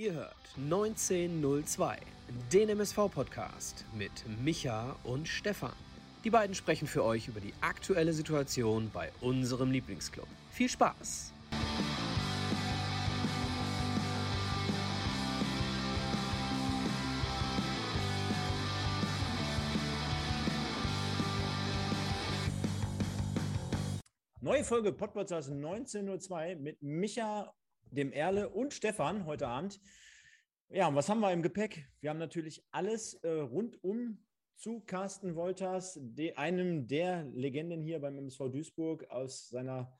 Ihr hört 1902, den MSV-Podcast mit Micha und Stefan. Die beiden sprechen für euch über die aktuelle Situation bei unserem Lieblingsclub. Viel Spaß! Neue Folge Podcasts 1902 mit Micha, dem Erle und Stefan heute Abend. Ja, und was haben wir im Gepäck? Wir haben natürlich alles äh, rundum zu Carsten Wolters, de, einem der Legenden hier beim MSV Duisburg aus seiner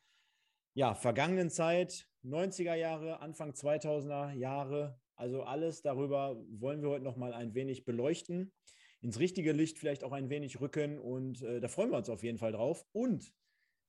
ja, vergangenen Zeit, 90er Jahre, Anfang 2000er Jahre. Also alles darüber wollen wir heute noch mal ein wenig beleuchten, ins richtige Licht vielleicht auch ein wenig rücken und äh, da freuen wir uns auf jeden Fall drauf. Und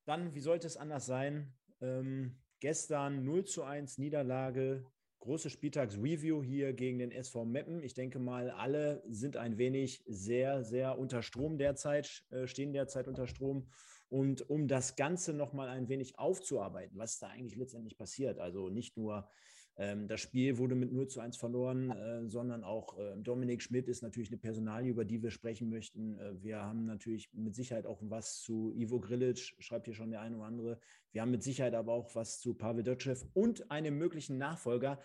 dann, wie sollte es anders sein? Ähm, gestern 0 zu 1 Niederlage, große Spieltagsreview hier gegen den SV Meppen. Ich denke mal, alle sind ein wenig sehr, sehr unter Strom derzeit, äh, stehen derzeit unter Strom. Und um das Ganze nochmal ein wenig aufzuarbeiten, was da eigentlich letztendlich passiert, also nicht nur ähm, das Spiel wurde mit 0 zu 1 verloren, äh, sondern auch äh, Dominik Schmidt ist natürlich eine Personalie, über die wir sprechen möchten. Äh, wir haben natürlich mit Sicherheit auch was zu Ivo Grilic, schreibt hier schon der eine oder andere. Wir haben mit Sicherheit aber auch was zu Pavel Dotschew und einem möglichen Nachfolger.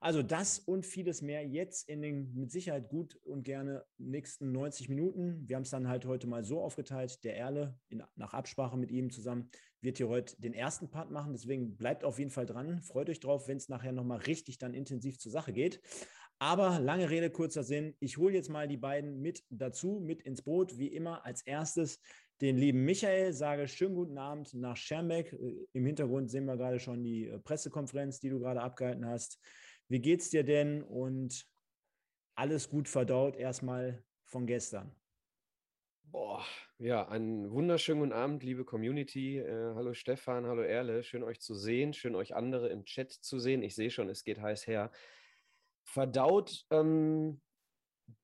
Also das und vieles mehr jetzt in den mit Sicherheit gut und gerne nächsten 90 Minuten. Wir haben es dann halt heute mal so aufgeteilt. Der Erle in, nach Absprache mit ihm zusammen wird hier heute den ersten Part machen. Deswegen bleibt auf jeden Fall dran. Freut euch drauf, wenn es nachher nochmal richtig dann intensiv zur Sache geht. Aber lange Rede, kurzer Sinn. Ich hole jetzt mal die beiden mit dazu, mit ins Boot. Wie immer als erstes den lieben Michael, sage schönen guten Abend nach Schermbeck. Äh, Im Hintergrund sehen wir gerade schon die äh, Pressekonferenz, die du gerade abgehalten hast. Wie geht's dir denn? Und alles gut verdaut erstmal von gestern. Boah, ja, einen wunderschönen guten Abend, liebe Community. Äh, hallo Stefan, hallo Erle, schön euch zu sehen, schön euch andere im Chat zu sehen. Ich sehe schon, es geht heiß her. Verdaut, ähm,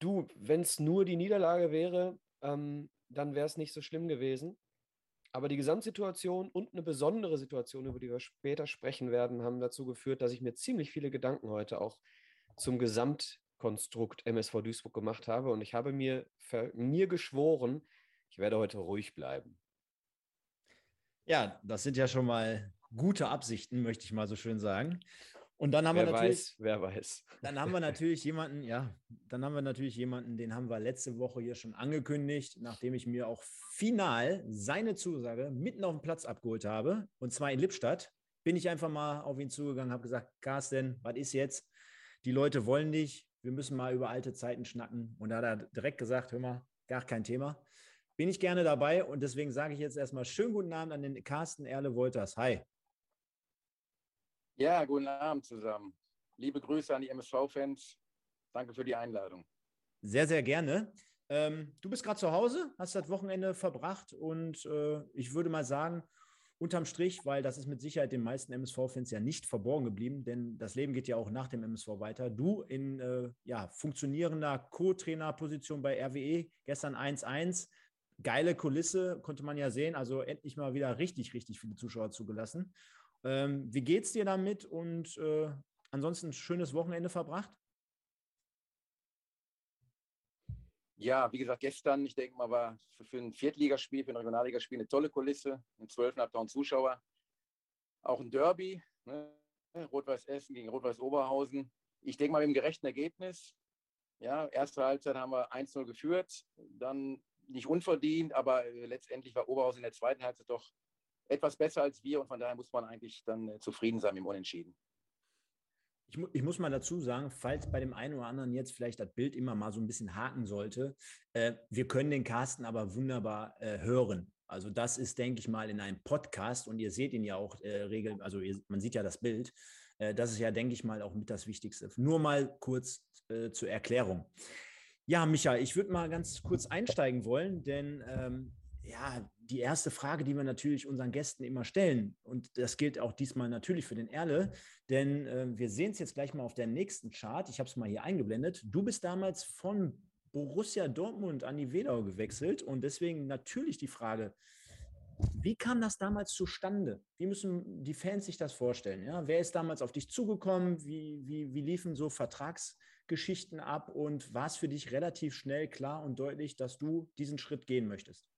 du, wenn es nur die Niederlage wäre, ähm, dann wäre es nicht so schlimm gewesen. Aber die Gesamtsituation und eine besondere Situation, über die wir später sprechen werden, haben dazu geführt, dass ich mir ziemlich viele Gedanken heute auch zum Gesamtkonstrukt MSV Duisburg gemacht habe. Und ich habe mir, mir geschworen, ich werde heute ruhig bleiben. Ja, das sind ja schon mal gute Absichten, möchte ich mal so schön sagen. Und dann haben wer wir natürlich, weiß, wer weiß. Dann haben wir natürlich jemanden, ja, dann haben wir natürlich jemanden, den haben wir letzte Woche hier schon angekündigt, nachdem ich mir auch final seine Zusage mitten auf dem Platz abgeholt habe, und zwar in Lippstadt, bin ich einfach mal auf ihn zugegangen, habe gesagt, Carsten, was ist jetzt? Die Leute wollen dich, wir müssen mal über alte Zeiten schnacken. Und da hat er direkt gesagt, hör mal, gar kein Thema. Bin ich gerne dabei und deswegen sage ich jetzt erstmal schönen guten Abend an den Carsten Erle Wolters. Hi. Ja, guten Abend zusammen. Liebe Grüße an die MSV-Fans. Danke für die Einladung. Sehr, sehr gerne. Ähm, du bist gerade zu Hause, hast das Wochenende verbracht und äh, ich würde mal sagen, unterm Strich, weil das ist mit Sicherheit den meisten MSV-Fans ja nicht verborgen geblieben, denn das Leben geht ja auch nach dem MSV weiter. Du in äh, ja, funktionierender Co-Trainer-Position bei RWE, gestern 1-1, geile Kulisse, konnte man ja sehen, also endlich mal wieder richtig, richtig viele Zuschauer zugelassen. Ähm, wie geht's dir damit und äh, ansonsten ein schönes Wochenende verbracht? Ja, wie gesagt, gestern, ich denke mal, war für ein Viertligaspiel, für ein Regionalligaspiel eine tolle Kulisse, mit 12.500 Zuschauer. Auch ein Derby, ne? Rot-Weiß Essen gegen Rot-Weiß Oberhausen. Ich denke mal, mit einem gerechten Ergebnis. Ja, erste Halbzeit haben wir 1-0 geführt, dann nicht unverdient, aber letztendlich war Oberhausen in der zweiten Halbzeit doch etwas besser als wir und von daher muss man eigentlich dann äh, zufrieden sein mit dem Unentschieden. Ich, mu ich, muss mal dazu sagen, falls bei dem einen oder anderen jetzt vielleicht das Bild immer mal so ein bisschen haken sollte, äh, wir können den Carsten aber wunderbar äh, hören. Also das ist, denke ich mal, in einem Podcast und ihr seht ihn ja auch äh, regeln, also ihr, man sieht ja das Bild. Äh, das ist ja, denke ich mal, auch mit das Wichtigste. Nur mal kurz äh, zur Erklärung. Ja, Michael, ich würde mal ganz kurz einsteigen wollen, denn ähm, ja, die erste Frage, die wir natürlich unseren Gästen immer stellen, und das gilt auch diesmal natürlich für den Erle, denn äh, wir sehen es jetzt gleich mal auf der nächsten Chart. Ich habe es mal hier eingeblendet. Du bist damals von Borussia Dortmund an die Wedau gewechselt und deswegen natürlich die Frage, Wie kam das damals zustande? Wie müssen die Fans sich das vorstellen? Ja? Wer ist damals auf dich zugekommen? Wie, wie, wie liefen so Vertragsgeschichten ab? Und war es für dich relativ schnell klar und deutlich, dass du diesen Schritt gehen möchtest?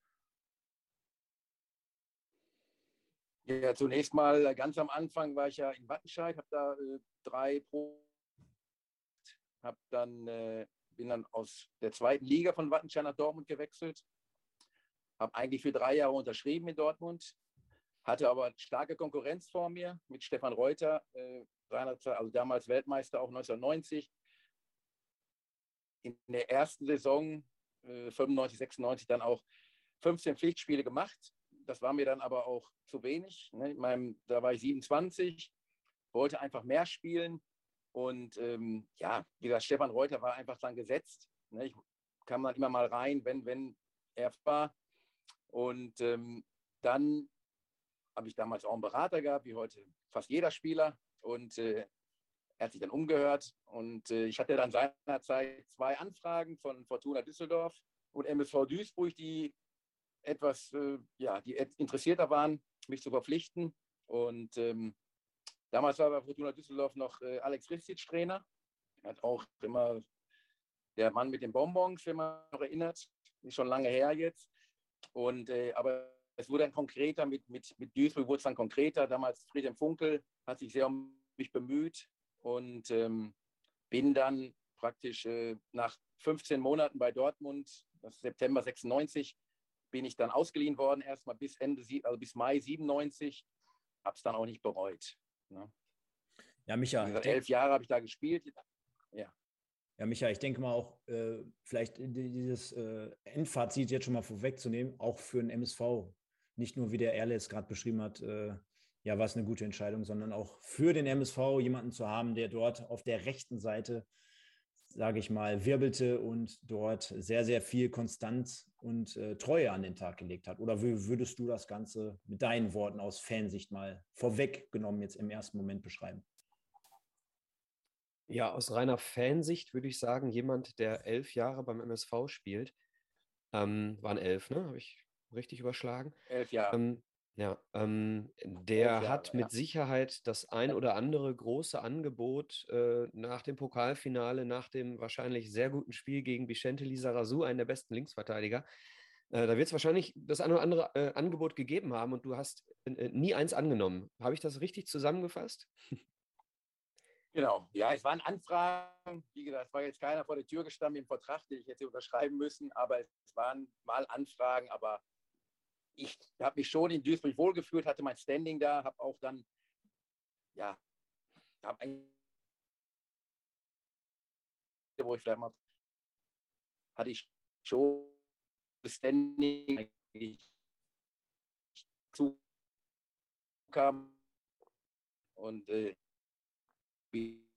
Ja, zunächst mal äh, ganz am Anfang war ich ja in Wattenscheid, habe da äh, drei Pro, habe dann äh, bin dann aus der zweiten Liga von Wattenscheid nach Dortmund gewechselt, habe eigentlich für drei Jahre unterschrieben in Dortmund, hatte aber starke Konkurrenz vor mir mit Stefan Reuter, äh, also damals Weltmeister auch 1990. In der ersten Saison äh, 95, 96 dann auch 15 Pflichtspiele gemacht. Das war mir dann aber auch zu wenig. Ne? Meinem, da war ich 27, wollte einfach mehr spielen. Und ähm, ja, wie gesagt, Stefan Reuter war einfach dann gesetzt. Ne? Ich kam dann immer mal rein, wenn, wenn er war. Und ähm, dann habe ich damals auch einen Berater gehabt, wie heute fast jeder Spieler. Und äh, er hat sich dann umgehört. Und äh, ich hatte dann seinerzeit zwei Anfragen von Fortuna Düsseldorf und MSV Duisburg, die etwas, äh, ja, die interessierter waren, mich zu verpflichten. Und ähm, damals war bei Fortuna Düsseldorf noch äh, Alex Ristic Trainer. Er hat auch immer der Mann mit den Bonbons, wenn man noch erinnert, ist schon lange her jetzt. Und, äh, aber es wurde dann konkreter, mit, mit, mit Duisburg wurde es dann konkreter. Damals Friedhelm Funkel hat sich sehr um mich bemüht und ähm, bin dann praktisch äh, nach 15 Monaten bei Dortmund, das ist September 96, bin ich dann ausgeliehen worden, erstmal bis Ende, also bis Mai 97, habe es dann auch nicht bereut. Ne? Ja, Micha. Gesagt, elf Jahre habe ich da gespielt. Ja. Ja, Micha, ich denke mal auch, äh, vielleicht dieses äh, Endfazit jetzt schon mal vorwegzunehmen, auch für den MSV, nicht nur wie der Erle es gerade beschrieben hat, äh, ja, war es eine gute Entscheidung, sondern auch für den MSV jemanden zu haben, der dort auf der rechten Seite, sage ich mal, wirbelte und dort sehr, sehr viel Konstanz und äh, Treue an den Tag gelegt hat. Oder würdest du das Ganze mit deinen Worten aus Fansicht mal vorweggenommen jetzt im ersten Moment beschreiben? Ja, aus reiner Fansicht würde ich sagen, jemand, der elf Jahre beim MSV spielt, ähm, waren elf, ne? Habe ich richtig überschlagen? Elf Jahre. Ähm, ja, ähm, der hat mit. Sicherheit das ein oder andere große Angebot äh, nach dem Pokalfinale, nach dem wahrscheinlich sehr guten Spiel gegen Vicente Lizarazu, einen der besten Linksverteidiger. Äh, da wird es wahrscheinlich das ein oder andere äh, Angebot gegeben haben und du hast äh, nie eins angenommen. Habe ich das richtig zusammengefasst? Genau, ja, es waren Anfragen. Wie gesagt, es war jetzt keiner vor der Tür gestanden dem Vertrag, den ich jetzt unterschreiben müssen, aber es waren mal Anfragen. Aber ich habe mich schon in Duisburg wohlgefühlt, hatte mein Standing da, habe auch dann, ja, habe eigentlich, wo ich vielleicht mal, hatte ich schon Standing zu kam und äh, als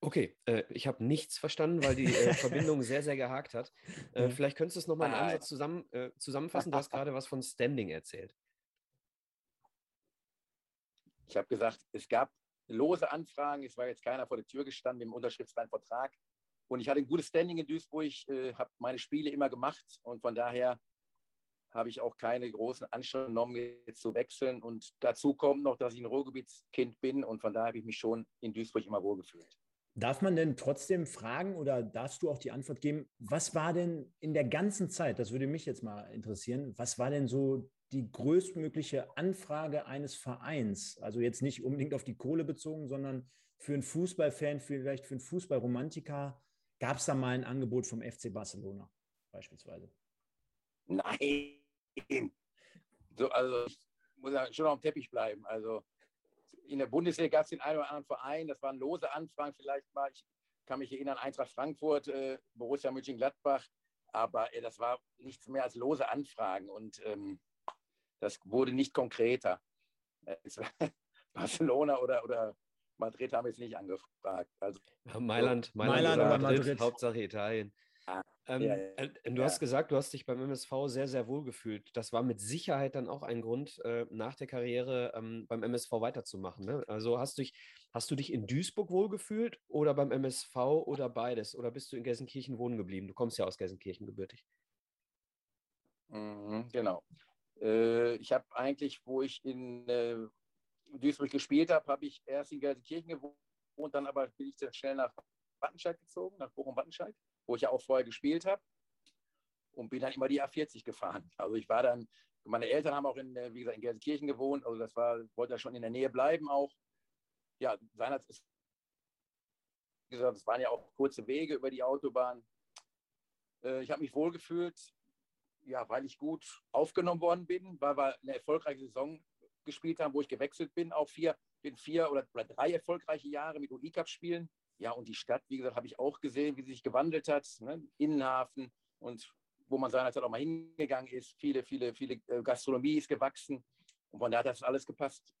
Okay, äh, ich habe nichts verstanden, weil die äh, Verbindung sehr, sehr gehakt hat. Äh, vielleicht könntest du es nochmal in ah, Ansatz zusammen, äh, zusammenfassen. Du hast gerade was von Standing erzählt. Ich habe gesagt, es gab lose Anfragen. Es war jetzt keiner vor der Tür gestanden mit dem unterschriftsfreien Vertrag. Und ich hatte ein gutes Standing in Duisburg, äh, habe meine Spiele immer gemacht. Und von daher habe ich auch keine großen Anstrengungen genommen, jetzt zu wechseln. Und dazu kommt noch, dass ich ein Ruhrgebietskind bin und von daher habe ich mich schon in Duisburg immer wohlgefühlt. Darf man denn trotzdem fragen oder darfst du auch die Antwort geben, was war denn in der ganzen Zeit, das würde mich jetzt mal interessieren, was war denn so die größtmögliche Anfrage eines Vereins? Also jetzt nicht unbedingt auf die Kohle bezogen, sondern für einen Fußballfan, vielleicht für einen Fußballromantiker, gab es da mal ein Angebot vom FC Barcelona beispielsweise? Nein. So, also ich muss ja schon auf dem Teppich bleiben. Also in der Bundesliga gab es den einen oder anderen Verein, das waren lose Anfragen vielleicht mal. Ich kann mich erinnern, Eintracht Frankfurt, äh, Borussia Mönchengladbach, aber äh, das war nichts mehr als lose Anfragen und ähm, das wurde nicht konkreter. Äh, Barcelona oder, oder Madrid haben jetzt nicht angefragt. Also, Mailand, Mailand, Mailand oder Madrid, Madrid, Hauptsache Italien. Ähm, ja, ja. Äh, du ja. hast gesagt, du hast dich beim MSV sehr, sehr wohl gefühlt. Das war mit Sicherheit dann auch ein Grund, äh, nach der Karriere ähm, beim MSV weiterzumachen. Ne? Also hast du, dich, hast du dich in Duisburg wohlgefühlt oder beim MSV oder beides? Oder bist du in Gelsenkirchen wohnen geblieben? Du kommst ja aus Gelsenkirchen gebürtig. Mhm, genau. Äh, ich habe eigentlich, wo ich in äh, Duisburg gespielt habe, habe ich erst in Gelsenkirchen gewohnt, dann aber bin ich dann schnell nach Wattenscheid gezogen, nach Bochum-Wattenscheid, wo ich ja auch vorher gespielt habe und bin dann immer die A40 gefahren. Also ich war dann, meine Eltern haben auch in, äh, wie gesagt, in Gelsenkirchen gewohnt, also das war, wollte ja schon in der Nähe bleiben auch. Ja, seinerzeit ist, gesagt, es waren ja auch kurze Wege über die Autobahn. Äh, ich habe mich wohlgefühlt, ja, weil ich gut aufgenommen worden bin, weil wir eine erfolgreiche Saison gespielt haben, wo ich gewechselt bin, auch vier, bin vier oder drei erfolgreiche Jahre mit UI-Cup-Spielen. Ja, und die Stadt, wie gesagt, habe ich auch gesehen, wie sie sich gewandelt hat. Ne? Innenhafen und wo man seinerzeit auch mal hingegangen ist. Viele, viele, viele äh, Gastronomie ist gewachsen. Und von daher hat das alles gepasst.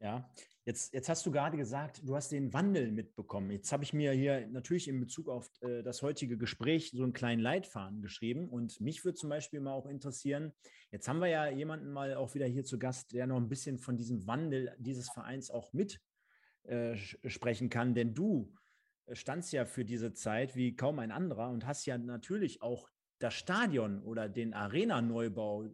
Ja, jetzt, jetzt hast du gerade gesagt, du hast den Wandel mitbekommen. Jetzt habe ich mir hier natürlich in Bezug auf äh, das heutige Gespräch so einen kleinen Leitfaden geschrieben. Und mich würde zum Beispiel mal auch interessieren, jetzt haben wir ja jemanden mal auch wieder hier zu Gast, der noch ein bisschen von diesem Wandel dieses Vereins auch mit äh, sprechen kann. Denn du äh, standst ja für diese Zeit wie kaum ein anderer und hast ja natürlich auch das Stadion oder den Arena-Neubau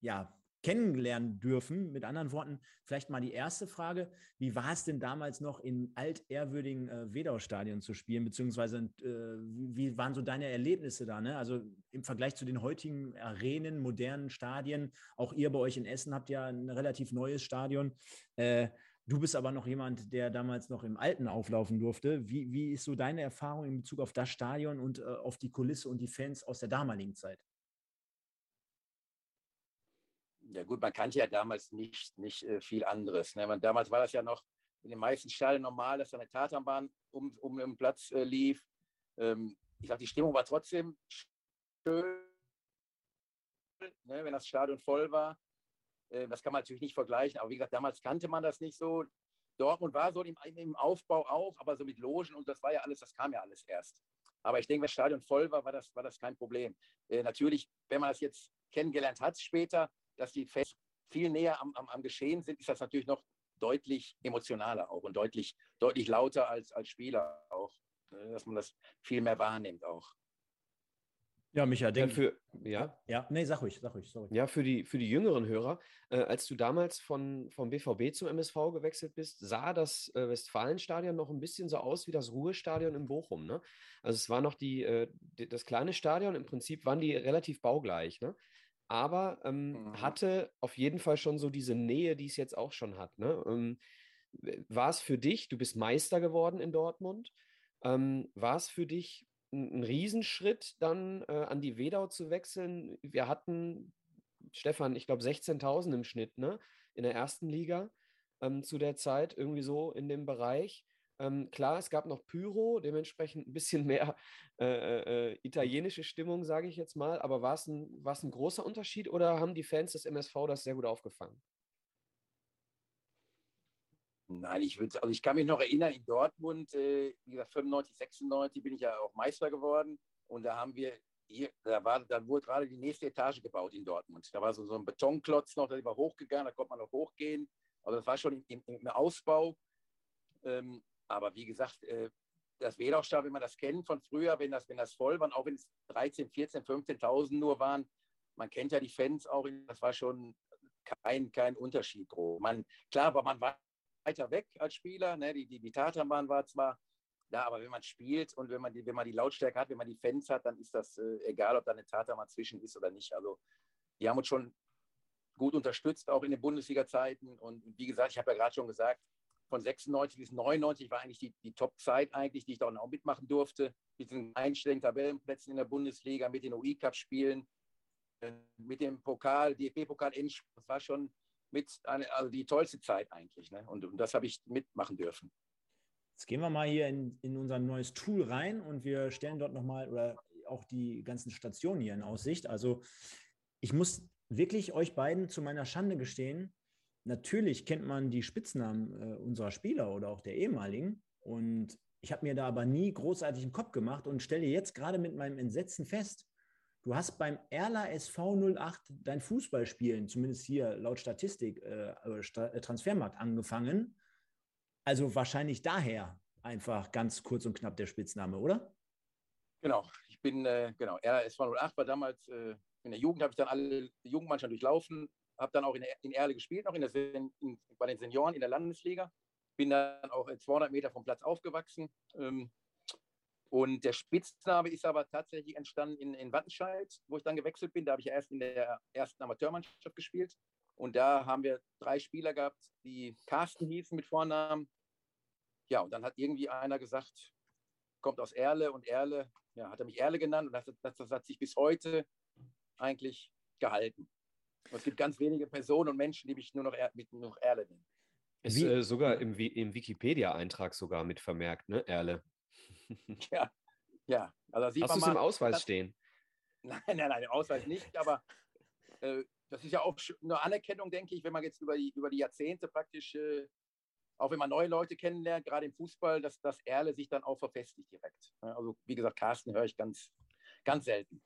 ja kennenlernen dürfen. Mit anderen Worten, vielleicht mal die erste Frage, wie war es denn damals noch in altehrwürdigen äh, Wedau-Stadion zu spielen, beziehungsweise äh, wie waren so deine Erlebnisse da? Ne? Also im Vergleich zu den heutigen Arenen, modernen Stadien, auch ihr bei euch in Essen habt ja ein relativ neues Stadion. Äh, Du bist aber noch jemand, der damals noch im Alten auflaufen durfte. Wie, wie ist so deine Erfahrung in Bezug auf das Stadion und äh, auf die Kulisse und die Fans aus der damaligen Zeit? Ja gut, man kannte ja damals nicht, nicht äh, viel anderes. Ne? Man, damals war das ja noch in den meisten Stadien normal, dass da eine Tatanbahn um, um den Platz äh, lief. Ähm, ich sage, die Stimmung war trotzdem schön, ne, wenn das Stadion voll war. Äh, das kann man natürlich nicht vergleichen, aber wie gesagt, damals kannte man das nicht so. Dortmund war so im, im Aufbau auch, aber so mit Logen und das war ja alles, das kam ja alles erst. Aber ich denke, wenn das Stadion voll war, war das, war das kein Problem. Äh, natürlich, wenn man das jetzt kennengelernt hat später, dass die Fans viel näher am, am, am Geschehen sind, ist das natürlich noch deutlich emotionaler auch und deutlich, deutlich lauter als, als Spieler auch, ne, dass man das viel mehr wahrnimmt auch. Ja, Micha, denke für, ja. Ja, nee, sag ruhig, sag ruhig, sorry. Ja, für die, für die jüngeren Hörer, äh, als du damals von, vom BVB zum MSV gewechselt bist, sah das äh, Westfalenstadion noch ein bisschen so aus wie das Ruhestadion in Bochum. Ne? Also es war noch die, äh, die, das kleine Stadion, im Prinzip waren die relativ baugleich. Ne? aber ähm, mhm. hatte auf jeden Fall schon so diese Nähe, die es jetzt auch schon hat. Ne? Ähm, war es für dich, du bist Meister geworden in Dortmund, ähm, war es für dich ein, Riesenschritt, dann äh, an die Wedau zu wechseln? Wir hatten, Stefan, ich glaube 16.000 im Schnitt ne? in der ersten Liga ähm, zu der Zeit, irgendwie so in dem Bereich. Ähm, klar, es gab noch Pyro, dementsprechend ein bisschen mehr äh, äh, äh italienische Stimmung, sage ich jetzt mal. Aber war es ein, ein großer Unterschied oder haben die Fans des MSV das sehr gut aufgefangen? Nein, ich würde, also ich kann mich noch erinnern, in Dortmund, äh, wie gesagt, 95, 96 bin ich ja auch Meister geworden. Und da haben wir hier, da, war, da wurde gerade die nächste Etage gebaut in Dortmund. Da war so, so ein Betonklotz noch, da war hochgegangen, da konnte man noch hochgehen. Also das war schon im, im, Ausbau. Ähm, aber wie gesagt, äh, das Wedaustadt, wenn man das kennt von früher, wenn das, wenn das voll war, auch wenn es 13, 14, 15.000 nur waren, man kennt ja die Fans auch, das war schon kein, kein Unterschied. Man, klar, aber man war weiter weg als Spieler, ne? die, die, die Tatanbahn war zwar da, aber wenn man spielt und wenn man die, wenn man die Lautstärke hat, wenn man die Fans hat, dann ist das äh, egal, ob da eine Tatanbahn zwischen ist oder nicht. Also die haben uns schon gut unterstützt, auch in den Bundesliga-Zeiten. Und wie gesagt, ich habe ja gerade schon gesagt, von 96 bis 99 war eigentlich die, die Top-Zeit eigentlich, die ich da auch mitmachen durfte. Mit den einstelligen Tabellenplätzen in der Bundesliga, mit den UI-Cup-Spielen, äh, mit dem Pokal, DFB-Pokal, das war schon mit eine, also die tollste Zeit eigentlich. Ne? Und, und das habe ich mitmachen dürfen. Jetzt gehen wir mal hier in, in unser neues Tool rein und wir stellen dort nochmal oder auch die ganzen Stationen hier in Aussicht. Also ich muss wirklich euch beiden zu meiner Schande gestehen, natürlich kennt man die Spitznamen äh, unserer Spieler oder auch der ehemaligen. Und Ich habe mir da aber nie großartig einen Kopf gemacht und stelle jetzt gerade mit meinem Entsetzen fest, du hast beim Erla SV 08 dein Fußballspielen, zumindest hier laut Statistik, äh, äh, Transfermarkt angefangen. Also wahrscheinlich daher einfach ganz kurz und knapp der Spitzname, oder? Genau, ich bin, äh, genau, Erla SV 08 war damals, äh, in der Jugend habe ich dann alle Jugendmannschaften durchlaufen, habe dann auch in, in Erle gespielt, noch in der, in, bei den Senioren in der Landesliga. Bin dann auch 200 Meter vom Platz aufgewachsen. Ähm, und der Spitzname ist aber tatsächlich entstanden in, in Wattenscheid, wo ich dann gewechselt bin. Da habe ich ja erst in der ersten Amateurmannschaft gespielt. Und da haben wir drei Spieler gehabt, die Carsten hießen mit Vornamen. Ja, und dann hat irgendwie einer gesagt, kommt aus Erle und Erle, ja, hat er mich Erle genannt und das, das, das hat sich bis heute eigentlich gehalten. Und es gibt ganz wenige Personen und Menschen, die mich nur noch, er, mit nur noch Erle nennen. Ist äh, sogar im, im Wikipedia-Eintrag sogar mit vermerkt, ne, Erle? ja, ja. Also Hast du es im Ausweis das, stehen? Nein, nein, nein, im Ausweis nicht, aber äh, das ist ja auch eine Anerkennung, denke ich, wenn man jetzt über die, über die Jahrzehnte praktisch, äh, auch wenn man neue Leute kennenlernt, gerade im Fußball, dass das Erle sich dann auch verfestigt direkt. Also wie gesagt, Carsten höre ich ganz, ganz selten.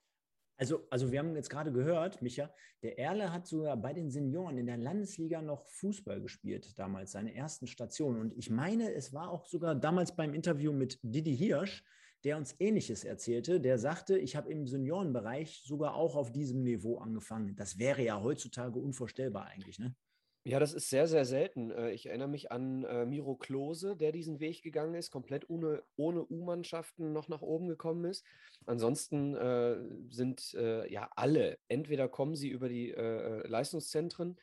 Also, also wir haben jetzt gerade gehört, Micha, der Erle hat sogar bei den Senioren in der Landesliga noch Fußball gespielt, damals seine ersten Stationen. Und ich meine, es war auch sogar damals beim Interview mit Didi Hirsch, der uns Ähnliches erzählte. Der sagte, ich habe im Seniorenbereich sogar auch auf diesem Niveau angefangen. Das wäre ja heutzutage unvorstellbar eigentlich, ne? Ja, das ist sehr, sehr selten. Äh, ich erinnere mich an äh, Miro Klose, der diesen Weg gegangen ist, komplett ohne, ohne U-Mannschaften noch nach oben gekommen ist. Ansonsten äh, sind äh, ja alle, entweder kommen sie über die äh, Leistungszentren,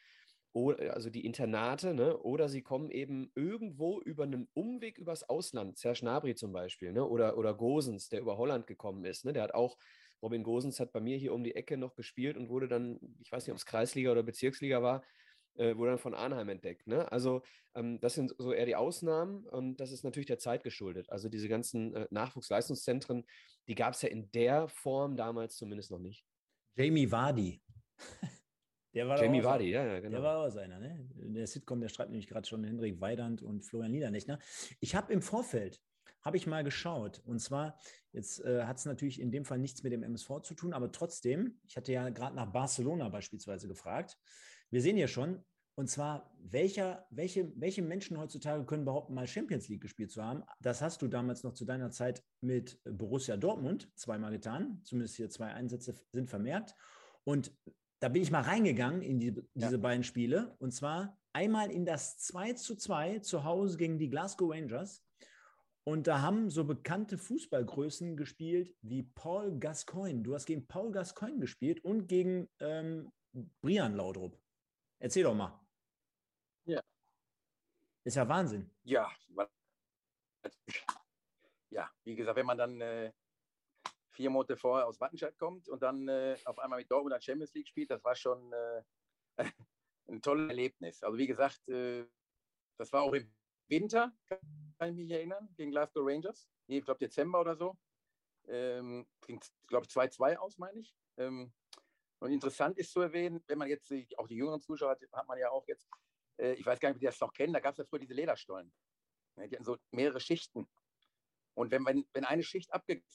oder, also die Internate, ne, oder sie kommen eben irgendwo über einen Umweg übers Ausland. Serge Gnabry zum Beispiel, ne, oder, oder Gosens, der über Holland gekommen ist. Ne, der hat auch Robin Gosens hat bei mir hier um die Ecke noch gespielt und wurde dann, ich weiß nicht, ob es Kreisliga oder Bezirksliga war, äh, wurde dann von Arnheim entdeckt. Ne? Also ähm, das sind so eher die Ausnahmen und das ist natürlich der Zeit geschuldet. Also diese ganzen äh, Nachwuchsleistungszentren, die gab es ja in der Form damals zumindest noch nicht. Jamie Vardy. der war Jamie Vardy, ja, ja, genau. Der war auch einer, ne? Der Sitcom, der schreibt nämlich gerade schon Hendrik Weidand und Florian Niedernechner. Ich habe im Vorfeld habe ich mal geschaut. Und zwar, jetzt äh, hat es natürlich in dem Fall nichts mit dem MSV zu tun, aber trotzdem, ich hatte ja gerade nach Barcelona beispielsweise gefragt. Wir sehen hier schon, und zwar, welcher, welche, welche Menschen heutzutage können behaupten, mal Champions League gespielt zu haben? Das hast du damals noch zu deiner Zeit mit Borussia Dortmund zweimal getan. Zumindest hier zwei Einsätze sind vermerkt. Und da bin ich mal reingegangen in die, diese ja. beiden Spiele. Und zwar einmal in das 2 zu 2 zu Hause gegen die Glasgow Rangers. Und da haben so bekannte Fußballgrößen gespielt wie Paul Gascoigne. Du hast gegen Paul Gascoigne gespielt und gegen ähm, Brian Laudrup. Erzähl doch mal. Ja. Ist ja Wahnsinn. Ja. Ja, wie gesagt, wenn man dann äh, vier Monate vorher aus Wattenscheid kommt und dann äh, auf einmal mit Dortmund dann Champions League spielt, das war schon äh, ein tolles Erlebnis. Also wie gesagt, äh, das war auch im Winter, kann ich mich erinnern, gegen Glasgow Rangers. Ich glaube Dezember oder so. Ähm, ging, glaube ich, 2-2 aus, meine ich. Ähm, und interessant ist zu erwähnen, wenn man jetzt auch die jüngeren Zuschauer hat, hat man ja auch jetzt, äh, ich weiß gar nicht, ob die das noch kennen, da gab es ja früher diese Lederstollen. Die hatten so mehrere Schichten. Und wenn, wenn, wenn eine Schicht abgegangen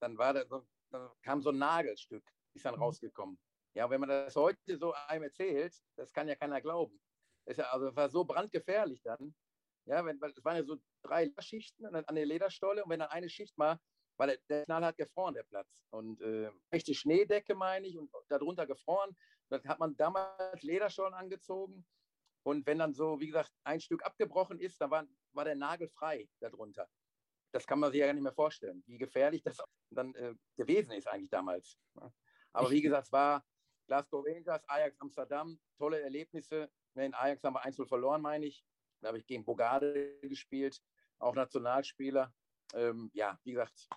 dann war da so, dann kam so ein Nagelstück, ist dann mhm. rausgekommen. Ja, wenn man das heute so einem erzählt, das kann ja keiner glauben. Das, ja, also, das war so brandgefährlich dann. Ja, wenn, es waren ja so drei Schichten an der Lederstolle und wenn dann eine Schicht mal weil der, Knall hat gefroren, der Platz. Und äh, echte Schneedecke, meine ich, und darunter gefroren. Dann hat man damals Lederstollen angezogen. Und wenn dann so, wie gesagt, ein Stück abgebrochen ist, dann war, war der Nagel frei darunter. Das kann man sich ja gar nicht mehr vorstellen, wie gefährlich das dann äh, gewesen ist eigentlich damals. Aber wie gesagt, es war Glasgow Rangers, Ajax Amsterdam, tolle Erlebnisse. In Ajax haben wir 1 verloren, meine ich. Da habe ich gegen Bogarde gespielt, auch Nationalspieler. Ähm, ja, wie gesagt,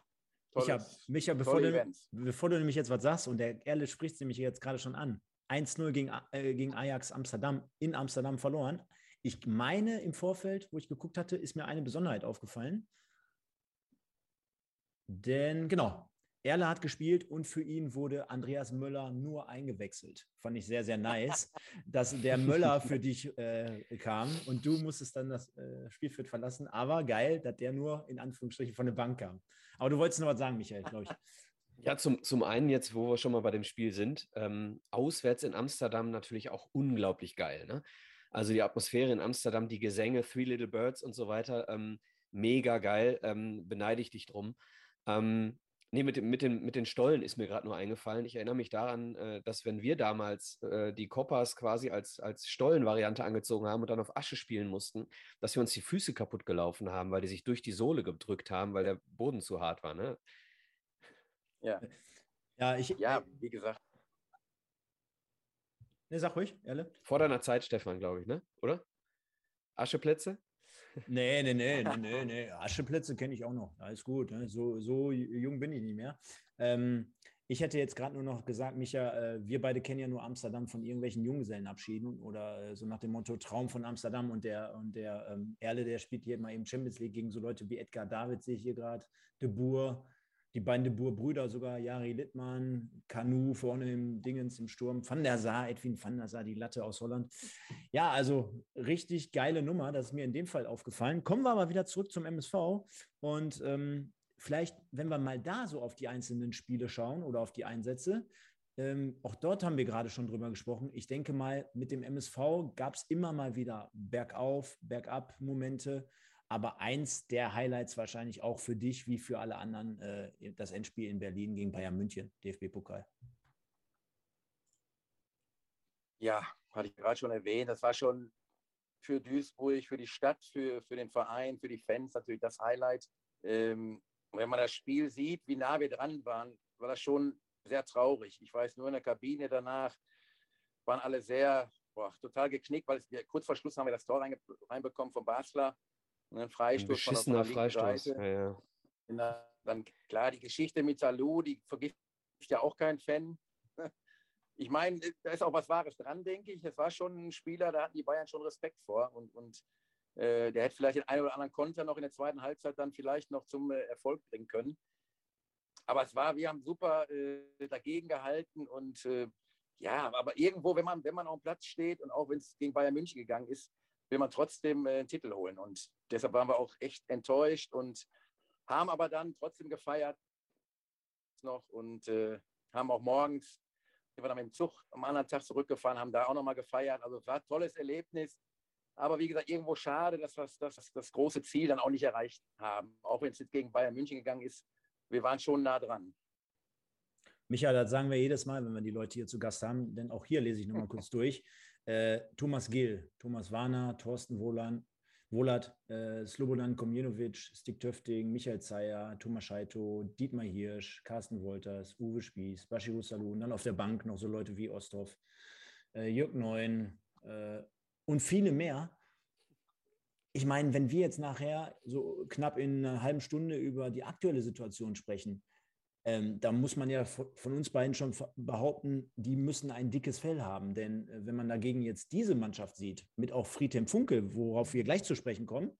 Micha, Micha bevor, du, bevor du nämlich jetzt was sagst, und der Erle spricht nämlich jetzt gerade schon an, 1-0 gegen, äh, gegen Ajax Amsterdam in Amsterdam verloren. Ich meine, im Vorfeld, wo ich geguckt hatte, ist mir eine Besonderheit aufgefallen. Denn genau, Erle hat gespielt und für ihn wurde Andreas Möller nur eingewechselt. Fand ich sehr, sehr nice, dass der Möller für dich äh, kam und du musstest dann das äh, Spielfeld verlassen. Aber geil, dass der nur in Anführungsstrichen von der Bank kam. Aber du wolltest noch was sagen, Michael, glaube ich. Ja, zum, zum einen jetzt, wo wir schon mal bei dem Spiel sind, ähm, auswärts in Amsterdam natürlich auch unglaublich geil. Ne? Also die Atmosphäre in Amsterdam, die Gesänge, Three Little Birds und so weiter, ähm, mega geil, ähm, beneide ich dich drum. Ähm, nee, mit, dem, mit, den, mit den Stollen ist mir gerade nur eingefallen. Ich erinnere mich daran, äh, dass wenn wir damals äh, die Coppers quasi als, als Stollenvariante angezogen haben und dann auf Asche spielen mussten, dass wir uns die Füße kaputt gelaufen haben, weil die sich durch die Sohle gedrückt haben, weil der Boden zu hart war. Ne? Ja. Ja, ich, Ja, wie gesagt. Ne, sag ruhig, Erle. Vor deiner Zeit, Stefan, glaube ich, ne? Oder? Ascheplätze? Nee, nee, nee, nee, nee, nee. Ascheplätze kenne ich auch noch. Alles gut. Ne? So, so jung bin ich nicht mehr. Ähm, ich hätte jetzt gerade nur noch gesagt, Micha, äh, wir beide kennen ja nur Amsterdam von irgendwelchen Junggesellenabschieden oder äh, so nach dem Motto Traum von Amsterdam und der und der ähm, Erle, der spielt hier mal eben Champions League gegen so Leute wie Edgar David, sehe ich hier gerade, De Boer, die beiden De Boer-Brüder sogar, Jari Littmann, Kanu vorne im Dingens im Sturm, Van der Sar, Edwin Van der Sar, die Latte aus Holland. Ja, also richtig geile Nummer, das ist mir in dem Fall aufgefallen. Kommen wir aber wieder zurück zum MSV und ähm, vielleicht, wenn wir mal da so auf die einzelnen Spiele schauen oder auf die Einsätze, ähm, auch dort haben wir gerade schon drüber gesprochen. Ich denke mal, mit dem MSV gab es immer mal wieder Bergauf, Bergab-Momente. Aber eins der Highlights wahrscheinlich auch für dich wie für alle anderen äh, das Endspiel in Berlin gegen Bayern München, DFB-Pokal. Ja, hatte ich gerade schon erwähnt, das war schon für Duisburg, für die Stadt, für, für den Verein, für die Fans natürlich das Highlight. Ähm, wenn man das Spiel sieht, wie nah wir dran waren, war das schon sehr traurig. Ich weiß nur in der Kabine danach waren alle sehr boah, total geknickt, weil es, kurz vor Schluss haben wir das Tor reinbekommen vom Basler. Ein Ein Freistoß von der- von beschissener der Freistoß. Seite. Ja, ja. Na, dann klar, die Geschichte mit Salou, die vergisst ja auch kein Fan. Ich meine, da ist auch was Wahres dran, denke ich. Es war schon ein Spieler, da hatten die Bayern schon Respekt vor und, und äh, der hätte vielleicht den einen oder anderen Konter noch in der zweiten Halbzeit dann vielleicht noch zum äh, Erfolg bringen können. Aber es war, wir haben super äh, dagegen gehalten und äh, ja, aber irgendwo, wenn man, wenn man auf dem Platz steht und auch wenn es gegen Bayern München gegangen ist, will man trotzdem äh, einen Titel holen. Und deshalb waren wir auch echt enttäuscht und haben aber dann trotzdem gefeiert noch und äh, haben auch morgens, sind wir dann mit dem Zug am anderen Tag zurückgefahren, haben da auch nochmal gefeiert. Also es war ein tolles Erlebnis. Aber wie gesagt, irgendwo schade, dass wir das, das, das große Ziel dann auch nicht erreicht haben. Auch wenn es jetzt gegen Bayern München gegangen ist, wir waren schon nah dran. Michael, das sagen wir jedes Mal, wenn wir die Leute hier zu Gast haben, denn auch hier lese ich nochmal kurz durch. Äh, Thomas Gill, Thomas Warner, Thorsten Wohlan, Wohlert, äh, Slobodan Komjenovic, Stig Töfting, Michael Zeyer, Thomas Scheito, Dietmar Hirsch, Carsten Wolters, Uwe Spieß, Bashiru Salou und dann auf der Bank noch so Leute wie Osthoff, äh, Jörg Neun äh, und viele mehr. Ich meine, wenn wir jetzt nachher so knapp in einer halben Stunde über die aktuelle Situation sprechen, ähm, da muss man ja von, uns beiden schon behaupten, die müssen ein dickes Fell haben. Denn äh, wenn man dagegen jetzt diese Mannschaft sieht, mit auch Friedhelm Funke, worauf wir gleich zu sprechen kommen,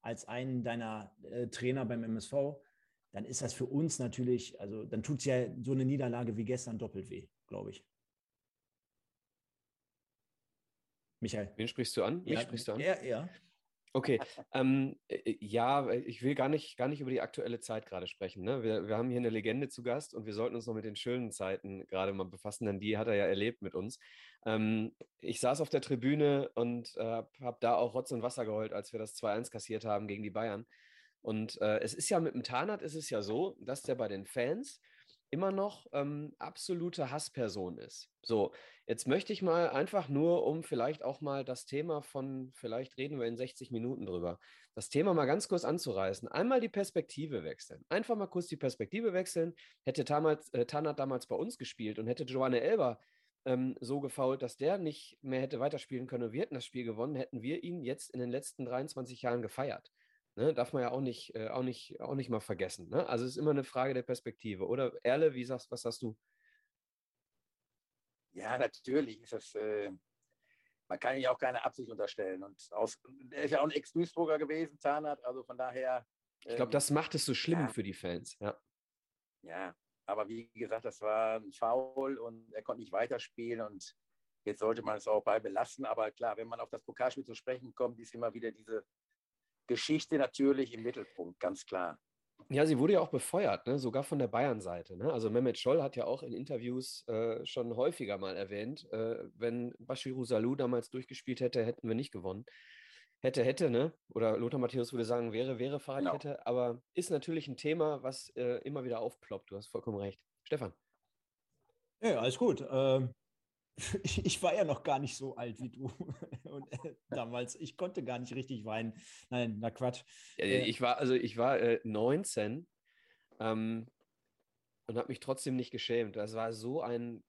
als einen deiner äh, Trainer beim MSV, dann ist das für uns natürlich, also dann tut es ja so eine Niederlage wie gestern doppelt weh, glaube ich. Michael. Wen sprichst du an? Mich sprichst du an? Ja, ja. Okay, ähm, äh, ja, ich will gar nicht, gar nicht über die aktuelle Zeit gerade sprechen. Ne? Wir, wir haben hier eine Legende zu Gast und wir sollten uns noch mit den schönen Zeiten gerade mal befassen, denn die hat er ja erlebt mit uns. Ähm, ich saß auf der Tribüne und äh, habe da auch Rotz und Wasser geheult, als wir das 2-1 kassiert haben gegen die Bayern. Und äh, es ist ja mit dem Tarnat ist es ja so, dass der bei den Fans immer noch ähm, absolute Hassperson ist. So, jetzt möchte ich mal einfach nur, um vielleicht auch mal das Thema von, vielleicht reden wir in 60 Minuten drüber, das Thema mal ganz kurz anzureißen. Einmal die Perspektive wechseln. Einfach mal kurz die Perspektive wechseln. Hätte damals, äh, Tanat damals bei uns gespielt und hätte Joanne Elber ähm, so gefault, dass der nicht mehr hätte weiterspielen können und wir hätten das Spiel gewonnen, hätten wir ihn jetzt in den letzten 23 Jahren gefeiert. Ne, darf man ja auch nicht, äh, auch nicht, auch nicht mal vergessen. Ne? Also es ist immer eine Frage der Perspektive. Oder Erle, wie sagst, was sagst du? Ja, natürlich ist das, äh, man kann ihm ja auch keine Absicht unterstellen. Und aus, er ist ja auch ein Ex-Duisburger gewesen, Zahnarzt, also von daher. Ich glaube, ähm, das macht es so schlimm ja. für die Fans. Ja. Ja, aber wie gesagt, das war ein Foul und er konnte nicht weiterspielen und jetzt sollte man es auch bei belassen. Aber klar, wenn man auf das Pokalspiel zu sprechen kommt, ist immer wieder diese Geschichte natürlich im Mittelpunkt, ganz klar. Ja, sie wurde ja auch befeuert, ne? sogar von der Bayern-Seite. Ne? Also Mehmet Scholl hat ja auch in Interviews äh, schon häufiger mal erwähnt, äh, wenn Bashiru Salou damals durchgespielt hätte, hätten wir nicht gewonnen. Hätte, hätte, ne? Oder Lothar Matthäus würde sagen, wäre, wäre Fahrradkette. Genau. Aber ist natürlich ein Thema, was äh, immer wieder aufploppt. Du hast vollkommen recht. Stefan. Ja, alles gut. Ähm, ich, war ja noch gar nicht so alt wie du. Und äh, damals, ich konnte gar nicht richtig weinen. Nein, na Quatsch. Äh, ich war, also ich war äh, 19 ähm, und habe mich trotzdem nicht geschämt. Das war so ein,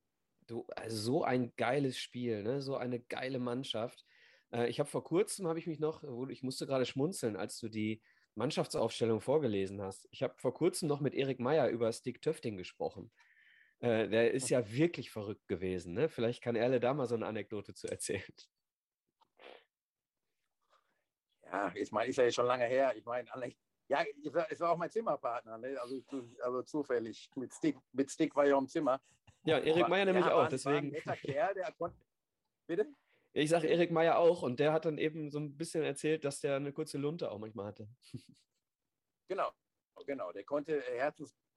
also so ein geiles Spiel, ne? so eine geile Mannschaft. Äh, ich habe vor kurzem, habe ich mich noch, ich musste gerade schmunzeln, als du die Mannschaftsaufstellung vorgelesen hast. Ich habe vor kurzem noch mit Erik Meyer über Stick Töfting gesprochen. Äh, der ist ja wirklich verrückt gewesen. Ne? Vielleicht kann Erle da mal so eine Anekdote zu erzählen. Ja, ich meine, ist ja jetzt schon lange her. Ich meine, ja, es war auch mein Zimmerpartner, ne? also, also zufällig. Mit Stick, mit Stick war ich auch im Zimmer. Ja, Erik Meyer nämlich auch. deswegen. War ein netter Kerl, konnte. Bitte? Ich sage Erik Meyer auch und der hat dann eben so ein bisschen erzählt, dass der eine kurze Lunte auch manchmal hatte. Genau, genau. Der konnte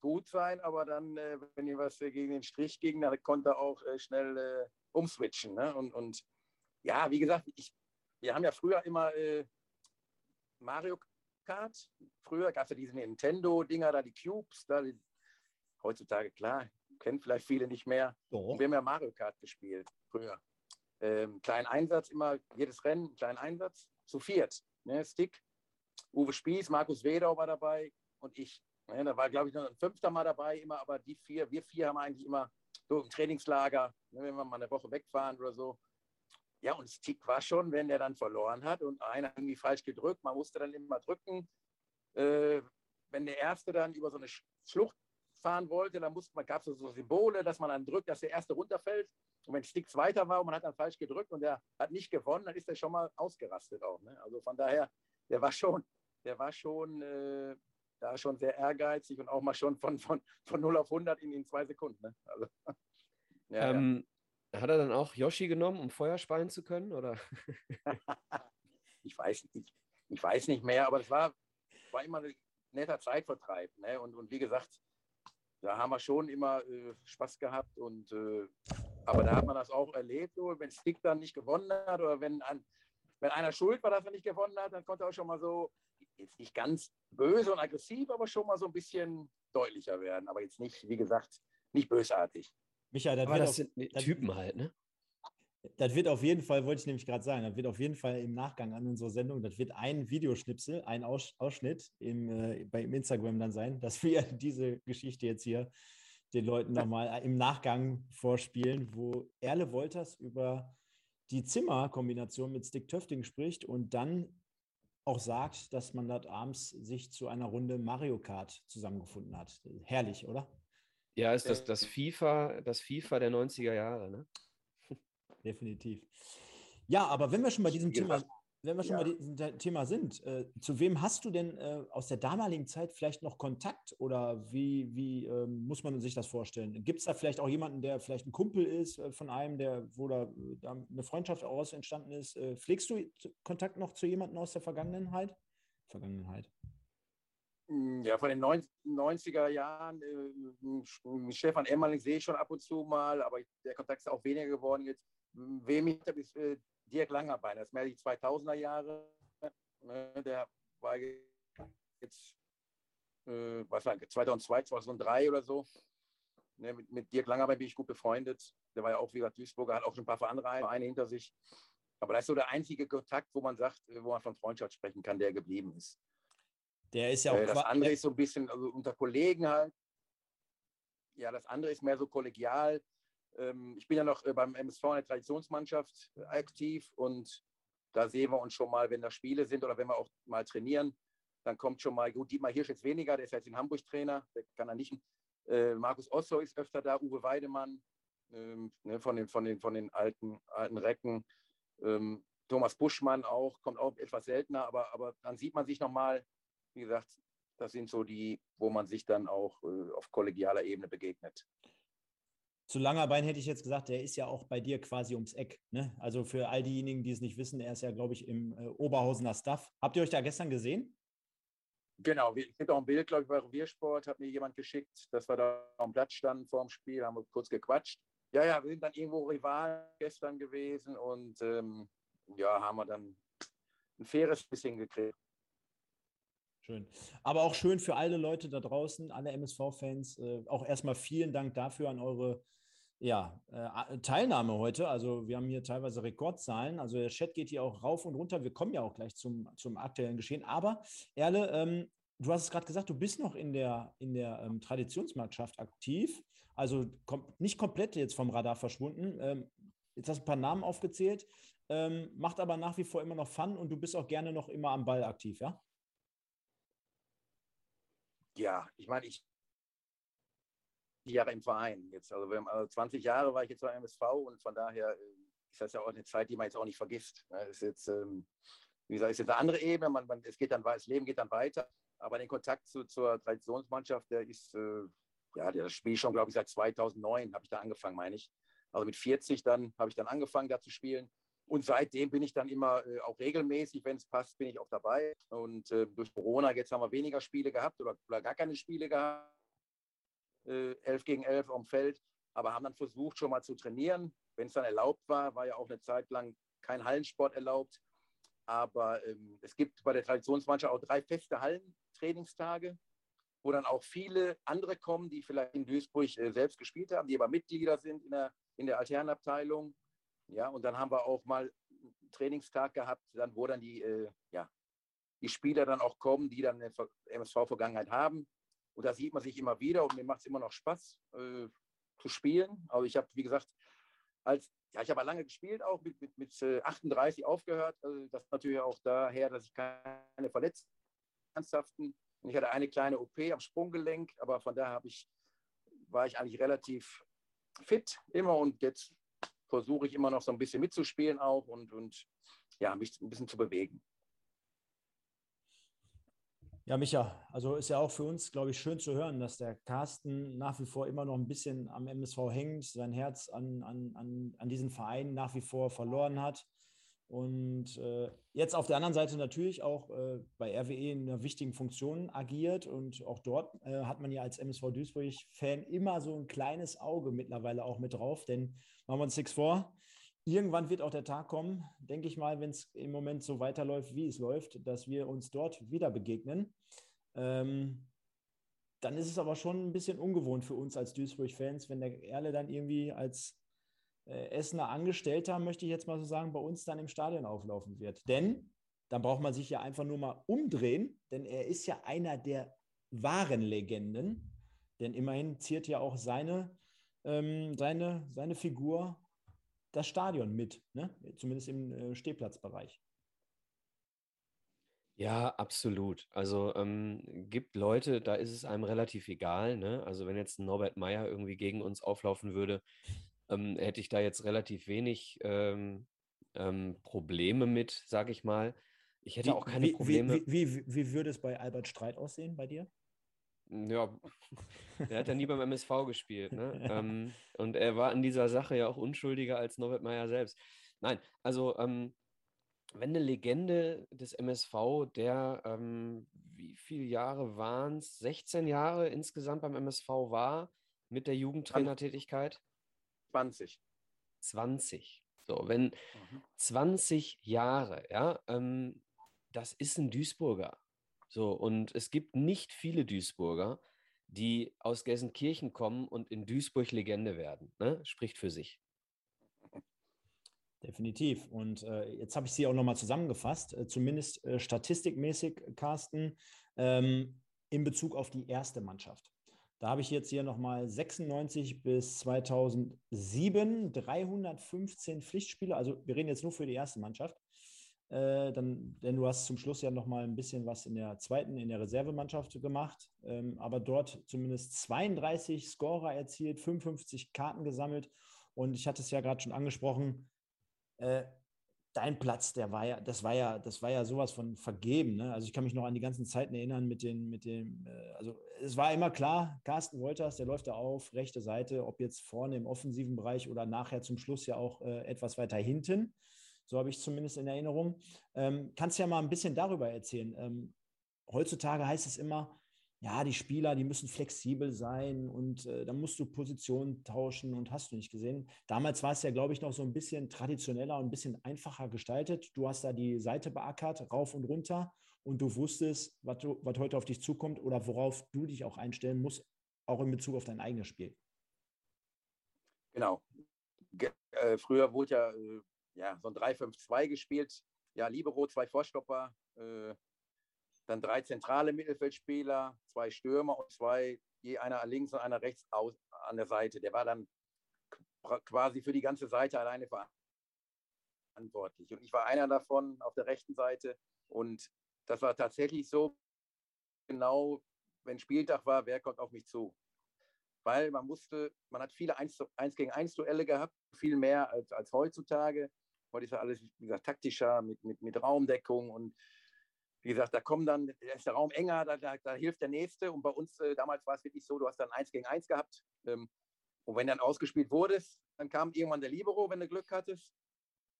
herzensgut sein, aber dann, äh, wenn ihm was gegen den Strich ging, dann konnte er auch äh, schnell äh, umswitchen. Ne? Und, und ja, wie gesagt, ich, wir haben ja früher immer Mario Kart. Früher gab es ja diese Nintendo-Dinger, da die Cubes, da die, heutzutage, klar, kennen vielleicht viele nicht mehr. Und wir haben ja Mario Kart gespielt früher ähm, kleinen Einsatz, immer jedes Rennen, kleinen Einsatz, zu viert. Ne? Stick, Uwe Spieß, Markus Wedau war dabei und ich. Ne? Da war, glaube ich, noch ein fünfter Mal dabei, immer, aber die vier, wir vier haben eigentlich immer so im Trainingslager, ne? wenn wir mal eine Woche wegfahren oder so. Ja, und Stick war schon, wenn der dann verloren hat und einer irgendwie falsch gedrückt, man musste dann immer drücken. Äh, wenn der Erste dann über so eine Schlucht fahren wollte, dann musste man, gab es so Symbole, dass man dann drückt, dass der Erste runterfällt. Und wenn Sticks weiter war und man hat dann falsch gedrückt und er hat nicht gewonnen, dann ist er schon mal ausgerastet auch. Ne? Also von daher, der war schon, der war schon äh, da schon sehr ehrgeizig und auch mal schon von, von, von 0 auf 100 in, in zwei Sekunden. Ne? Also, ja, ähm, ja. Hat er dann auch Yoshi genommen, um Feuer speien zu können? Oder? ich, weiß nicht, ich weiß nicht mehr, aber es war, war immer ein netter Zeitvertreib. Ne? Und, und wie gesagt, da haben wir schon immer äh, Spaß gehabt und äh, aber da hat man das auch erlebt, so, wenn Stick dann nicht gewonnen hat oder wenn, ein, wenn einer schuld war, dass er nicht gewonnen hat, dann konnte er auch schon mal so, jetzt nicht ganz böse und aggressiv, aber schon mal so ein bisschen deutlicher werden. Aber jetzt nicht, wie gesagt, nicht bösartig. Michael, das, aber das auf, sind Typen halt, ne? Das wird auf jeden Fall, wollte ich nämlich gerade sagen, das wird auf jeden Fall im Nachgang an unsere Sendung, das wird ein Videoschnipsel, ein Ausschnitt im, äh, bei Instagram dann sein, dass wir diese Geschichte jetzt hier den Leuten nochmal im Nachgang vorspielen, wo Erle Wolters über die Zimmerkombination mit Stick Töfting spricht und dann auch sagt, dass man dort abends sich zu einer Runde Mario Kart zusammengefunden hat. Herrlich, oder? Ja, ist das das FIFA, das FIFA der 90er Jahre, ne? Definitiv. Ja, aber wenn wir schon bei diesem Thema wenn wir schon ja. bei diesem Thema sind, äh, zu wem hast du denn äh, aus der damaligen Zeit vielleicht noch Kontakt oder wie, wie äh, muss man sich das vorstellen? Gibt es da vielleicht auch jemanden, der vielleicht ein Kumpel ist äh, von einem, der, wo da, da eine Freundschaft aus entstanden ist? Äh, pflegst du Kontakt noch zu jemandem aus der Vergangenheit? Vergangenheit. Hm, ja, von den 90er Jahren, äh, Stefan Emmerling sehe ich schon ab und zu mal, aber der Kontakt ist auch weniger geworden jetzt. Wem ich ist Dirk Langerbein, das ist mehr die 2000er Jahre. Ne, der war jetzt, äh, was war 2002, 2003 oder so. Ne, mit, mit Dirk Langerbein bin ich gut befreundet. Der war ja auch, wie gesagt, Duisburger, hat auch schon ein paar Vereine hinter sich. Aber das ist so der einzige Kontakt, wo man sagt, wo man von Freundschaft sprechen kann, der geblieben ist. Der ist ja auch. Äh, das andere ist so ein bisschen, also unter Kollegen halt. Ja, das andere ist mehr so kollegial. Ähm, ich bin ja noch äh, beim MSV in der Traditionsmannschaft äh, aktiv und da sehen wir uns schon mal, wenn da Spiele sind oder wenn wir auch mal trainieren, dann kommt schon mal, gut, Dietmar Hirsch jetzt weniger, der ist jetzt in Hamburg Trainer, der kann er nicht. Äh, Markus Osso ist öfter da, Uwe Weidemann ähm, ne, von, den, von, den, von den alten, alten Recken. Ähm, Thomas Buschmann auch, kommt auch etwas seltener, aber, aber dann sieht man sich nochmal, wie gesagt, Das sind so die, wo man sich dann auch äh, auf kollegialer Ebene begegnet. Zu langer Bein hätte ich jetzt gesagt, der ist ja auch bei dir quasi ums Eck. Ne? Also für all diejenigen, die es nicht wissen, er ist ja, glaube ich, im äh, Oberhausener Staff. Habt ihr euch da gestern gesehen? Genau, ich habe auch ein Bild, glaube ich, bei Reviersport, hat mir jemand geschickt, dass wir da am Platz standen vor dem Spiel, haben wir kurz gequatscht. Ja, ja, wir sind dann irgendwo Rivalen gestern gewesen und ähm, ja, haben wir dann ein faires bisschen gekriegt. Schön. Aber auch schön für alle Leute da draußen, alle MSV-Fans. Äh, auch erstmal vielen Dank dafür an eure ja, äh, Teilnahme heute. Also wir haben hier teilweise Rekordzahlen. Also der Chat geht hier auch rauf und runter. Wir kommen ja auch gleich zum, zum aktuellen Geschehen. Aber Erle, ähm, du hast es gerade gesagt, du bist noch in der, in der ähm, Traditionsmannschaft aktiv. Also kom nicht komplett jetzt vom Radar verschwunden. Ähm, jetzt hast du ein paar Namen aufgezählt, ähm, macht aber nach wie vor immer noch Fun und du bist auch gerne noch immer am Ball aktiv, ja? Ja, ich meine, ich Jahre im Verein jetzt. Also, also 20 Jahre war ich jetzt beim MSV und von daher äh, ist das ja auch eine Zeit, die man jetzt auch nicht vergisst. Das ne? ist jetzt, ähm, wie gesagt, ist jetzt eine andere Ebene. Man, man, es geht dann, das Leben geht dann weiter. Aber den Kontakt zu, zur Traditionsmannschaft, der ist, äh, ja, das Spiel schon, glaube ich, seit 2009 habe ich da angefangen, meine ich. Also mit 40 dann habe ich dann angefangen, da zu spielen. Und seitdem bin ich dann immer äh, auch regelmäßig, wenn es passt, bin ich auch dabei. Und äh, durch Corona, jetzt haben wir weniger Spiele gehabt oder, oder gar keine Spiele gehabt äh, 11 gegen 11 am Feld, aber haben dann versucht, schon mal zu trainieren. Wenn es dann erlaubt war, war ja auch eine Zeit lang kein Hallensport erlaubt. Aber ähm, es gibt bei der Traditionsmannschaft auch drei feste Hallentrainingstage, wo dann auch viele andere kommen, die vielleicht in Duisburg äh, selbst gespielt haben, die aber Mitglieder sind in der, in der Alternabteilung. Ja, und dann haben wir auch mal einen Trainingstag gehabt, dann, wo dann die, äh, ja, die Spieler dann auch kommen, die dann eine MSV-Vergangenheit haben. Und da sieht man sich immer wieder und mir macht es immer noch Spaß äh, zu spielen. Aber ich habe, wie gesagt, als, ja, ich habe lange gespielt, auch mit, mit, mit 38 äh, aufgehört. Also das natürlich auch daher, dass ich keine Verletzungen ernsthaften. Und ich hatte eine kleine OP am Sprunggelenk, aber von daher ich, war ich eigentlich relativ fit immer und jetzt versuche ich immer noch so ein bisschen mitzuspielen auch und, und ja, mich ein bisschen zu bewegen. Ja, Micha, also ist ja auch für uns, glaube ich, schön zu hören, dass der Carsten nach wie vor immer noch ein bisschen am MSV hängt, sein Herz an, an, an, an diesen Verein nach wie vor verloren hat. Und äh, jetzt auf der anderen Seite natürlich auch äh, bei RWE in einer wichtigen Funktion agiert. Und auch dort äh, hat man ja als MSV Duisburg-Fan immer so ein kleines Auge mittlerweile auch mit drauf. Denn machen wir uns nichts vor, irgendwann wird auch der Tag kommen, denke ich mal, wenn es im Moment so weiterläuft, wie es läuft, dass wir uns dort wieder begegnen. Ähm, dann ist es aber schon ein bisschen ungewohnt für uns als Duisburg-Fans, wenn der Erle dann irgendwie als äh, Essener Angestellter, möchte ich jetzt mal so sagen, bei uns dann im Stadion auflaufen wird. Denn dann braucht man sich ja einfach nur mal umdrehen, denn er ist ja einer der wahren Legenden. Denn immerhin ziert ja auch seine, ähm, seine, seine Figur das Stadion mit, ne? zumindest im äh, Stehplatzbereich. Ja, absolut. Also ähm, gibt Leute, da ist es einem relativ egal. Ne? Also wenn jetzt ein Norbert Meyer irgendwie gegen uns auflaufen würde, ähm, hätte ich da jetzt relativ wenig ähm, ähm Probleme mit, sage ich mal. Ich hätte wie, auch keine wie, Probleme. Wie, wie, wie, würde es bei Albert Streit aussehen bei dir? Ja, der hat ja nie beim MSV gespielt. Ne? Ja. Ähm, und er war in dieser Sache ja auch unschuldiger als Norbert Meyer selbst. Nein, also ähm, wenn eine Legende des MSV, der ähm, wie viele Jahre waren es? 16 Jahre insgesamt beim MSV war mit der Jugendtrainertätigkeit? 20. 20. So, wenn mhm. 20 Jahre, ja, ähm, das ist ein Duisburger. So, und es gibt nicht viele Duisburger, die aus Gelsenkirchen kommen und in Duisburg Legende werden. Ne? Spricht für sich. Definitiv. Und äh, jetzt habe ich sie auch nochmal zusammengefasst, äh, zumindest äh, statistikmäßig, Carsten, ähm, in Bezug auf die erste Mannschaft. Da habe ich jetzt hier nochmal 96 bis 2007 315 Pflichtspiele. Also wir reden jetzt nur für die erste Mannschaft. Äh, dann, denn du hast zum Schluss ja noch mal ein bisschen was in der zweiten, in der Reservemannschaft gemacht, ähm, aber dort zumindest 32 Scorer erzielt, 55 Karten gesammelt und ich hatte es ja gerade schon angesprochen, äh, dein Platz, der war ja, das war ja, das war ja sowas von vergeben. Ne? Also ich kann mich noch an die ganzen Zeiten erinnern mit den, mit dem, äh, also es war immer klar, Carsten Wolters, der läuft da auf, rechte Seite, ob jetzt vorne im offensiven Bereich oder nachher zum Schluss ja auch äh, etwas weiter hinten. So habe ich es zumindest in Erinnerung. Ähm, kannst ja mal ein bisschen darüber erzählen. Ähm, heutzutage heißt es immer, ja, die Spieler, die müssen flexibel sein und äh, dann musst du Positionen tauschen und hast du nicht gesehen. Damals war es ja, glaube ich, noch so ein bisschen traditioneller und ein bisschen einfacher gestaltet. Du hast da die Seite beackert, rauf und runter und du wusstest, was, was heute auf dich zukommt oder worauf du dich auch einstellen musst, auch in Bezug auf dein eigenes Spiel. Genau. Ge äh, früher wurde ja, äh, ja so ein 3-5-2 gespielt. Ja, Libero, zwei Vorstopper, äh, dann drei zentrale Mittelfeldspieler, zwei Stürmer und zwei, je einer links und einer rechts aus, an der Seite. Der war dann quasi für die ganze Seite alleine verantwortlich. Und ich war einer davon auf der rechten Seite. Und das war tatsächlich so, genau, wenn Spieltag war, wer kommt auf mich zu? Weil man musste, man hat viele 1, 1 gegen 1 Duelle gehabt, viel mehr als, als heutzutage. Heute ist ja alles, wie gesagt, taktischer mit, mit, mit Raumdeckung und wie gesagt, da kommen dann, da ist der Raum enger, da, da, da hilft der Nächste. Und bei uns äh, damals war es wirklich so, du hast dann eins gegen eins gehabt. Ähm, und wenn dann ausgespielt wurdest, dann kam irgendwann der Libero, wenn du Glück hattest.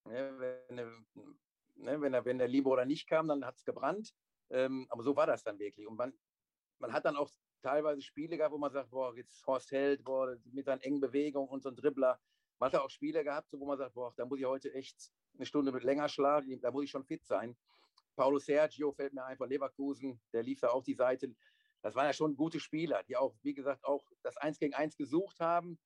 Ja, wenn, ne, wenn, der, wenn der Libero dann nicht kam, dann hat es gebrannt. Ähm, aber so war das dann wirklich. Und man, man hat dann auch teilweise Spiele gehabt, wo man sagt, boah, jetzt Horst Held, boah, mit seinen engen Bewegungen und so ein Dribbler. Man hat auch Spiele gehabt, wo man sagt, boah, da muss ich heute echt eine Stunde mit länger schlagen, da muss ich schon fit sein. Paulo Sergio fällt mir ein von Leverkusen, der lief da auch die Seite. Das waren ja schon gute Spieler, die auch, wie gesagt, auch das Eins gegen Eins gesucht haben.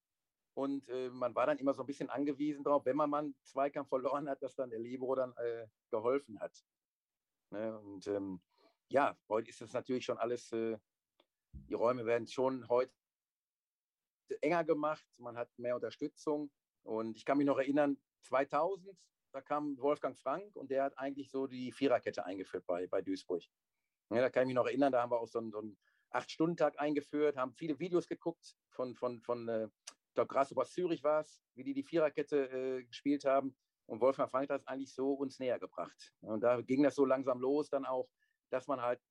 Und äh, man war dann immer so ein bisschen angewiesen darauf, wenn man mal einen Zweikampf verloren hat, dass dann der Libero dann äh, geholfen hat. Ne? Und ähm, ja, heute ist es natürlich schon alles, äh, die Räume werden schon heute enger gemacht, man hat mehr Unterstützung. Und ich kann mich noch erinnern, 2000 da kam Wolfgang Frank und der hat eigentlich so die Viererkette eingeführt bei, bei Duisburg. Ja, da kann ich mich noch erinnern, da haben wir auch so einen, so einen Acht-Stunden-Tag eingeführt, haben viele Videos geguckt von, von, von äh, ich glaube, Zürich war es, wie die die Viererkette äh, gespielt haben. Und Wolfgang Frank hat das eigentlich so uns näher gebracht. Und da ging das so langsam los dann auch, dass man halt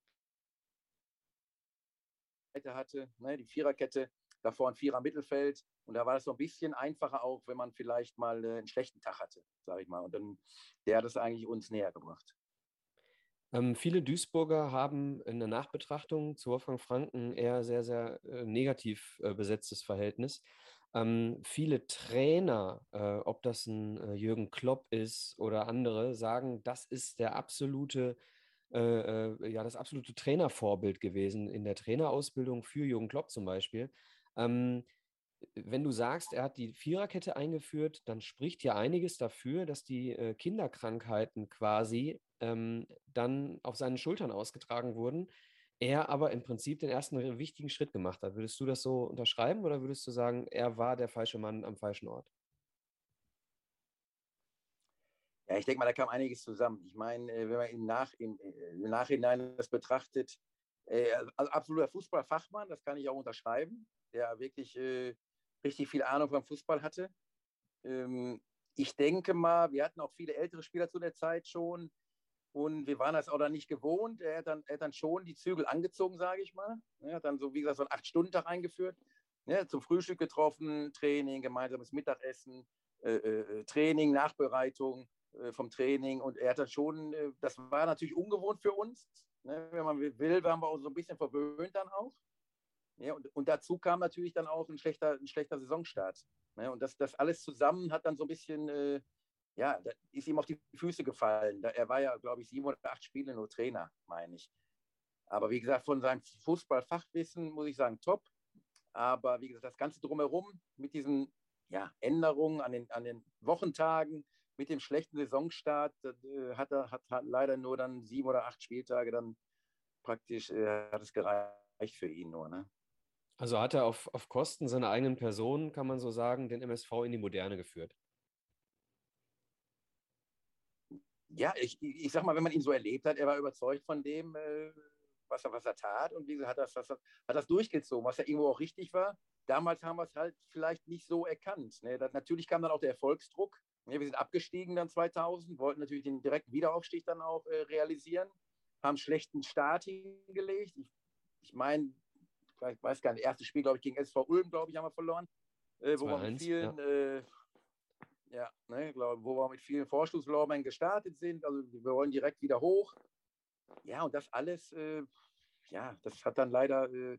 hatte, ne, die Viererkette, davor ein Vierer Mittelfeld. Und da war das so ein bisschen einfacher auch, wenn man vielleicht mal äh, einen schlechten Tag hatte, sage ich mal. Und dann, der hat es eigentlich uns näher gebracht. Ähm, viele Duisburger haben in der Nachbetrachtung zu Wolfgang Franken eher sehr, sehr äh, negativ äh, besetztes Verhältnis. Ähm, viele Trainer, äh, ob das ein äh, Jürgen Klopp ist oder andere, sagen, das ist der absolute äh, ja, das absolute Trainervorbild gewesen in der Trainerausbildung für Jürgen Klopp zum Beispiel. Ähm, wenn du sagst, er hat die Viererkette eingeführt, dann spricht ja einiges dafür, dass die äh, Kinderkrankheiten quasi ähm, dann auf seinen Schultern ausgetragen wurden. Er aber im Prinzip den ersten wichtigen Schritt gemacht hat. Würdest du das so unterschreiben oder würdest du sagen, er war der falsche Mann am falschen Ort? Ja, ich denke mal, da kam einiges zusammen. Ich meine, äh, wenn man im, Nach, im, äh, im Nachhinein das betrachtet, äh, also absoluter Fußballfachmann, das kann ich auch unterschreiben der wirklich äh, richtig viel Ahnung vom Fußball hatte. Ähm, ich denke mal, wir hatten auch viele ältere Spieler zu der Zeit schon und wir waren das auch dann nicht gewohnt. Er hat dann, er hat dann schon die Zügel angezogen, sage ich mal. Er hat dann so, wie gesagt, so einen Acht-Stunden-Tag eingeführt. Ja, zum Frühstück getroffen, Training, gemeinsames Mittagessen, äh, äh, Training, Nachbereitung äh, vom Training. Und er hat dann schon, äh, das war natürlich ungewohnt für uns. Ne? Wenn man will, waren wir auch so ein bisschen verwöhnt dann auch. Ja, und, und dazu kam natürlich dann auch ein schlechter, ein schlechter Saisonstart. Ne? Und das, das alles zusammen hat dann so ein bisschen, äh, ja, ist ihm auf die Füße gefallen. Da, er war ja, glaube ich, sieben oder acht Spiele nur Trainer, meine ich. Aber wie gesagt, von seinem Fußballfachwissen muss ich sagen, top. Aber wie gesagt, das Ganze drumherum mit diesen ja, Änderungen an den, an den Wochentagen, mit dem schlechten Saisonstart, äh, hat er hat, hat leider nur dann sieben oder acht Spieltage dann praktisch, äh, hat es gereicht für ihn nur. Ne? Also hat er auf, auf Kosten seiner eigenen Person, kann man so sagen, den MSV in die Moderne geführt. Ja, ich, ich sag mal, wenn man ihn so erlebt hat, er war überzeugt von dem, äh, was, er, was er tat und wie hat das, hat das durchgezogen, was ja irgendwo auch richtig war. Damals haben wir es halt vielleicht nicht so erkannt. Ne? Das, natürlich kam dann auch der Erfolgsdruck Ja, wir sind abgestiegen dann 2000, wollten natürlich den direkten Wiederaufstieg dann auch äh, realisieren, haben schlechten Start hingelegt. Ich, ich meine, ich weiß gar nicht, erstes Spiel, glaube ich, gegen SV Ulm, glaube ich, haben wir verloren, äh, wo wir mit vielen, ja, äh, ja ne, glaub, wo wir mit vielen Vorschusslorbeeren gestartet sind. Also wir wollen direkt wieder hoch. Ja, und das alles, äh, ja, das hat dann leider äh,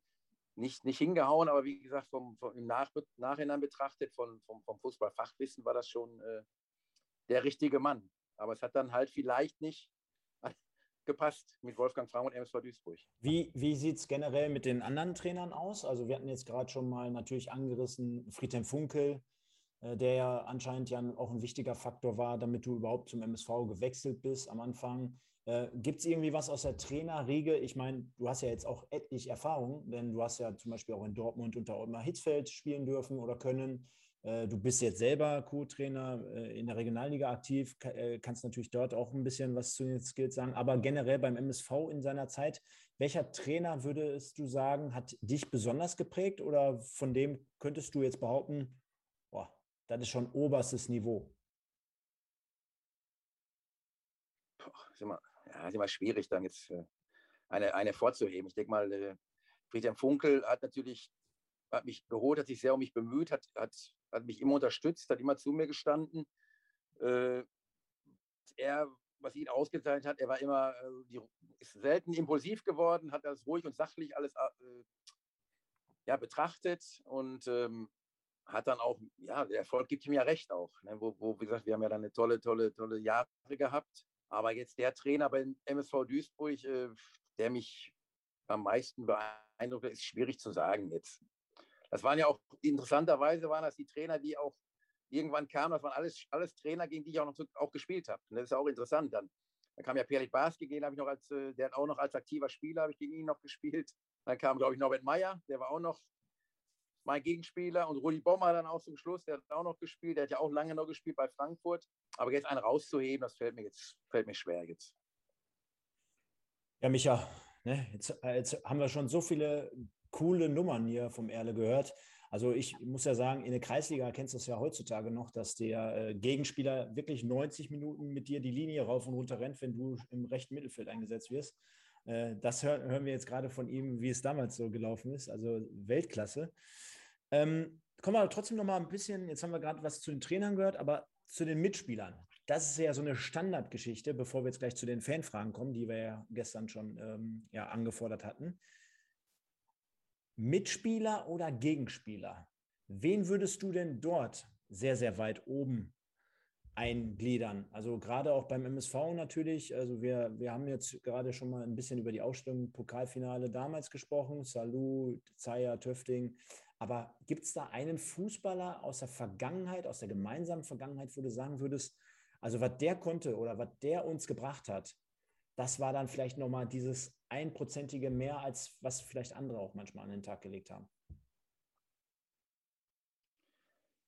nicht, nicht hingehauen, aber wie gesagt, vom, vom im Nach Nachhinein betrachtet, von, vom, vom Fußballfachwissen war das schon äh, der richtige Mann. Aber es hat dann halt vielleicht nicht gepasst mit Wolfgang Frahm und MSV Duisburg. Wie, wie sieht es generell mit den anderen Trainern aus? Also wir hatten jetzt gerade schon mal natürlich angerissen Friedhelm Funkel, äh, der ja anscheinend ja auch ein wichtiger Faktor war, damit du überhaupt zum MSV gewechselt bist am Anfang. Äh, Gibt es irgendwie was aus der Trainerriege? Ich meine, du hast ja jetzt auch etliche Erfahrung, denn du hast ja zum Beispiel auch in Dortmund unter Ottmar Hitzfeld spielen dürfen oder können. Äh, du bist jetzt selber Co-Trainer äh, in der Regionalliga aktiv, äh, kannst natürlich dort auch ein bisschen was zu den Skills sagen. Aber generell beim MSV in seiner Zeit, welcher Trainer würdest du sagen, hat dich besonders geprägt oder von dem könntest du jetzt behaupten, boah, das ist schon oberstes Niveau? Boah, ist immer, ja, ist immer schwierig, dann jetzt eine, eine vorzuheben. Ich denke mal, Friedhelm Funkel hat natürlich hat mich geholt, hat sich sehr um mich bemüht, hat, hat, hat mich immer unterstützt, hat immer zu mir gestanden. Äh, er, was ihn ausgezeichnet hat, er war immer, äh, die, ist selten impulsiv geworden, hat das ruhig und sachlich alles äh, ja, betrachtet und ähm, hat dann auch, ja, der Erfolg gibt ihm ja recht auch. Ne? Wo, wo, wie gesagt, wir haben ja dann eine tolle, tolle, tolle Jahre gehabt. Aber jetzt der Trainer beim MSV Duisburg, äh, der mich am meisten beeindruckt hat, ist schwierig zu sagen jetzt. Das waren ja auch, interessanterweise waren das die Trainer, die auch irgendwann kamen, das waren alles, alles Trainer, gegen die ich auch noch auch gespielt habe. Und das ist auch interessant. Dann, dann kam ja Pierre Barski, den habe ich noch als, äh, der hat auch noch als aktiver Spieler, habe ich gegen ihn noch gespielt. Dann kam, glaube ich, Norbert Meyer, der war auch noch mein Gegenspieler. Und Rudi Bommer dann auch zum Schluss, der hat auch noch gespielt. Der hat ja auch lange noch gespielt bei Frankfurt. Aber jetzt einen rauszuheben, das fällt mir jetzt fällt mir schwer jetzt. Ja, Micha, ne, jetzt, äh, jetzt haben wir schon so viele coole Nummern hier vom Erle gehört. Also ich muss ja sagen, in der Kreisliga kennst du es ja heutzutage noch, dass der äh, Gegenspieler wirklich 90 Minuten mit dir die Linie rauf und runter rennt, wenn du im rechten Mittelfeld eingesetzt wirst. Äh, das hören wir jetzt gerade von ihm, wie es damals so gelaufen ist. Also Weltklasse. Ähm, kommen wir trotzdem noch mal ein bisschen, jetzt haben wir gerade was zu den Trainern gehört, aber zu den Mitspielern. Das ist ja so eine Standardgeschichte, bevor wir jetzt gleich zu den Fanfragen kommen, die wir ja gestern schon ähm, ja, angefordert hatten. Mitspieler oder Gegenspieler? Wen würdest du denn dort sehr, sehr weit oben eingliedern? Also gerade auch beim MSV natürlich. Also wir, wir haben jetzt gerade schon mal ein bisschen über die Ausstellung Pokalfinale damals gesprochen. Salou, Zaya, Töfting. Aber gibt es da einen Fußballer aus der Vergangenheit, aus der gemeinsamen Vergangenheit, wo du sagen würdest, also was der konnte oder was der uns gebracht hat, das war dann vielleicht nochmal dieses einprozentige mehr, als was vielleicht andere auch manchmal an den Tag gelegt haben.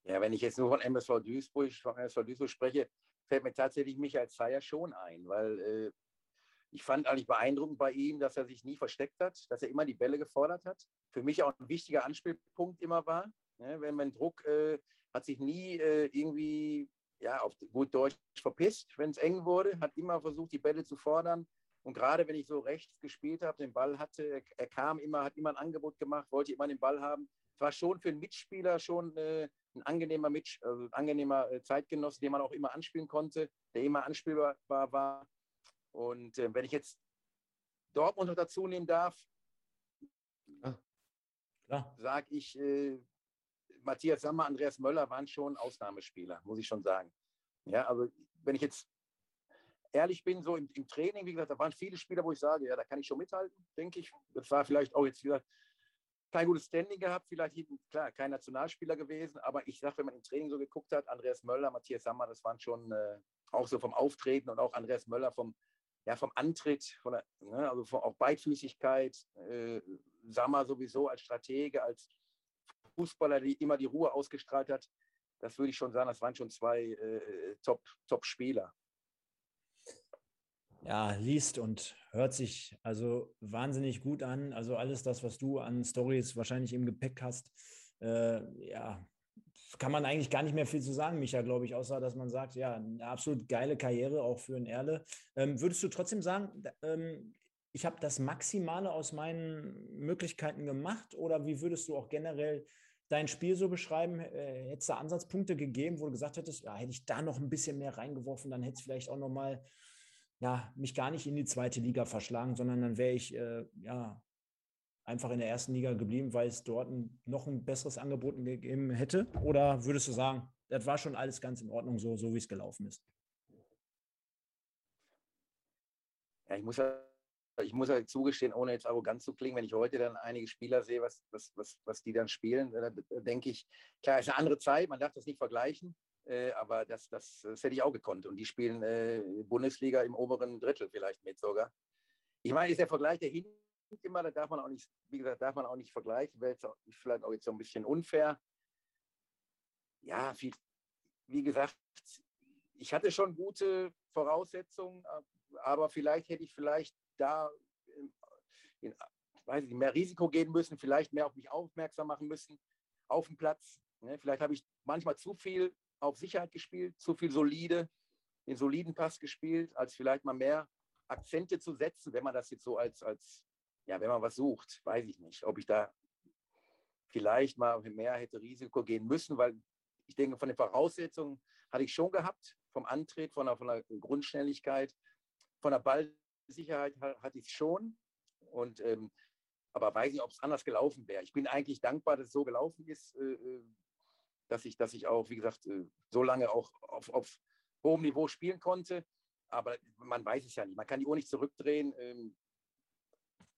Ja, wenn ich jetzt nur von MSV Duisburg, von MSV Duisburg spreche, fällt mir tatsächlich Michael Zeyer schon ein, weil äh, ich fand eigentlich beeindruckend bei ihm, dass er sich nie versteckt hat, dass er immer die Bälle gefordert hat. Für mich auch ein wichtiger Anspielpunkt immer war. Ja, wenn man Druck äh, hat sich nie äh, irgendwie ja, auf gut Deutsch verpisst, wenn es eng wurde, hat immer versucht, die Bälle zu fordern. Und gerade wenn ich so rechts gespielt habe, den Ball hatte, er, kam immer, hat immer ein Angebot gemacht, wollte immer den Ball haben. Es war schon für einen Mitspieler schon äh, ein angenehmer, Mitsch also ein angenehmer äh, Zeitgenosse, den man auch immer anspielen konnte, der immer anspielbar war. Und äh, wenn ich jetzt Dortmund noch dazu nehmen darf, ah, sage ich, äh, Matthias Sammer, Andreas Möller waren schon Ausnahmespieler, muss ich schon sagen. Ja, also wenn ich jetzt ehrlich bin, so im, im, Training, wie gesagt, da waren viele Spieler, wo ich sage, ja, da kann ich schon mithalten, denke ich. Das war vielleicht auch jetzt wieder kein gutes Standing gehabt, vielleicht klar, kein Nationalspieler gewesen, aber ich sage, wenn man im Training so geguckt hat, Andreas Möller, Matthias Sammer, das waren schon äh, auch so vom Auftreten und auch Andreas Möller vom, ja, vom Antritt, von der, ne, also von, auch Beidfüßigkeit, äh, Sammer sowieso als Stratege, als Fußballer, die immer die Ruhe ausgestrahlt hat. Das würde ich schon sagen, das waren schon zwei äh, Top-Spieler. Top ja, liest und hört sich also wahnsinnig gut an. Also alles das, was du an Stories wahrscheinlich im Gepäck hast, äh, ja, kann man eigentlich gar nicht mehr viel zu sagen, Micha, glaube ich, außer dass man sagt, ja, eine absolut geile Karriere auch für einen Erle. Ähm, würdest du trotzdem sagen, ähm, ich habe das Maximale aus meinen Möglichkeiten gemacht oder wie würdest du auch generell dein Spiel so beschreiben? Äh, hätte es da Ansatzpunkte gegeben, wo du gesagt hättest, ja, hätte ich da noch ein bisschen mehr reingeworfen, dann hätte es vielleicht auch nochmal ja, mich gar nicht in die zweite Liga verschlagen, sondern dann wäre ich äh, ja, einfach in der ersten Liga geblieben, weil es dort ein, noch ein besseres Angebot gegeben hätte? Oder würdest du sagen, das war schon alles ganz in Ordnung, so, so wie es gelaufen ist? Ja, ich muss ja ich muss halt zugestehen, ohne jetzt arrogant zu klingen, wenn ich heute dann einige Spieler sehe, was, was, was, was die dann spielen, da, denke ich, klar, es ist eine andere Zeit, man darf das nicht vergleichen, äh, aber das, das, das, hätte ich auch gekonnt. Und die spielen äh, Bundesliga im oberen Drittel vielleicht mit sogar. Ich meine, ist der Vergleich, der hinkt immer, da darf man auch nicht, wie gesagt, darf man auch nicht vergleichen, wäre vielleicht auch jetzt so ein bisschen unfair. Ja, viel, wie gesagt, ich hatte schon gute Voraussetzungen, aber vielleicht hätte ich vielleicht da in, in, weiß ich, mehr Risiko gehen müssen, vielleicht mehr auf mich aufmerksam machen müssen auf dem Platz. Ne? Vielleicht habe ich manchmal zu viel auf Sicherheit gespielt, zu viel solide, den soliden Pass gespielt, als vielleicht mal mehr Akzente zu setzen, wenn man das jetzt so als, als ja, wenn man was sucht, weiß ich nicht, ob ich da vielleicht mal mehr hätte Risiko gehen müssen, weil ich denke, von den Voraussetzungen hatte ich schon gehabt, vom Antritt, von der, von der Grundschnelligkeit, von der Ball, Sicherheit hatte ich schon. Und, ähm, aber weiß nicht, ob es anders gelaufen wäre. Ich bin eigentlich dankbar, dass es so gelaufen ist, äh, äh, dass, ich, dass ich auch, wie gesagt, äh, so lange auch auf, auf hohem Niveau spielen konnte. Aber man weiß es ja nicht. Man kann die Uhr nicht zurückdrehen. Ähm,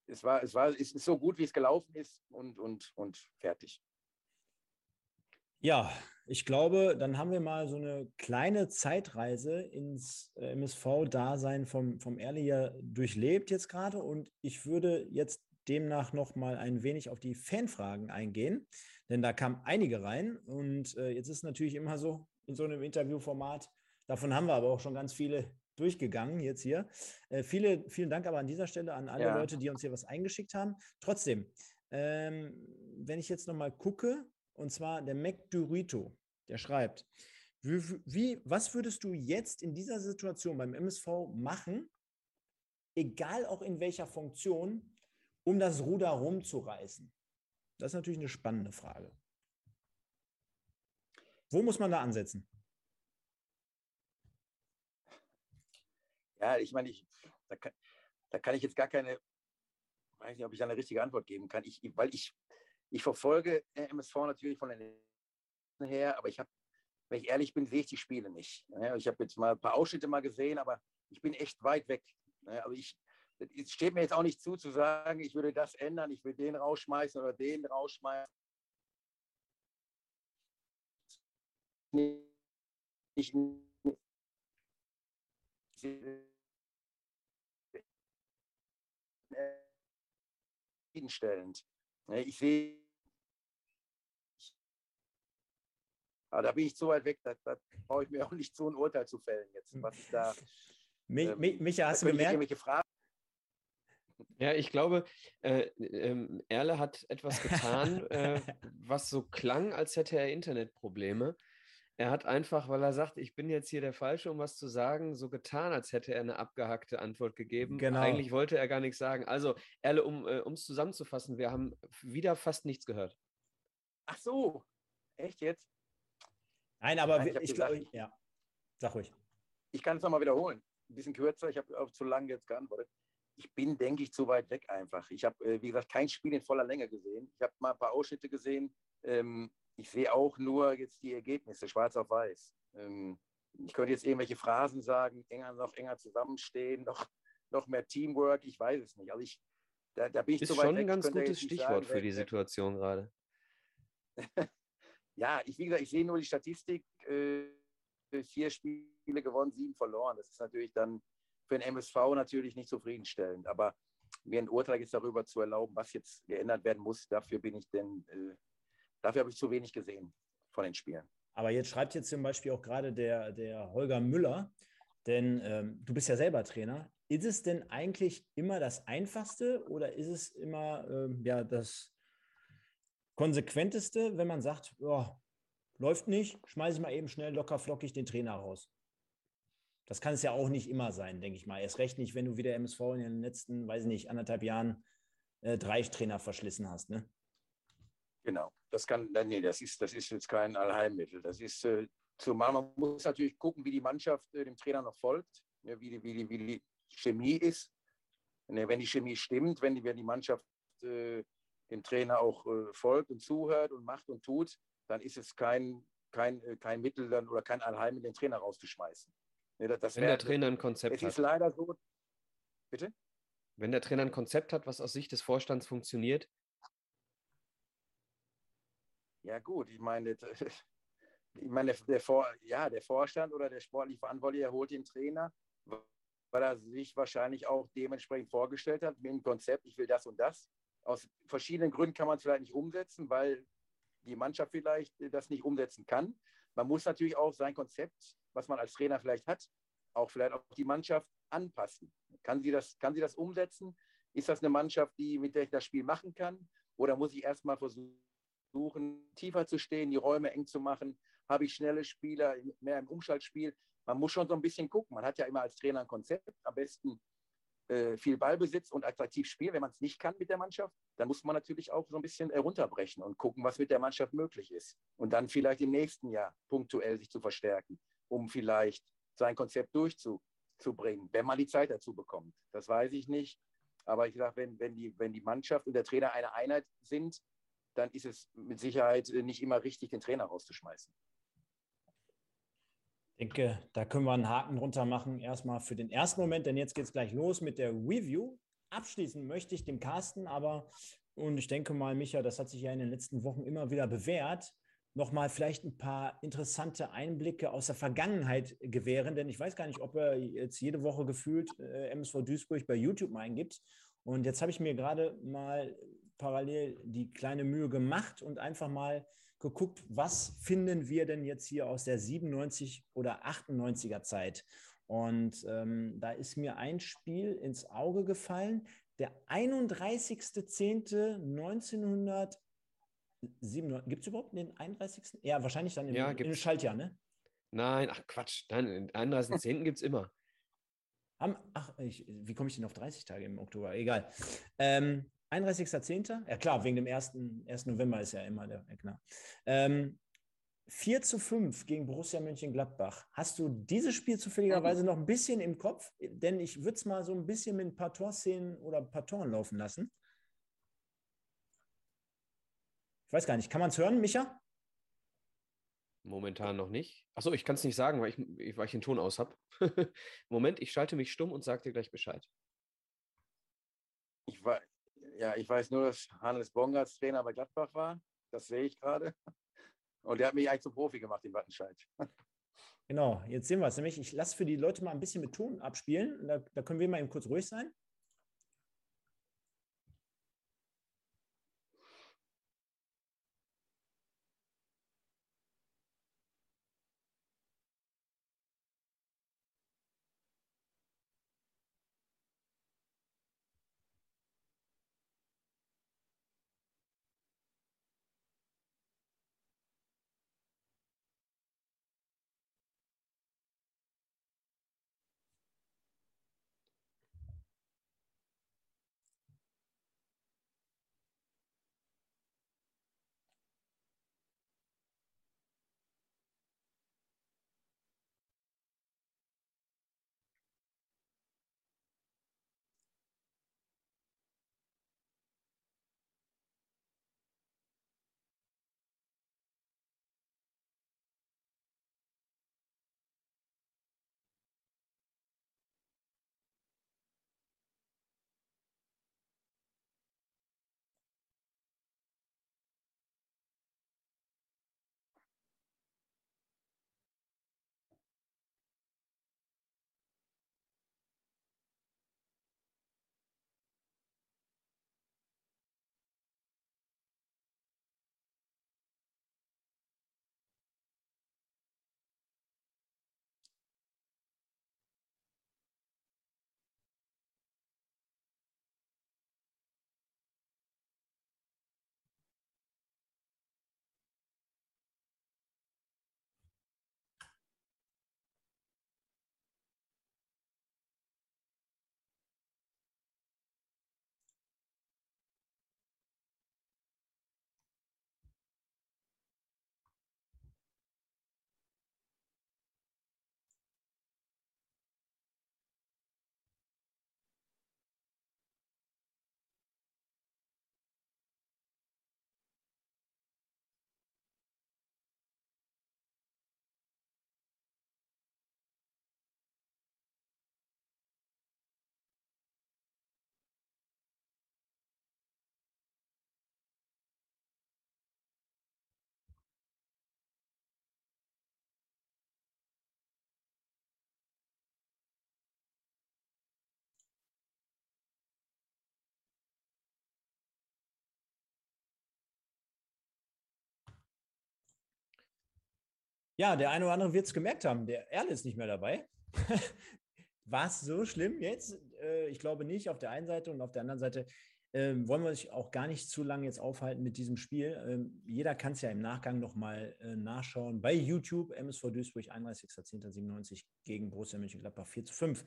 es, war, es, war, es ist so gut, wie es gelaufen ist und, und, und fertig. Ja, ich glaube, dann haben wir mal so eine kleine Zeitreise ins äh, MSV-Dasein vom, vom Erle hier durchlebt jetzt gerade. Und ich würde jetzt demnach noch mal ein wenig auf die Fanfragen eingehen, denn da kamen einige rein. Und äh, jetzt ist natürlich immer so in so einem Interviewformat, davon haben wir aber auch schon ganz viele durchgegangen jetzt hier. Äh, viele, vielen Dank aber an dieser Stelle an alle ja. Leute, die uns hier was eingeschickt haben. Trotzdem, ähm, wenn ich jetzt noch mal gucke, und zwar der Mac Durito, der schreibt, wie, wie, was würdest du jetzt in dieser Situation beim MSV machen, egal auch in welcher Funktion, um das Ruder rumzureißen? Das ist natürlich eine spannende Frage. Wo muss man da ansetzen? Ja, ich meine, ich, da, kann, da kann ich jetzt gar keine, weiß nicht, ob ich da eine richtige Antwort geben kann, ich, weil ich ich verfolge MSV natürlich von den her, aber ich habe, wenn ich ehrlich bin, sehe ich die Spiele nicht. Ich habe jetzt mal ein paar Ausschnitte mal gesehen, aber ich bin echt weit weg. Aber ich, es steht mir jetzt auch nicht zu, zu sagen, ich würde das ändern, ich will den rausschmeißen oder den rausschmeißen. Nicht, zufriedenstellend. Ich sehe Aber da bin ich zu weit weg, da, da brauche ich mir auch nicht so ein Urteil zu fällen jetzt, was ich da. Ähm, Micha, hast du gemerkt? Ja, ich glaube, äh, äh, Erle hat etwas getan, äh, was so klang, als hätte er Internetprobleme. Er hat einfach, weil er sagt, ich bin jetzt hier der Falsche, um was zu sagen, so getan, als hätte er eine abgehackte Antwort gegeben. Genau. Eigentlich wollte er gar nichts sagen. Also, Erle, um äh, es zusammenzufassen, wir haben wieder fast nichts gehört. Ach so, echt jetzt? Nein, aber Nein, ich, ich glaube, ja, sag ruhig. Ich kann es nochmal wiederholen. Ein bisschen kürzer, ich habe auch zu lange jetzt geantwortet. Ich bin, denke ich, zu weit weg einfach. Ich habe, äh, wie gesagt, kein Spiel in voller Länge gesehen. Ich habe mal ein paar Ausschnitte gesehen. Ähm, ich sehe auch nur jetzt die Ergebnisse, schwarz auf weiß. Ähm, ich könnte jetzt irgendwelche Phrasen sagen, enger, noch enger zusammenstehen, noch, noch mehr Teamwork, ich weiß es nicht. Also ich, da, da bin ich ist zu weit schon weg. ein ganz gutes Stichwort sagen, für die Situation gerade. ja, ich, wie gesagt, ich sehe nur die Statistik, äh, vier Spiele gewonnen, sieben verloren. Das ist natürlich dann für den MSV natürlich nicht zufriedenstellend. Aber mir ein Urteil jetzt darüber zu erlauben, was jetzt geändert werden muss, dafür bin ich denn, äh, dafür habe ich zu wenig gesehen von den Spielen. Aber jetzt schreibt jetzt zum Beispiel auch gerade der, der Holger Müller, denn ähm, du bist ja selber Trainer. Ist es denn eigentlich immer das Einfachste oder ist es immer ähm, ja, das Konsequenteste, wenn man sagt, oh, läuft nicht, schmeiße ich mal eben schnell locker flockig den Trainer raus. Das kann es ja auch nicht immer sein, denke ich mal. Erst recht nicht, wenn du wieder MSV in den letzten, weiß ich nicht, anderthalb Jahren äh, drei Trainer verschlissen hast. Ne? Genau, das kann, nee, das ist, das ist jetzt kein Allheilmittel. Das ist, äh, zumal man muss natürlich gucken, wie die Mannschaft äh, dem Trainer noch folgt, ja, wie, die, wie, wie die Chemie ist. Wenn die Chemie stimmt, wenn die, wenn die Mannschaft äh, dem Trainer auch äh, folgt und zuhört und macht und tut, dann ist es kein, kein, äh, kein Mittel dann, oder kein Allheilmittel, den Trainer rauszuschmeißen. Nee, das, wenn wär, der Trainer ein Konzept es hat. Es ist leider so. Bitte? Wenn der Trainer ein Konzept hat, was aus Sicht des Vorstands funktioniert. Ja, gut, ich meine, ich meine, der, Vor, ja, der Vorstand oder der sportliche Verantwortliche holt den Trainer, weil er sich wahrscheinlich auch dementsprechend vorgestellt hat, mit dem Konzept, ich will das und das. Aus verschiedenen Gründen kann man es vielleicht nicht umsetzen, weil die Mannschaft vielleicht das nicht umsetzen kann. Man muss natürlich auch sein Konzept, was man als Trainer vielleicht hat, auch vielleicht auch die Mannschaft anpassen. Kann sie das, kann sie das umsetzen? Ist das eine Mannschaft, die, mit der ich das Spiel machen kann? Oder muss ich erstmal versuchen, tiefer zu stehen, die Räume eng zu machen? Habe ich schnelle Spieler, mehr im Umschaltspiel? Man muss schon so ein bisschen gucken. Man hat ja immer als Trainer ein Konzept, am besten äh, viel Ballbesitz und attraktiv spielen. Wenn man es nicht kann mit der Mannschaft, dann muss man natürlich auch so ein bisschen runterbrechen und gucken, was mit der Mannschaft möglich ist. Und dann vielleicht im nächsten Jahr punktuell sich zu verstärken, um vielleicht sein Konzept durchzubringen, wenn man die Zeit dazu bekommt. Das weiß ich nicht. Aber ich sage, wenn, wenn, die, wenn die Mannschaft und der Trainer eine Einheit sind, dann ist es mit Sicherheit nicht immer richtig, den Trainer rauszuschmeißen. Ich denke, da können wir einen Haken drunter machen, erstmal für den ersten Moment, denn jetzt geht es gleich los mit der Review. Abschließen möchte ich dem Carsten, aber, und ich denke mal, Micha, das hat sich ja in den letzten Wochen immer wieder bewährt, nochmal vielleicht ein paar interessante Einblicke aus der Vergangenheit gewähren, denn ich weiß gar nicht, ob er jetzt jede Woche gefühlt äh, MSV Duisburg bei YouTube eingibt. Und jetzt habe ich mir gerade mal parallel die kleine Mühe gemacht und einfach mal geguckt, was finden wir denn jetzt hier aus der 97 oder 98er Zeit? Und ähm, da ist mir ein Spiel ins Auge gefallen, der 31.10.1997. Gibt es überhaupt den 31.? Ja, wahrscheinlich dann im, ja, im Schaltjahr, ne? Nein, ach Quatsch, nein, den 31.10. gibt es immer. ach, ich, wie komme ich denn auf 30 Tage im Oktober? Egal. Ähm, 31.10. Ja klar, wegen dem 1. 1. November ist ja immer der Eckner. Ähm, 4 zu 5 gegen Borussia Mönchengladbach. Hast du dieses Spiel zufälligerweise noch ein bisschen im Kopf? Denn ich würde es mal so ein bisschen mit ein paar Torszenen oder ein paar Toren laufen lassen. Ich weiß gar nicht, kann man es hören, Micha? Momentan noch nicht. Achso, ich kann es nicht sagen, weil ich, weil ich den Ton aus habe. Moment, ich schalte mich stumm und sage dir gleich Bescheid. Ich war, ja, ich weiß nur, dass Hannes Bongartz Trainer bei Gladbach war. Das sehe ich gerade. Und der hat mich eigentlich zum Profi gemacht, den Wattenscheid. Genau, jetzt sehen wir es nämlich. Ich lasse für die Leute mal ein bisschen mit Ton abspielen. Da, da können wir mal eben kurz ruhig sein. Ja, der eine oder andere wird es gemerkt haben. Der Erle ist nicht mehr dabei. War es so schlimm jetzt? Äh, ich glaube nicht. Auf der einen Seite und auf der anderen Seite ähm, wollen wir sich auch gar nicht zu lange jetzt aufhalten mit diesem Spiel. Ähm, jeder kann es ja im Nachgang nochmal äh, nachschauen. Bei YouTube, MSV Duisburg, 31.10.97 gegen Borussia Mönchengladbach 4 zu 5.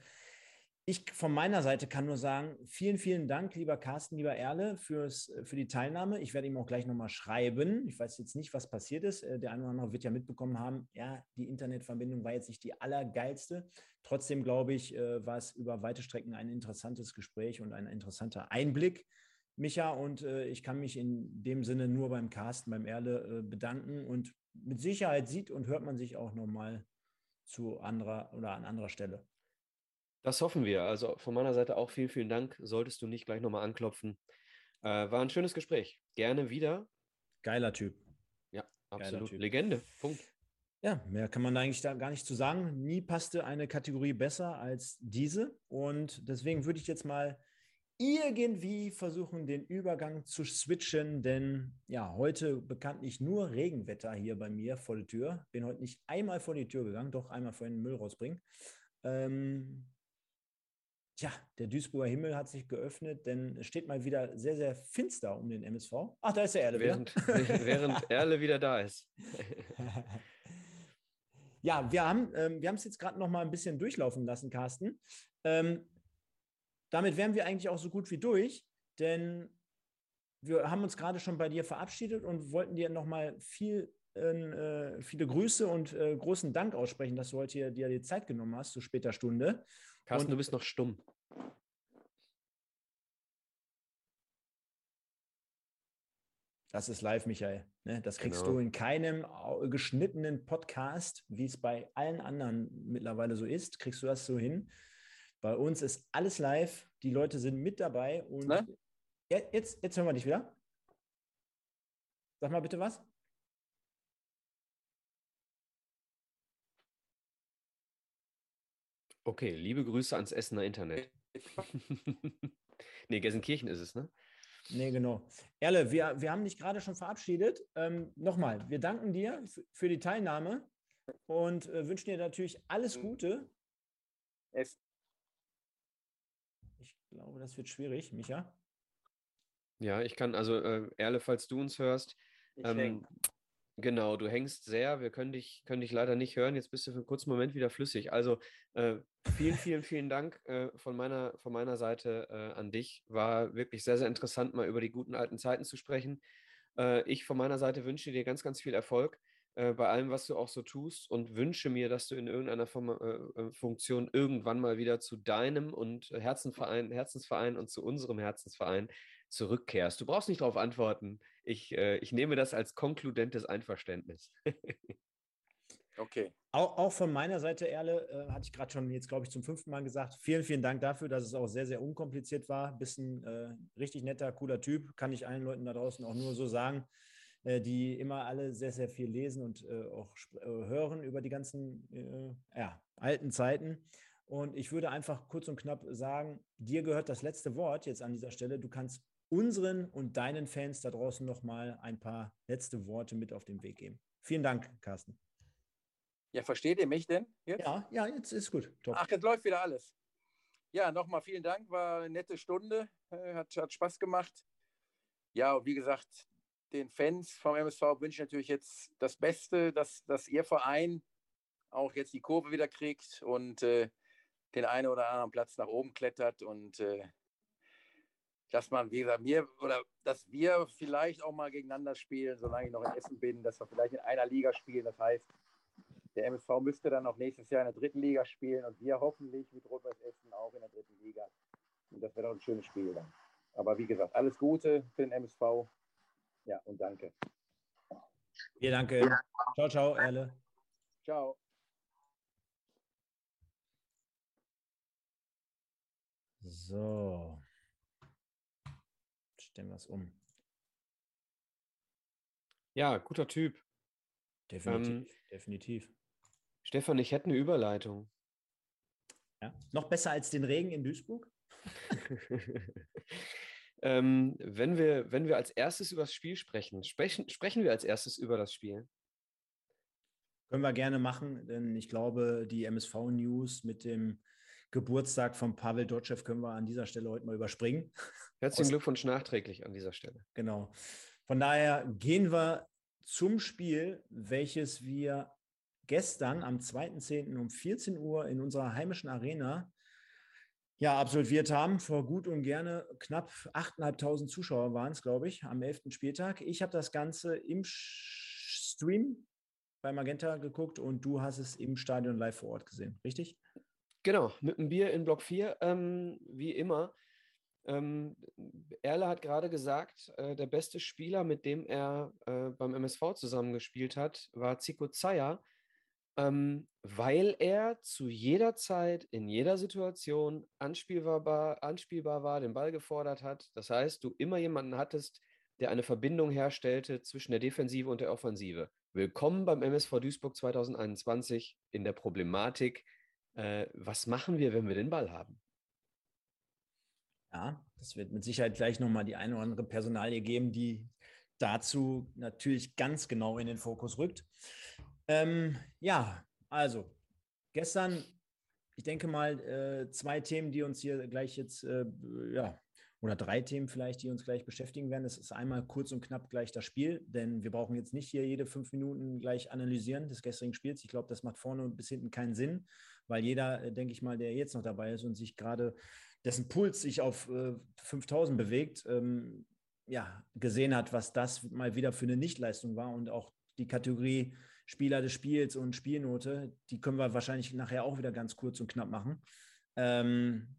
Ich von meiner Seite kann nur sagen, vielen, vielen Dank, lieber Carsten, lieber Erle, fürs, für die Teilnahme. Ich werde ihm auch gleich nochmal schreiben. Ich weiß jetzt nicht, was passiert ist. Äh, der eine oder andere wird ja mitbekommen haben, ja, die Internetverbindung war jetzt nicht die allergeilste. Trotzdem, glaube ich, äh, war es über weite Strecken ein interessantes Gespräch und ein interessanter Einblick, Micha. Und äh, ich kann mich in dem Sinne nur beim Carsten, beim Erle bedanken. Und mit Sicherheit sieht und hört man sich auch nochmal zu anderer oder an anderer Stelle. Das hoffen wir. Also von meiner Seite auch vielen, vielen Dank. Solltest du nicht gleich nochmal anklopfen. Äh, war ein schönes Gespräch. Gerne wieder. Geiler Typ. Ja, absolut. Typ. Legende. Punkt. Ja, mehr kann man eigentlich da gar nicht zu sagen. Nie passte eine Kategorie besser als diese. Und deswegen würde ich jetzt mal irgendwie versuchen, den Übergang zu switchen, denn ja, heute bekanntlich nur Regenwetter hier bei mir vor der Tür. Bin heute nicht einmal vor die Tür gegangen, doch einmal vorhin den Müll rausbringen. Ähm, Tja, der Duisburger Himmel hat sich geöffnet, denn es steht mal wieder sehr, sehr finster um den MSV. Ach, da ist der Erle während, wieder. während Erle wieder da ist. ja, wir haben ähm, es jetzt gerade noch mal ein bisschen durchlaufen lassen, Carsten. Ähm, damit wären wir eigentlich auch so gut wie durch, denn wir haben uns gerade schon bei dir verabschiedet und wollten dir noch mal viel äh, viele Grüße und äh, großen Dank aussprechen, dass du heute hier, dir die Zeit genommen hast, zu später Stunde. Carsten, und, du bist noch stumm. Das ist live, Michael. Ne? Das kriegst genau. du in keinem geschnittenen Podcast, wie es bei allen anderen mittlerweile so ist, kriegst du das so hin. Bei uns ist alles live, die Leute sind mit dabei und ne? jetzt, jetzt hören wir dich wieder. Sag mal bitte was. Okay, liebe Grüße ans Essener Internet. Nee, Gelsenkirchen ist es, ne? Nee, genau. Erle, wir, wir haben dich gerade schon verabschiedet. Ähm, Nochmal, wir danken dir für die Teilnahme und äh, wünschen dir natürlich alles mhm. Gute. Es ich glaube, das wird schwierig, Micha. Ja, ich kann, also äh, Erle, falls du uns hörst, ähm, Genau, du hängst sehr. Wir können dich, können dich leider nicht hören. Jetzt bist du für einen kurzen Moment wieder flüssig. Also äh, vielen, vielen, vielen Dank äh, von, meiner, von meiner Seite äh, an dich. War wirklich sehr, sehr interessant, mal über die guten alten Zeiten zu sprechen. Äh, ich von meiner Seite wünsche dir ganz, ganz viel Erfolg äh, bei allem, was du auch so tust und wünsche mir, dass du in irgendeiner äh, Funktion irgendwann mal wieder zu deinem und Herzenverein, Herzensverein und zu unserem Herzensverein zurückkehrst. Du brauchst nicht darauf antworten. Ich, äh, ich nehme das als konkludentes Einverständnis. okay. Auch, auch, von meiner Seite, Erle, äh, hatte ich gerade schon jetzt, glaube ich, zum fünften Mal gesagt. Vielen, vielen Dank dafür, dass es auch sehr, sehr unkompliziert war. Bist ein äh, richtig netter, cooler Typ. Kann ich allen Leuten da draußen auch nur so sagen, äh, die immer alle sehr, sehr viel lesen und äh, auch äh, hören über die ganzen ja, alten Zeiten. Und ich würde einfach kurz und knapp sagen, dir gehört das letzte Wort jetzt an dieser Stelle. Du kannst unseren und deinen Fans da draußen noch mal ein paar letzte Worte mit auf den Weg geben. Vielen Dank, Carsten. Ja, versteht ihr mich denn jetzt? Ja, ja, jetzt ist gut. Top. Ach, jetzt läuft wieder alles. Ja, nochmal vielen Dank, war eine nette Stunde, äh, hat, hat Spaß gemacht. Ja, und wie gesagt, den Fans vom MSV wünsche ich natürlich jetzt das Beste, dass, dass ihr Verein auch jetzt die Kurve wieder kriegt und äh, den einen oder anderen Platz nach oben klettert und äh, dass man, wie gesagt, mir oder dass wir vielleicht auch mal gegeneinander spielen, solange ich noch in Essen bin, dass wir vielleicht in einer Liga spielen. Das heißt, der MSV müsste dann auch nächstes Jahr in der dritten Liga spielen und wir hoffentlich mit Rot-Weiß Essen auch in der dritten Liga. Und das wäre doch ein schönes Spiel dann. Aber wie gesagt, alles Gute für den MSV. Ja, und danke. Ja, danke. Ciao, ciao, Erle. Ciao. So stellen wir es um. Ja, guter Typ. Definitiv, ähm, definitiv. Stefan, ich hätte eine Überleitung. Ja, noch besser als den Regen in Duisburg? ähm, wenn, wir, wenn wir als erstes über das Spiel sprechen, sprechen, sprechen wir als erstes über das Spiel? Können wir gerne machen, denn ich glaube, die MSV-News mit dem Geburtstag von Pavel Dotschew können wir an dieser Stelle heute mal überspringen. Herzlichen Glückwunsch nachträglich an dieser Stelle. Genau. Von daher gehen wir zum Spiel, welches wir gestern am 2.10. um 14 Uhr in unserer heimischen Arena ja, absolviert haben. Vor gut und gerne knapp 8.500 Zuschauer waren es, glaube ich, am 11. Spieltag. Ich habe das Ganze im Stream bei Magenta geguckt und du hast es im Stadion live vor Ort gesehen, richtig? Genau, mit einem Bier in Block 4, ähm, wie immer. Ähm, Erle hat gerade gesagt, äh, der beste Spieler, mit dem er äh, beim MSV zusammengespielt hat, war Zico Zaya, ähm, weil er zu jeder Zeit, in jeder Situation anspielbar anspielbar war, den Ball gefordert hat. Das heißt, du immer jemanden hattest, der eine Verbindung herstellte zwischen der Defensive und der Offensive. Willkommen beim MSV Duisburg 2021 in der Problematik, äh, was machen wir, wenn wir den Ball haben? Ja, das wird mit Sicherheit gleich nochmal die eine oder andere Personalie geben, die dazu natürlich ganz genau in den Fokus rückt. Ähm, ja, also gestern, ich denke mal, äh, zwei Themen, die uns hier gleich jetzt äh, ja, oder drei Themen vielleicht, die uns gleich beschäftigen werden. Das ist einmal kurz und knapp gleich das Spiel, denn wir brauchen jetzt nicht hier jede fünf Minuten gleich analysieren des gestrigen Spiels. Ich glaube, das macht vorne bis hinten keinen Sinn, weil jeder, äh, denke ich mal, der jetzt noch dabei ist und sich gerade dessen Puls sich auf äh, 5000 bewegt, ähm, ja, gesehen hat, was das mal wieder für eine Nichtleistung war und auch die Kategorie Spieler des Spiels und Spielnote, die können wir wahrscheinlich nachher auch wieder ganz kurz und knapp machen. Ähm,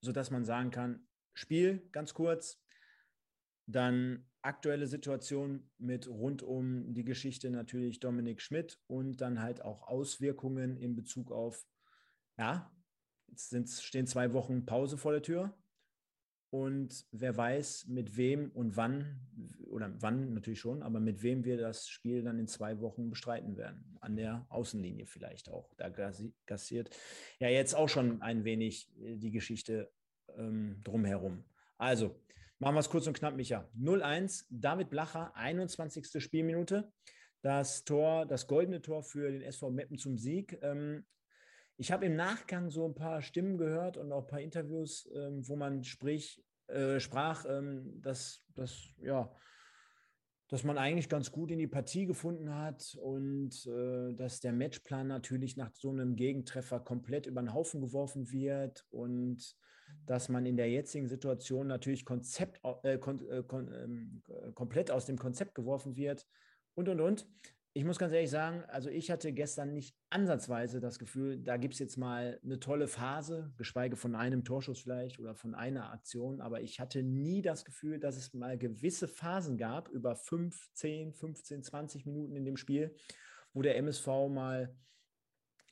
sodass man sagen kann, Spiel, ganz kurz. Dann aktuelle Situation mit rund um die Geschichte natürlich Dominik Schmidt und dann halt auch Auswirkungen in Bezug auf, ja, jetzt stehen zwei Wochen Pause vor der Tür. Und wer weiß, mit wem und wann, oder wann natürlich schon, aber mit wem wir das Spiel dann in zwei Wochen bestreiten werden. An der Außenlinie vielleicht auch. Da gassiert ja jetzt auch schon ein wenig die Geschichte ähm, drumherum. Also, machen wir es kurz und knapp, Micha. 0-1, David Blacher, 21. Spielminute. Das Tor, das goldene Tor für den SV Meppen zum Sieg. Ähm, ich habe im Nachgang so ein paar Stimmen gehört und auch ein paar Interviews, ähm, wo man sprich, äh, sprach, ähm, dass, dass, ja, dass man eigentlich ganz gut in die Partie gefunden hat und äh, dass der Matchplan natürlich nach so einem Gegentreffer komplett über den Haufen geworfen wird und dass man in der jetzigen Situation natürlich Konzept, äh, kon, äh, kon, ähm, komplett aus dem Konzept geworfen wird und, und, und. Ich muss ganz ehrlich sagen, also ich hatte gestern nicht ansatzweise das Gefühl, da gibt es jetzt mal eine tolle Phase, geschweige von einem Torschuss vielleicht oder von einer Aktion, aber ich hatte nie das Gefühl, dass es mal gewisse Phasen gab, über 5, 10, 15, 20 Minuten in dem Spiel, wo der MSV mal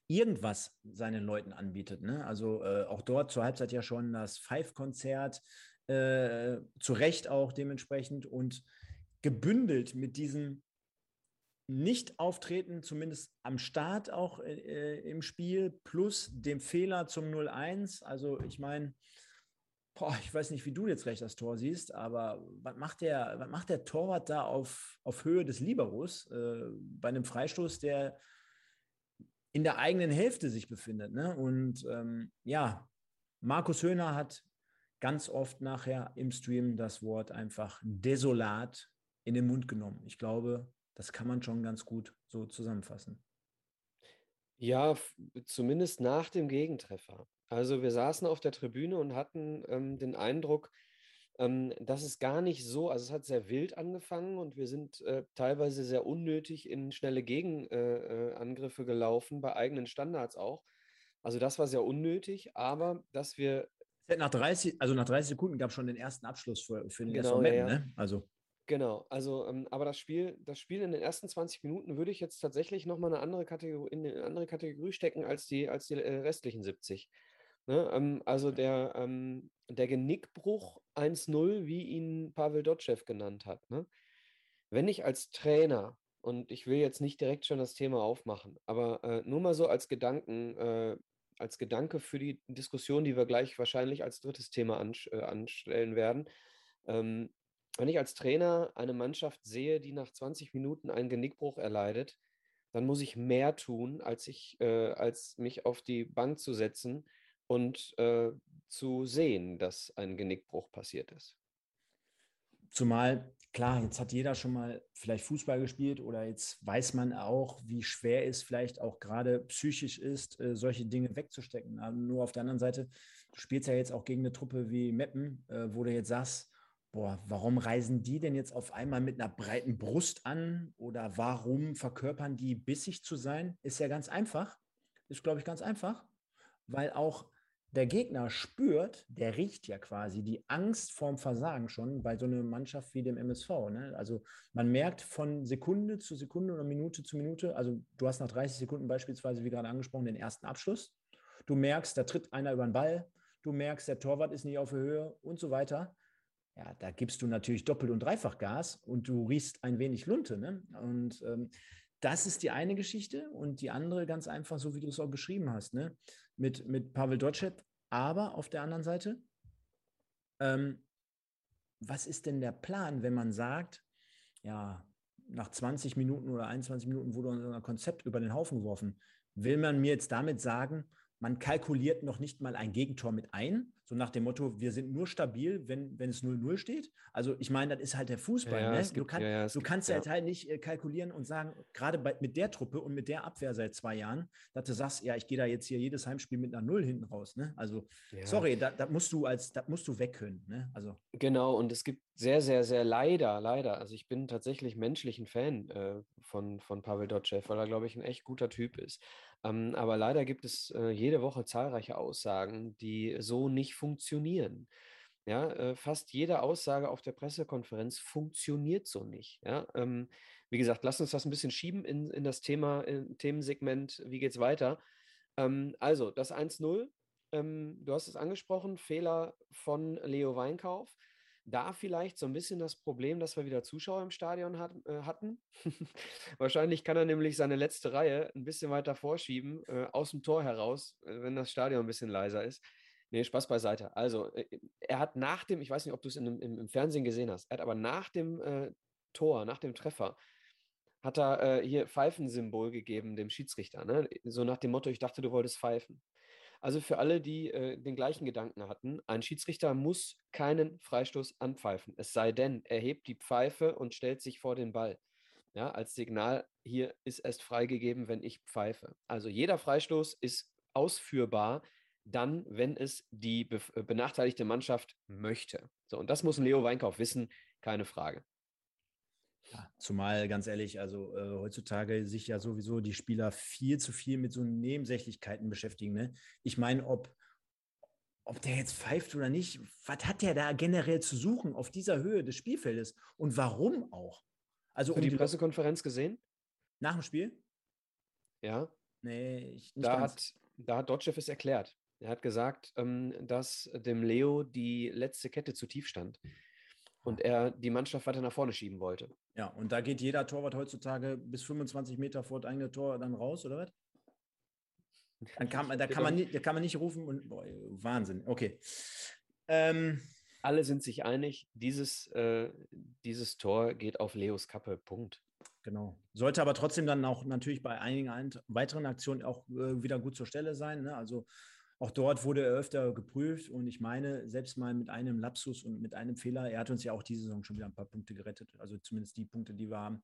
irgendwas seinen Leuten anbietet. Ne? Also äh, auch dort zur Halbzeit ja schon das Five-Konzert, äh, zu Recht auch dementsprechend und gebündelt mit diesem Nicht-Auftreten, zumindest am Start auch äh, im Spiel, plus dem Fehler zum 0-1. Also ich meine, ich weiß nicht, wie du jetzt gleich das Tor siehst, aber was macht der, was macht der Torwart da auf, auf Höhe des Liberos äh, bei einem Freistoß, der in der eigenen Hälfte sich befindet. Ne? Und ähm, ja, Markus Höhner hat ganz oft nachher im Stream das Wort einfach desolat in den Mund genommen. Ich glaube, das kann man schon ganz gut so zusammenfassen. Ja, zumindest nach dem Gegentreffer. Also wir saßen auf der Tribüne und hatten ähm, den Eindruck, ähm, das ist gar nicht so, also es hat sehr wild angefangen und wir sind äh, teilweise sehr unnötig in schnelle Gegenangriffe äh, äh gelaufen, bei eigenen Standards auch. Also das war sehr unnötig, aber dass wir. Nach 30, also nach 30 Sekunden gab es schon den ersten Abschluss für, für den genau, ja, ne? Also. Genau, also ähm, aber das Spiel, das Spiel in den ersten 20 Minuten würde ich jetzt tatsächlich nochmal eine andere Kategorie, in eine andere Kategorie stecken als die, als die äh, restlichen 70. Ne? Ähm, also der, ähm, der Genickbruch 1-0, wie ihn Pavel Dotschew genannt hat. Ne? Wenn ich als Trainer, und ich will jetzt nicht direkt schon das Thema aufmachen, aber äh, nur mal so als Gedanken, äh, als Gedanke für die Diskussion, die wir gleich wahrscheinlich als drittes Thema ans äh, anstellen werden. Wenn ich als Trainer eine Mannschaft sehe, die nach 20 Minuten einen Genickbruch erleidet, dann muss ich mehr tun, als, ich, äh, als mich auf die Bank zu setzen und äh, zu sehen, dass ein Genickbruch passiert ist. Zumal, klar, jetzt hat jeder schon mal vielleicht Fußball gespielt oder jetzt weiß man auch, wie schwer es vielleicht auch gerade psychisch ist, äh, solche Dinge wegzustecken. Aber nur auf der anderen Seite, du spielst ja jetzt auch gegen eine Truppe wie Meppen, äh, wo du jetzt sagst, boah, warum reisen die denn jetzt auf einmal mit einer breiten Brust an oder warum verkörpern die bissig zu sein? Ist ja ganz einfach. Ist, glaube ich, ganz einfach, weil auch der Gegner spürt, der riecht ja quasi die Angst vorm Versagen schon bei so einer Mannschaft wie dem MSV. Ne? Also man merkt von Sekunde zu Sekunde oder Minute zu Minute, also du hast nach 30 Sekunden beispielsweise, wie gerade angesprochen, den ersten Abschluss. Du merkst, da tritt einer über den Ball, du merkst, der Torwart ist nicht auf der Höhe und so weiter. Ja, da gibst du natürlich doppelt und dreifach Gas und du riechst ein wenig Lunte. Ne? Und ähm, das ist die eine Geschichte und die andere ganz einfach, so wie du es auch beschrieben hast. Ne? mit, mit Pavel Dotschew. Aber auf der anderen Seite, ähm, was ist denn der Plan, wenn man sagt, ja, nach 20 Minuten oder 21 Minuten wurde unser Konzept über den Haufen geworfen? Will man mir jetzt damit sagen, man kalkuliert noch nicht mal ein Gegentor mit ein, so nach dem Motto, wir sind nur stabil, wenn, wenn es 0-0 steht. Also ich meine, das ist halt der Fußball. Ja, ne? gibt, du, kann, ja, du gibt, kannst halt halt nicht äh, kalkulieren und sagen, gerade mit der Truppe und mit der Abwehr seit zwei Jahren, dass du sagst, ja, ich gehe da jetzt hier jedes Heimspiel mit einer Null hinten raus. Ne? Also sorry, da, da, musst du als, da musst du weg können. Ne? Also. Genau, und es gibt sehr, sehr, sehr leider, leider, also ich bin tatsächlich menschlich ein Fan äh, von, von Pavel Dotschew, weil er, glaube ich, ein echt guter Typ ist. Ähm, aber leider gibt es äh, jede Woche zahlreiche Aussagen, die so nicht funktionieren. Ja, äh, fast jede Aussage auf der Pressekonferenz funktioniert so nicht. Ja, ähm, wie gesagt, lass uns das ein bisschen schieben in, in das Thema, in Themensegment, wie geht es weiter? Ähm, also, das 1-0, ähm, du hast es angesprochen, Fehler von Leo Weinkauf. Da vielleicht so ein bisschen das Problem, dass wir wieder Zuschauer im Stadion hat, äh, hatten. Wahrscheinlich kann er nämlich seine letzte Reihe ein bisschen weiter vorschieben, äh, aus dem Tor heraus, äh, wenn das Stadion ein bisschen leiser ist. Nee, Spaß beiseite. Also, äh, er hat nach dem, ich weiß nicht, ob du es im, im, Fernsehen gesehen hast, er hat aber nach dem äh, Tor, nach dem Treffer, hat er äh, hier Pfeifensymbol gegeben dem Schiedsrichter. Ne? So nach dem Motto, ich dachte, du wolltest pfeifen. Also für alle, die äh, den gleichen Gedanken hatten, ein Schiedsrichter muss keinen Freistoß anpfeifen. Es sei denn, er hebt die Pfeife und stellt sich vor den Ball. Ja, als Signal, hier ist erst freigegeben, wenn ich pfeife. Also jeder Freistoß ist ausführbar, dann, wenn es die äh, benachteiligte Mannschaft möchte. So, und das muss Leo Weinkauf wissen, keine Frage. Ja, zumal, ganz ehrlich, also äh, heutzutage sich ja sowieso die Spieler viel zu viel mit so Nebensächlichkeiten beschäftigen. Ne? Ich meine, ob, ob der jetzt pfeift oder nicht, was hat der da generell zu suchen auf dieser Höhe des Spielfeldes und warum auch? Also, Hast du um die, die Pressekonferenz gesehen? Nach dem Spiel? Ja. Nee, ich nicht da ganz. Hat, da hat Dotschew es erklärt. Er hat gesagt, ähm, dass dem Leo die letzte Kette zu tief stand und er die Mannschaft weiter nach vorne schieben wollte. Ja, und da geht jeder Torwart heutzutage bis 25 Meter vor das eigene Tor dann raus, oder was? Dann kann, da, kann man nicht, da kann man nicht rufen und boah, Wahnsinn. Okay. Ähm, Alle sind sich einig, dieses, äh, dieses Tor geht auf Leos Kappe. Punkt. Genau. Sollte aber trotzdem dann auch natürlich bei einigen weiteren Aktionen auch äh, wieder gut zur Stelle sein. Ne? Also auch dort wurde er öfter geprüft und ich meine, selbst mal mit einem Lapsus und mit einem Fehler, er hat uns ja auch diese Saison schon wieder ein paar Punkte gerettet, also zumindest die Punkte, die wir haben.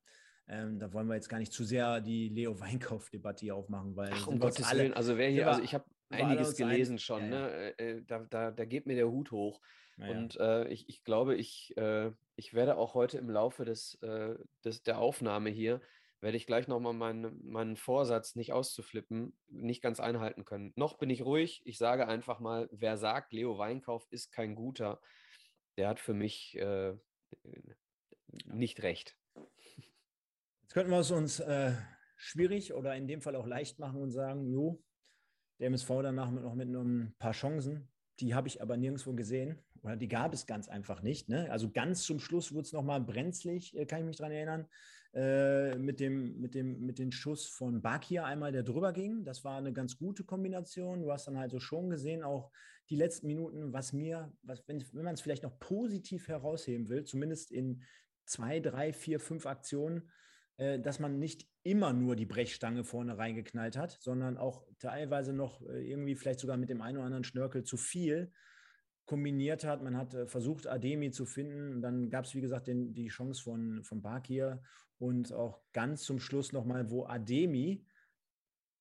Ähm, da wollen wir jetzt gar nicht zu sehr die Leo Weinkauf-Debatte hier aufmachen, weil Ach, um Gottes alle, Willen, also wer hier, also ich habe einiges gelesen ein, schon, ja, ne? Äh, da, da, da geht mir der Hut hoch. Ja. Und äh, ich, ich glaube, ich, äh, ich werde auch heute im Laufe des, äh, des, der Aufnahme hier werde ich gleich nochmal meinen, meinen Vorsatz, nicht auszuflippen, nicht ganz einhalten können. Noch bin ich ruhig. Ich sage einfach mal, wer sagt, Leo Weinkauf ist kein guter, der hat für mich äh, nicht recht. Jetzt könnten wir es uns äh, schwierig oder in dem Fall auch leicht machen und sagen, jo, der MSV danach noch mit ein paar Chancen. Die habe ich aber nirgendwo gesehen oder die gab es ganz einfach nicht. Ne? Also ganz zum Schluss wurde es nochmal brenzlig, äh, kann ich mich daran erinnern. Äh, mit, dem, mit, dem, mit dem Schuss von Bakir einmal, der drüber ging. Das war eine ganz gute Kombination. Du hast dann halt so schon gesehen, auch die letzten Minuten, was mir, was, wenn, wenn man es vielleicht noch positiv herausheben will, zumindest in zwei, drei, vier, fünf Aktionen, äh, dass man nicht immer nur die Brechstange vorne reingeknallt hat, sondern auch teilweise noch äh, irgendwie vielleicht sogar mit dem einen oder anderen Schnörkel zu viel kombiniert hat. Man hat äh, versucht, Ademi zu finden. dann gab es, wie gesagt, den, die Chance von, von Bakir und auch ganz zum Schluss nochmal, wo Ademi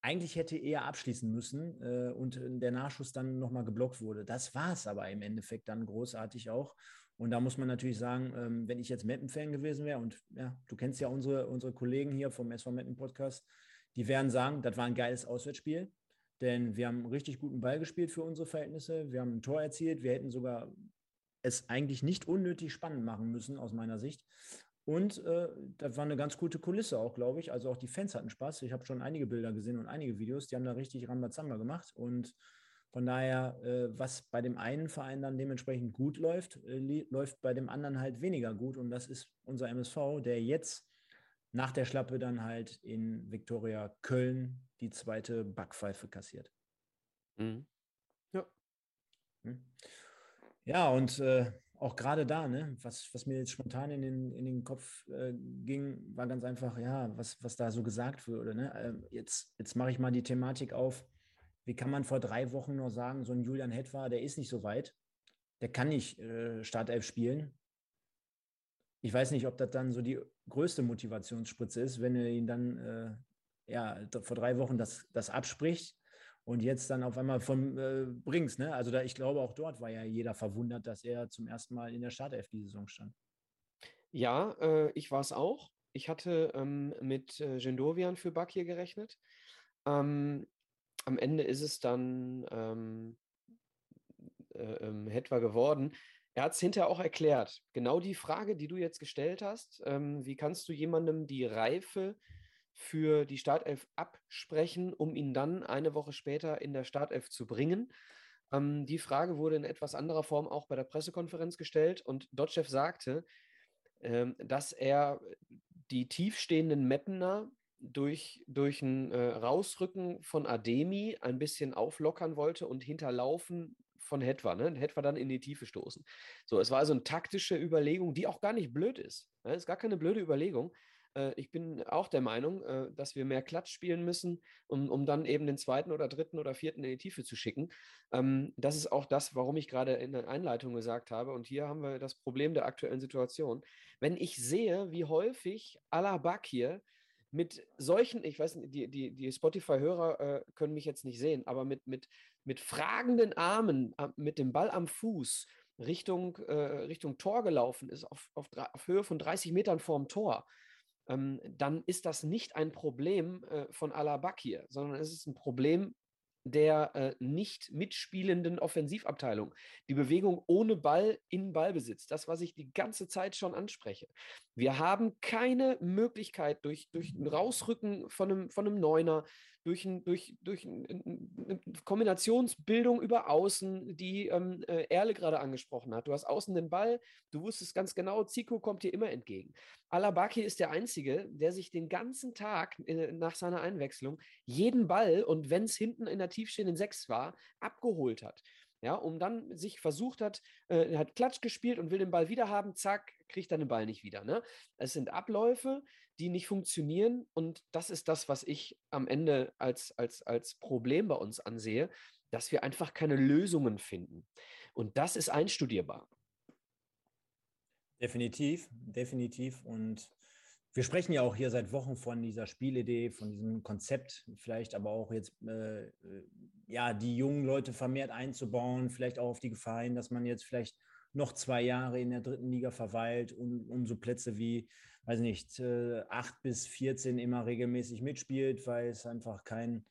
eigentlich hätte eher abschließen müssen äh, und der Nachschuss dann nochmal geblockt wurde. Das war es aber im Endeffekt dann großartig auch. Und da muss man natürlich sagen, ähm, wenn ich jetzt Meppen-Fan gewesen wäre und ja, du kennst ja unsere, unsere Kollegen hier vom SV Meppen Podcast, die werden sagen, das war ein geiles Auswärtsspiel, denn wir haben einen richtig guten Ball gespielt für unsere Verhältnisse. Wir haben ein Tor erzielt. Wir hätten sogar es eigentlich nicht unnötig spannend machen müssen, aus meiner Sicht. Und äh, das war eine ganz gute Kulisse auch, glaube ich. Also auch die Fans hatten Spaß. Ich habe schon einige Bilder gesehen und einige Videos. Die haben da richtig Rambazamba gemacht. Und von daher, äh, was bei dem einen Verein dann dementsprechend gut läuft, äh, läuft bei dem anderen halt weniger gut. Und das ist unser MSV, der jetzt nach der Schlappe dann halt in Viktoria Köln die zweite Backpfeife kassiert. Mhm. Ja. Hm. Ja, und äh, auch gerade da, ne, was, was mir jetzt spontan in den, in den Kopf äh, ging, war ganz einfach, ja, was, was da so gesagt wurde. Ne? Äh, jetzt jetzt mache ich mal die Thematik auf wie kann man vor drei Wochen nur sagen, so ein Julian Hetwa, der ist nicht so weit, der kann nicht äh, Startelf spielen. Ich weiß nicht, ob das dann so die größte Motivationsspritze ist, wenn er ihn dann äh, ja, vor drei Wochen das, das abspricht und jetzt dann auf einmal von äh, bringst. Ne? Also da, ich glaube, auch dort war ja jeder verwundert, dass er zum ersten Mal in der Startelf die Saison stand. Ja, äh, ich war es auch. Ich hatte ähm, mit äh, Gendovian für Bakir gerechnet. Ähm, am Ende ist es dann ähm, äh, ähm, etwa geworden. Er hat es hinterher auch erklärt. Genau die Frage, die du jetzt gestellt hast, ähm, wie kannst du jemandem die Reife für die Startelf absprechen, um ihn dann eine Woche später in der Startelf zu bringen? Ähm, die Frage wurde in etwas anderer Form auch bei der Pressekonferenz gestellt und Dotschew sagte, ähm, dass er die tiefstehenden Mappener durch, durch ein äh, Rausrücken von Ademi ein bisschen auflockern wollte und hinterlaufen von Hetwa, ne? Hetwa dann in die Tiefe stoßen. So, es war also eine taktische Überlegung, die auch gar nicht blöd ist. Ne? Ist gar keine blöde Überlegung. Äh, ich bin auch der Meinung, äh, dass wir mehr Klatsch spielen müssen, um, um dann eben den zweiten oder dritten oder vierten in die Tiefe zu schicken. Ähm, das ist auch das, warum ich gerade in der Einleitung gesagt habe. Und hier haben wir das Problem der aktuellen Situation. Wenn ich sehe, wie häufig Alabak hier mit solchen, ich weiß nicht, die, die, die Spotify-Hörer äh, können mich jetzt nicht sehen, aber mit, mit, mit fragenden Armen, äh, mit dem Ball am Fuß Richtung, äh, Richtung Tor gelaufen ist, auf, auf, auf, Höhe von 30 Metern vorm Tor, ähm, dann ist das nicht ein Problem äh, von Alabakir, sondern es ist ein Problem der äh, nicht mitspielenden Offensivabteilung. Die Bewegung ohne Ball in Ballbesitz. Das, was ich die ganze Zeit schon anspreche. Wir haben keine Möglichkeit durch, durch ein Rausrücken von einem, von einem Neuner, durch, ein, durch, durch eine Kombinationsbildung über Außen, die ähm, äh, Erle gerade angesprochen hat. Du hast außen den Ball, du wusstest ganz genau, Zico kommt dir immer entgegen. Alabaki ist der Einzige, der sich den ganzen Tag äh, nach seiner Einwechslung jeden Ball und wenn es hinten in der tiefstehenden Sechs war, abgeholt hat. Ja, um dann sich versucht hat, äh, hat Klatsch gespielt und will den Ball wieder haben, zack, kriegt er den Ball nicht wieder. Ne? Es sind Abläufe, die nicht funktionieren und das ist das, was ich am Ende als, als, als Problem bei uns ansehe, dass wir einfach keine Lösungen finden. Und das ist einstudierbar. Definitiv, definitiv. Und wir sprechen ja auch hier seit Wochen von dieser Spielidee, von diesem Konzept, vielleicht aber auch jetzt, äh, äh, ja, die jungen Leute vermehrt einzubauen, vielleicht auch auf die Gefahr hin, dass man jetzt vielleicht noch zwei Jahre in der dritten Liga verweilt und um so Plätze wie, weiß nicht, äh, 8 bis 14 immer regelmäßig mitspielt, weil es einfach kein,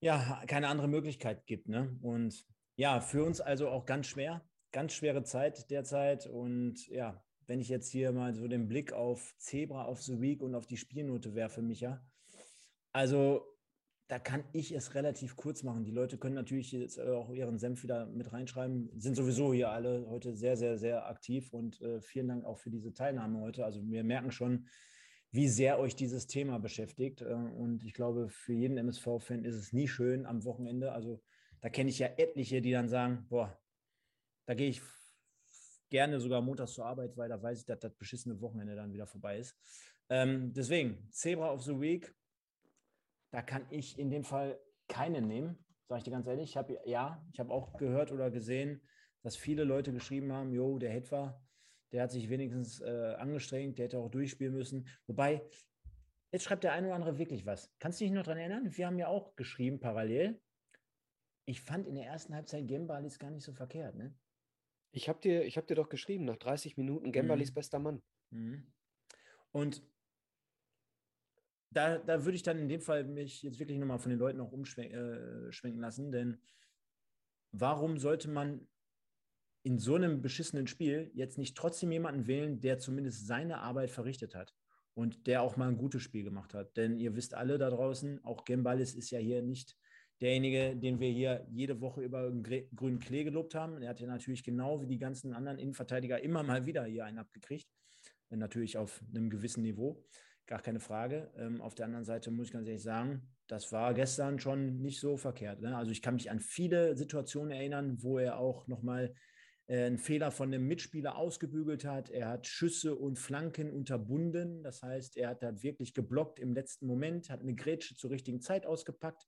ja, keine andere Möglichkeit gibt. Ne? Und ja, für uns also auch ganz schwer, ganz schwere Zeit derzeit. Und ja, wenn ich jetzt hier mal so den Blick auf Zebra of the Week und auf die Spielnote werfe, Micha, also da kann ich es relativ kurz machen. Die Leute können natürlich jetzt auch ihren Senf wieder mit reinschreiben. Sind sowieso hier alle heute sehr, sehr, sehr aktiv und äh, vielen Dank auch für diese Teilnahme heute. Also wir merken schon, wie sehr euch dieses Thema beschäftigt. Äh, und ich glaube, für jeden MSV-Fan ist es nie schön am Wochenende. Also da kenne ich ja etliche, die dann sagen, boah, da gehe ich gerne sogar montags zur Arbeit, weil da weiß ich, dass das beschissene Wochenende dann wieder vorbei ist. Ähm, deswegen, Zebra of the Week, da kann ich in dem Fall keine nehmen, sage ich dir ganz ehrlich. Ich habe ja, ich habe auch gehört oder gesehen, dass viele Leute geschrieben haben, jo, der Hetwa, der hat sich wenigstens äh, angestrengt, der hätte auch durchspielen müssen. Wobei, jetzt schreibt der eine oder andere wirklich was. Kannst du dich noch daran erinnern? Wir haben ja auch geschrieben parallel. Ich fand in der ersten Halbzeit Gembalis gar nicht so verkehrt, ne? Ich habe dir, hab dir doch geschrieben, nach 30 Minuten Gembalis mhm. bester Mann. Mhm. Und da, da würde ich dann in dem Fall mich jetzt wirklich nochmal von den Leuten auch umschwenken äh, lassen, denn warum sollte man in so einem beschissenen Spiel jetzt nicht trotzdem jemanden wählen, der zumindest seine Arbeit verrichtet hat und der auch mal ein gutes Spiel gemacht hat? Denn ihr wisst alle da draußen, auch Gembalis ist ja hier nicht derjenige, den wir hier jede Woche über grünen Klee gelobt haben. Er hat ja natürlich genau wie die ganzen anderen Innenverteidiger immer mal wieder hier einen abgekriegt. Natürlich auf einem gewissen Niveau gar keine Frage. Ähm, auf der anderen Seite muss ich ganz ehrlich sagen, das war gestern schon nicht so verkehrt. Ne? Also ich kann mich an viele Situationen erinnern, wo er auch nochmal äh, einen Fehler von einem Mitspieler ausgebügelt hat. Er hat Schüsse und Flanken unterbunden. Das heißt, er hat da wirklich geblockt im letzten Moment, hat eine Grätsche zur richtigen Zeit ausgepackt,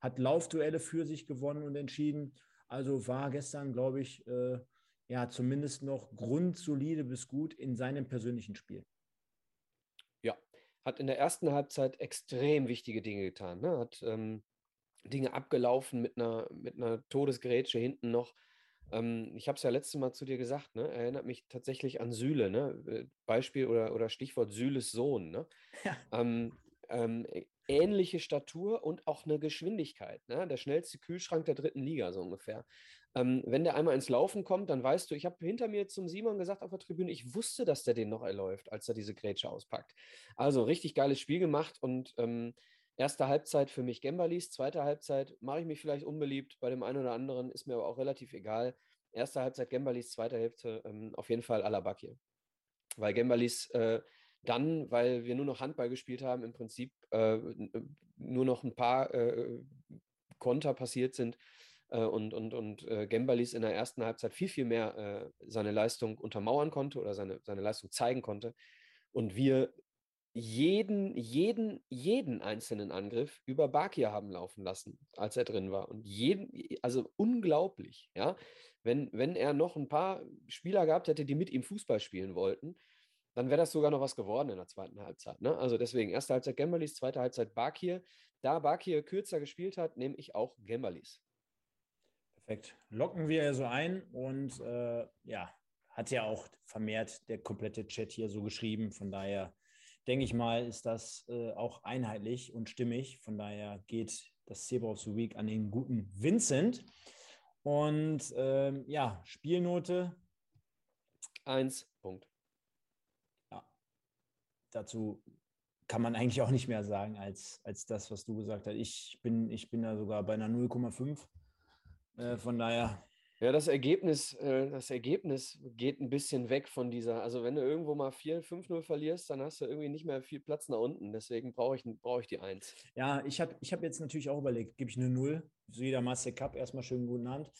hat Laufduelle für sich gewonnen und entschieden. Also war gestern, glaube ich, äh, ja, zumindest noch grundsolide bis gut in seinem persönlichen Spiel hat in der ersten Halbzeit extrem wichtige Dinge getan. Ne? Hat ähm, Dinge abgelaufen mit einer, mit einer Todesgrätsche hinten noch. Ähm, ich habe es ja letztes Mal zu dir gesagt, ne? erinnert mich tatsächlich an Süle. Ne? Äh, Beispiel oder, oder Stichwort Süles Sohn. Ne? Ja. Ähm, ähm, ähnliche Statur und auch eine Geschwindigkeit. Ne? Der schnellste Kühlschrank der dritten Liga, so ungefähr. Ähm, wenn der einmal ins Laufen kommt, dann weißt du, ich habe hinter mir zum Simon gesagt auf der Tribüne, ich wusste, dass der den noch erläuft, als er diese Grätsche auspackt. Also richtig geiles Spiel gemacht und ähm, erste Halbzeit für mich Gembalis, zweite Halbzeit mache ich mich vielleicht unbeliebt bei dem einen oder anderen, ist mir aber auch relativ egal. Erste Halbzeit Gembalis, zweite Hälfte ähm, auf jeden Fall Alabakir. Weil Gembalis äh, dann, weil wir nur noch Handball gespielt haben, im Prinzip äh, nur noch ein paar äh, Konter passiert sind, äh, und, und, und äh, Gembalis in der ersten Halbzeit viel, viel mehr äh, seine Leistung untermauern konnte oder seine, seine Leistung zeigen konnte. Und wir jeden, jeden, jeden einzelnen Angriff über Bakir haben laufen lassen, als er drin war. Und jeden, also unglaublich, ja. Wenn, wenn er noch ein paar Spieler gehabt hätte, die mit ihm Fußball spielen wollten, dann wäre das sogar noch was geworden in der zweiten Halbzeit. Ne? Also deswegen, erste Halbzeit Gembalis, zweite Halbzeit Bakir. Da Bakir kürzer gespielt hat, nehme ich auch Gembalis. Perfekt. Locken wir so ein und äh, ja, hat ja auch vermehrt der komplette Chat hier so geschrieben. Von daher denke ich mal, ist das äh, auch einheitlich und stimmig. Von daher geht das Zebra of the Week an den guten Vincent. Und ähm, ja, Spielnote. Eins, Punkt. Ja, dazu kann man eigentlich auch nicht mehr sagen als, als das, was du gesagt hast. Ich bin, ich bin da sogar bei einer 0,5. Äh, von daher. Ja, das Ergebnis, äh, das Ergebnis geht ein bisschen weg von dieser. Also, wenn du irgendwo mal 4, 5-0 verlierst, dann hast du irgendwie nicht mehr viel Platz nach unten. Deswegen brauche ich, brauch ich die 1. Ja, ich habe ich hab jetzt natürlich auch überlegt, gebe ich eine 0. So jeder Master Cup, erstmal schönen guten Abend.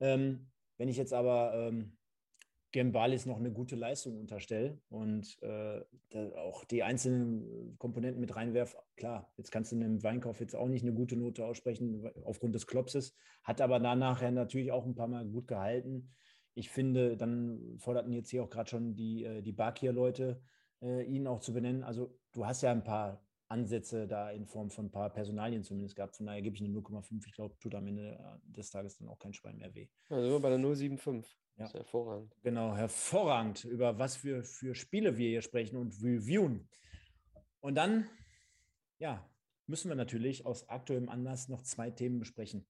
Ähm, wenn ich jetzt aber ähm, Gembalis noch eine gute Leistung unterstelle und äh, auch die einzelnen Komponenten mit reinwerf. Klar, jetzt kannst du in einem Weinkauf jetzt auch nicht eine gute Note aussprechen aufgrund des Klopses, hat aber dann nachher natürlich auch ein paar Mal gut gehalten. Ich finde, dann forderten jetzt hier auch gerade schon die, äh, die Bakir-Leute, äh, ihn auch zu benennen. Also du hast ja ein paar Ansätze da in Form von ein paar Personalien zumindest gehabt. Von daher gebe ich eine 0,5. Ich glaube, tut am Ende des Tages dann auch kein Schwein mehr weh. Also bei der 0,75. Ja. Das ist hervorragend. Genau, hervorragend, über was wir für Spiele wir hier sprechen und reviewen. Und dann, ja, müssen wir natürlich aus aktuellem Anlass noch zwei Themen besprechen.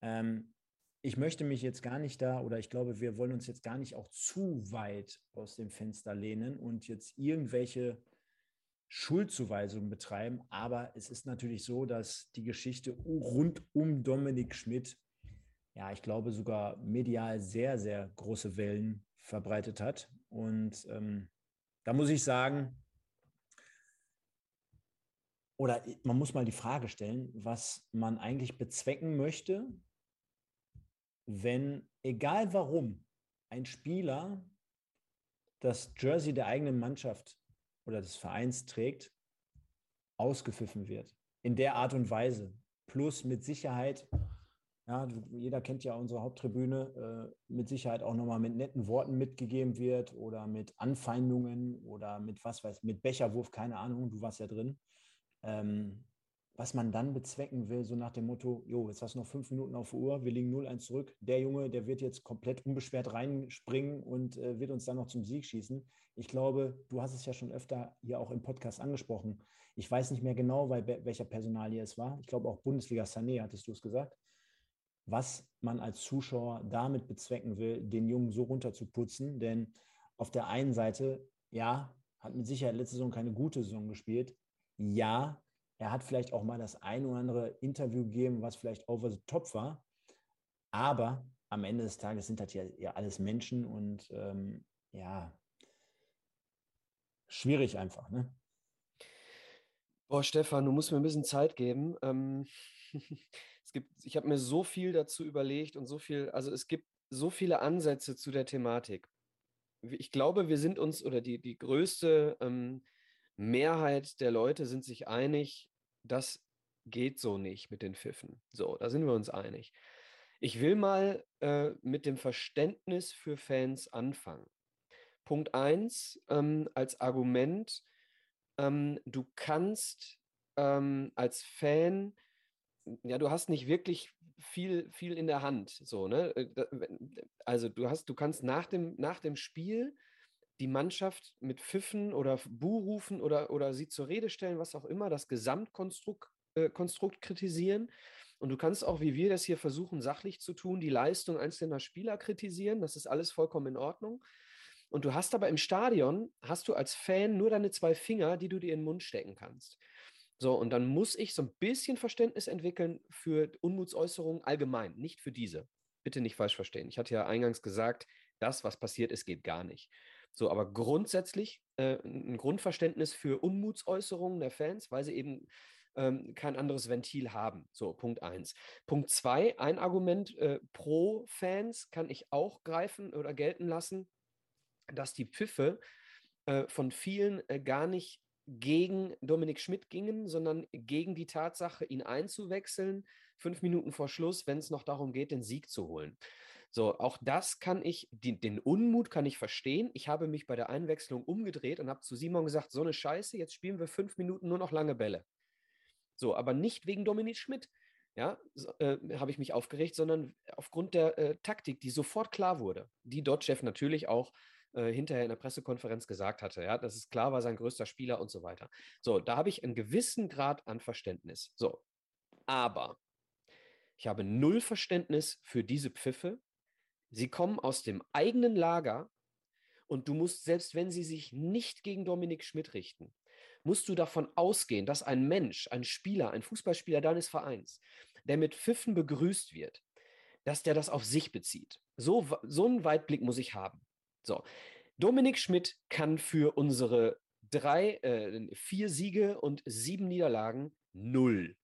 Ähm, ich möchte mich jetzt gar nicht da, oder ich glaube, wir wollen uns jetzt gar nicht auch zu weit aus dem Fenster lehnen und jetzt irgendwelche Schuldzuweisungen betreiben. Aber es ist natürlich so, dass die Geschichte rund um Dominik Schmidt, ja, ich glaube sogar medial sehr, sehr große Wellen verbreitet hat. Und ähm, da muss ich sagen, oder man muss mal die Frage stellen, was man eigentlich bezwecken möchte, wenn, egal warum, ein Spieler das Jersey der eigenen Mannschaft oder des Vereins trägt, ausgepfiffen wird. In der Art und Weise. Plus mit Sicherheit, ja, jeder kennt ja unsere Haupttribüne, äh, mit Sicherheit auch nochmal mit netten Worten mitgegeben wird oder mit Anfeindungen oder mit was weiß, mit Becherwurf, keine Ahnung, du warst ja drin. Ähm, was man dann bezwecken will, so nach dem Motto, jo, jetzt hast du noch fünf Minuten auf Uhr, wir liegen 0-1 zurück. Der Junge, der wird jetzt komplett unbeschwert reinspringen und äh, wird uns dann noch zum Sieg schießen. Ich glaube, du hast es ja schon öfter hier auch im Podcast angesprochen. Ich weiß nicht mehr genau, bei welcher Personalie es war. Ich glaube auch Bundesliga Sané, hattest du es gesagt. Was man als Zuschauer damit bezwecken will, den Jungen so runterzuputzen. Denn auf der einen Seite, ja, hat mit Sicherheit letzte Saison keine gute Saison gespielt. Ja, er hat vielleicht auch mal das ein oder andere Interview gegeben, was vielleicht over the top war. Aber am Ende des Tages sind das ja, ja alles Menschen und ähm, ja, schwierig einfach. Ne? Boah, Stefan, du musst mir ein bisschen Zeit geben. Ähm, es gibt, ich habe mir so viel dazu überlegt und so viel, also es gibt so viele Ansätze zu der Thematik. Ich glaube, wir sind uns oder die, die größte ähm, Mehrheit der Leute sind sich einig, das geht so nicht mit den Pfiffen. So, da sind wir uns einig. Ich will mal äh, mit dem Verständnis für Fans anfangen. Punkt 1 ähm, als Argument, ähm, du kannst ähm, als Fan, ja, du hast nicht wirklich viel, viel in der Hand. So, ne? Äh, also du hast, du kannst nach dem, nach dem Spiel die Mannschaft mit Pfiffen oder Buhrufen oder, oder sie zur Rede stellen, was auch immer, das Gesamtkonstrukt äh, Konstrukt kritisieren. Und du kannst auch, wie wir das hier versuchen, sachlich zu tun, die Leistung einzelner Spieler kritisieren. Das ist alles vollkommen in Ordnung. Und du hast aber im Stadion, hast du als Fan nur deine zwei Finger, die du dir in den Mund stecken kannst. So, und dann muss ich so ein bisschen Verständnis entwickeln für Unmutsäußerungen allgemein, nicht für diese. Bitte nicht falsch verstehen. Ich hatte ja eingangs gesagt, das, was passiert ist, geht gar nicht. So, aber grundsätzlich äh, ein Grundverständnis für Unmutsäußerungen der Fans, weil sie eben ähm, kein anderes Ventil haben. So, Punkt eins. Punkt zwei, ein Argument äh, pro Fans kann ich auch greifen oder gelten lassen, dass die Pfiffe äh, von vielen äh, gar nicht gegen Dominik Schmidt gingen, sondern gegen die Tatsache, ihn einzuwechseln, fünf Minuten vor Schluss, wenn es noch darum geht, den Sieg zu holen. So, auch das kann ich, die, den Unmut kann ich verstehen. Ich habe mich bei der Einwechslung umgedreht und habe zu Simon gesagt, so eine Scheiße, jetzt spielen wir fünf Minuten nur noch lange Bälle. So, aber nicht wegen Dominik Schmidt. Ja, so, äh, habe ich mich aufgeregt, sondern aufgrund der äh, Taktik, die sofort klar wurde, die Dotchev natürlich auch äh, hinterher in der Pressekonferenz gesagt hatte, ja, dass es klar war, sein größter Spieler und so weiter. So, da habe ich einen gewissen Grad an Verständnis. So, aber ich habe null Verständnis für diese Pfiffe, Sie kommen aus dem eigenen Lager und du musst, selbst wenn sie sich nicht gegen Dominik Schmidt richten, musst du davon ausgehen, dass ein Mensch, ein Spieler, ein Fußballspieler deines Vereins, der mit Pfiffen begrüßt wird, dass der das auf sich bezieht. So, so einen Weitblick muss ich haben. So, Dominik Schmidt kann für unsere drei, äh, vier Siege und sieben Niederlagen null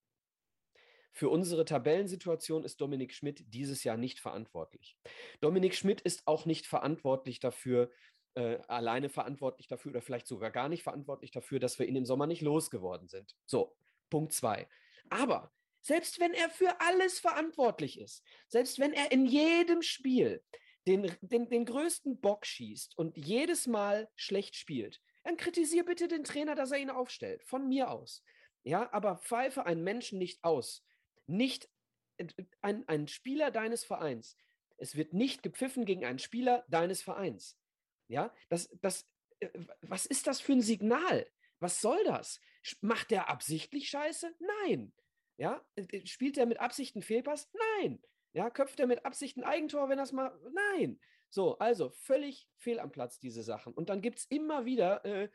für unsere Tabellensituation ist Dominik Schmidt dieses Jahr nicht verantwortlich. Dominik Schmidt ist auch nicht verantwortlich dafür, äh, alleine verantwortlich dafür oder vielleicht sogar gar nicht verantwortlich dafür, dass wir ihn im Sommer nicht losgeworden sind. So, Punkt zwei. Aber selbst wenn er für alles verantwortlich ist, selbst wenn er in jedem Spiel den, den, den größten Bock schießt und jedes Mal schlecht spielt, dann kritisiere bitte den Trainer, dass er ihn aufstellt. Von mir aus. Ja, aber pfeife einen Menschen nicht aus, nicht ein, ein Spieler deines Vereins. Es wird nicht gepfiffen gegen einen Spieler deines Vereins. Ja, das, das, äh, was ist das für ein Signal? Was soll das? Macht der absichtlich Scheiße? Nein. Ja, äh, äh, spielt er mit Absicht einen Fehlpass? Nein. Ja, köpft er mit Absicht ein Eigentor, wenn das mal. Nein. So, also völlig fehl am Platz, diese Sachen. Und dann gibt es immer wieder, äh,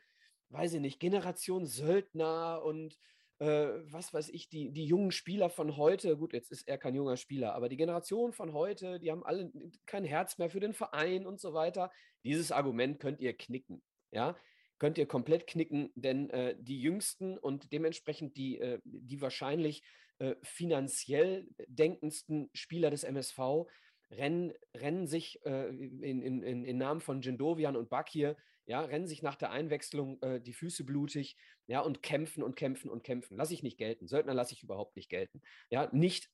weiß ich nicht, Generation Söldner und äh, was weiß ich, die, die jungen Spieler von heute, gut, jetzt ist er kein junger Spieler, aber die Generation von heute, die haben alle kein Herz mehr für den Verein und so weiter. Dieses Argument könnt ihr knicken, ja, könnt ihr komplett knicken, denn äh, die jüngsten und dementsprechend die, äh, die wahrscheinlich äh, finanziell denkendsten Spieler des MSV rennen, rennen sich äh, in, in, in, Namen von Jindovian und Bakir, ja, rennen sich nach der Einwechslung äh, die Füße blutig, ja, und kämpfen und kämpfen und kämpfen. Lasse ich nicht gelten. Söldner lasse ich überhaupt nicht gelten. Ja, nicht,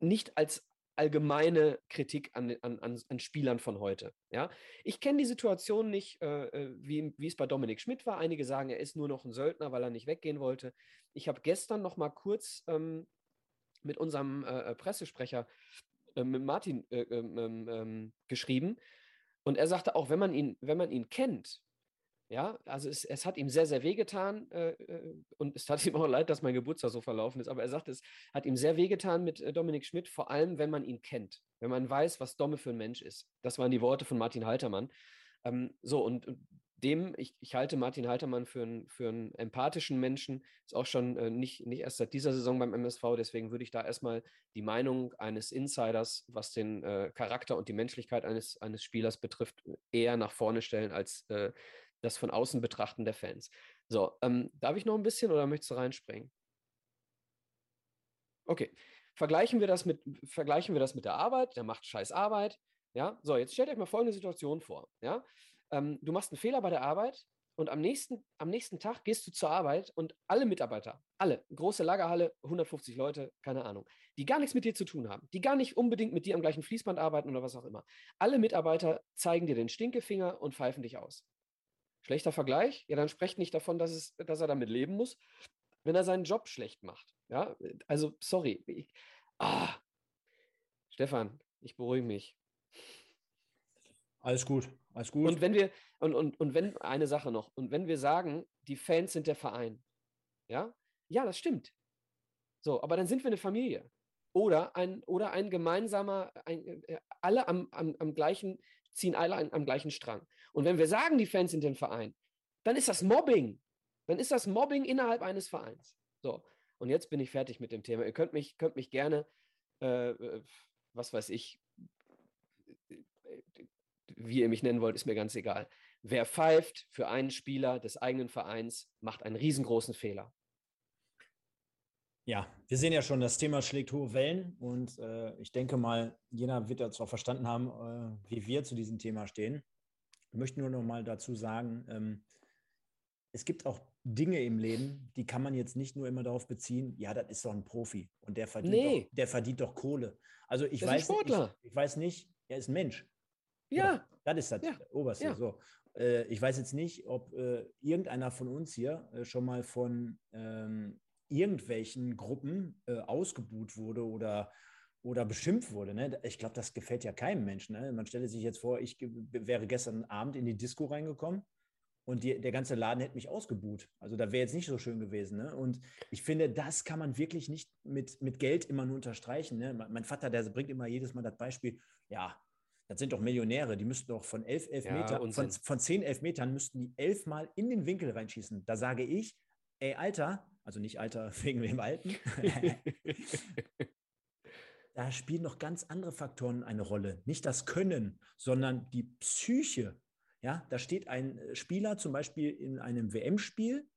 nicht als allgemeine Kritik an, an, an, Spielern von heute. Ja? Ich kenne die Situation nicht, äh, äh, wie, wie es bei Dominik Schmidt war. Einige sagen, er ist nur noch ein Söldner, weil er nicht weggehen wollte. Ich habe gestern noch mal kurz ähm, mit unserem äh, äh Pressesprecher, äh, mit Martin, äh, ähm, ähm, ähm, geschrieben. Und er sagte auch, wenn man ihn, wenn man ihn kennt, ja, also es, es hat ihm sehr, sehr wehgetan äh, äh, und es tat ihm auch leid, dass mein Geburtstag so verlaufen ist, aber er sagt, es hat ihm sehr wehgetan mit äh, Dominik Schmidt, vor allem wenn man ihn kennt, wenn man weiß, was Domme für ein Mensch ist. Das waren die Worte von Martin Haltermann. Ähm, so, und dem, ich, ich halte Martin Haltermann für, ein, für einen empathischen Menschen, ist auch schon äh, nicht, nicht erst seit dieser Saison beim MSV, deswegen würde ich da erstmal die Meinung eines Insiders, was den äh, Charakter und die Menschlichkeit eines, eines Spielers betrifft, eher nach vorne stellen als äh, das von außen betrachten der Fans. So, ähm, darf ich noch ein bisschen oder möchtest du reinspringen? Okay. Vergleichen wir das mit, vergleichen wir das mit der Arbeit, der macht scheiß Arbeit. Ja, so, jetzt stellt euch mal folgende Situation vor. Ja, ähm, du machst einen Fehler bei der Arbeit und am nächsten, am nächsten Tag gehst du zur Arbeit und alle Mitarbeiter, alle, große Lagerhalle, 150 Leute, keine Ahnung, die gar nichts mit dir zu tun haben, die gar nicht unbedingt mit dir am gleichen Fließband arbeiten oder was auch immer. Alle Mitarbeiter zeigen dir den Stinkefinger und pfeifen dich aus. Schlechter Vergleich? Ja, dann sprecht nicht davon, dass, es, dass er damit leben muss, wenn er seinen Job schlecht macht. Ja, also sorry. Ich, ah, Stefan, ich beruhige mich. Alles gut, alles gut. Und wenn wir, und, und, und wenn, eine Sache noch, und wenn wir sagen, die Fans sind der Verein, ja, ja, das stimmt. So, aber dann sind wir eine Familie. Oder ein, oder ein gemeinsamer, ein, äh, alle am, am, am gleichen, ziehen alle an, am gleichen Strang. Und wenn wir sagen, die Fans sind den Verein, dann ist das Mobbing. Dann ist das Mobbing innerhalb eines Vereins. So, und jetzt bin ich fertig mit dem Thema. Ihr könnt mich, könnt mich gerne, äh, äh was weiß ich, wie ihr mich nennen wollt, ist mir ganz egal. Wer pfeift für einen Spieler des eigenen Vereins, macht einen riesengroßen Fehler. Ja, wir sehen ja schon, das Thema schlägt hohe Wellen und äh, ich denke mal, jeder wird jetzt auch verstanden haben, äh, wie wir zu diesem Thema stehen. Ich möchte nur noch mal dazu sagen, ähm, es gibt auch Dinge im Leben, die kann man jetzt nicht nur immer darauf beziehen, ja, das ist doch ein Profi und der verdient, nee. doch, der verdient doch Kohle. Also ich das weiß, ich, ich, weiß nicht, er ist ein Mensch. Ja. Das ist das ja. Oberste. Ja. So. Äh, ich weiß jetzt nicht, ob äh, irgendeiner von uns hier äh, schon mal von ähm, irgendwelchen Gruppen äh, ausgebuht wurde oder, oder beschimpft wurde. Ne? Ich glaube, das gefällt ja keinem Menschen. Ne? Man stelle sich jetzt vor, ich wäre gestern Abend in die Disco reingekommen und die, der ganze Laden hätte mich ausgebuht. Also da wäre jetzt nicht so schön gewesen. Ne? Und ich finde, das kann man wirklich nicht mit, mit Geld immer nur unterstreichen. Ne? Mein Vater, der bringt immer jedes Mal das Beispiel, ja, das sind doch Millionäre, die müssten doch von elf Elfmeter, ja, von, von zehn Elfmetern müssten die elfmal in den Winkel reinschießen. Da sage ich, ey, Alter, also nicht Alter wegen dem Alten, da spielen noch ganz andere Faktoren eine Rolle. Nicht das Können, sondern die Psyche. Ja, da steht ein Spieler zum Beispiel in einem WM-Spiel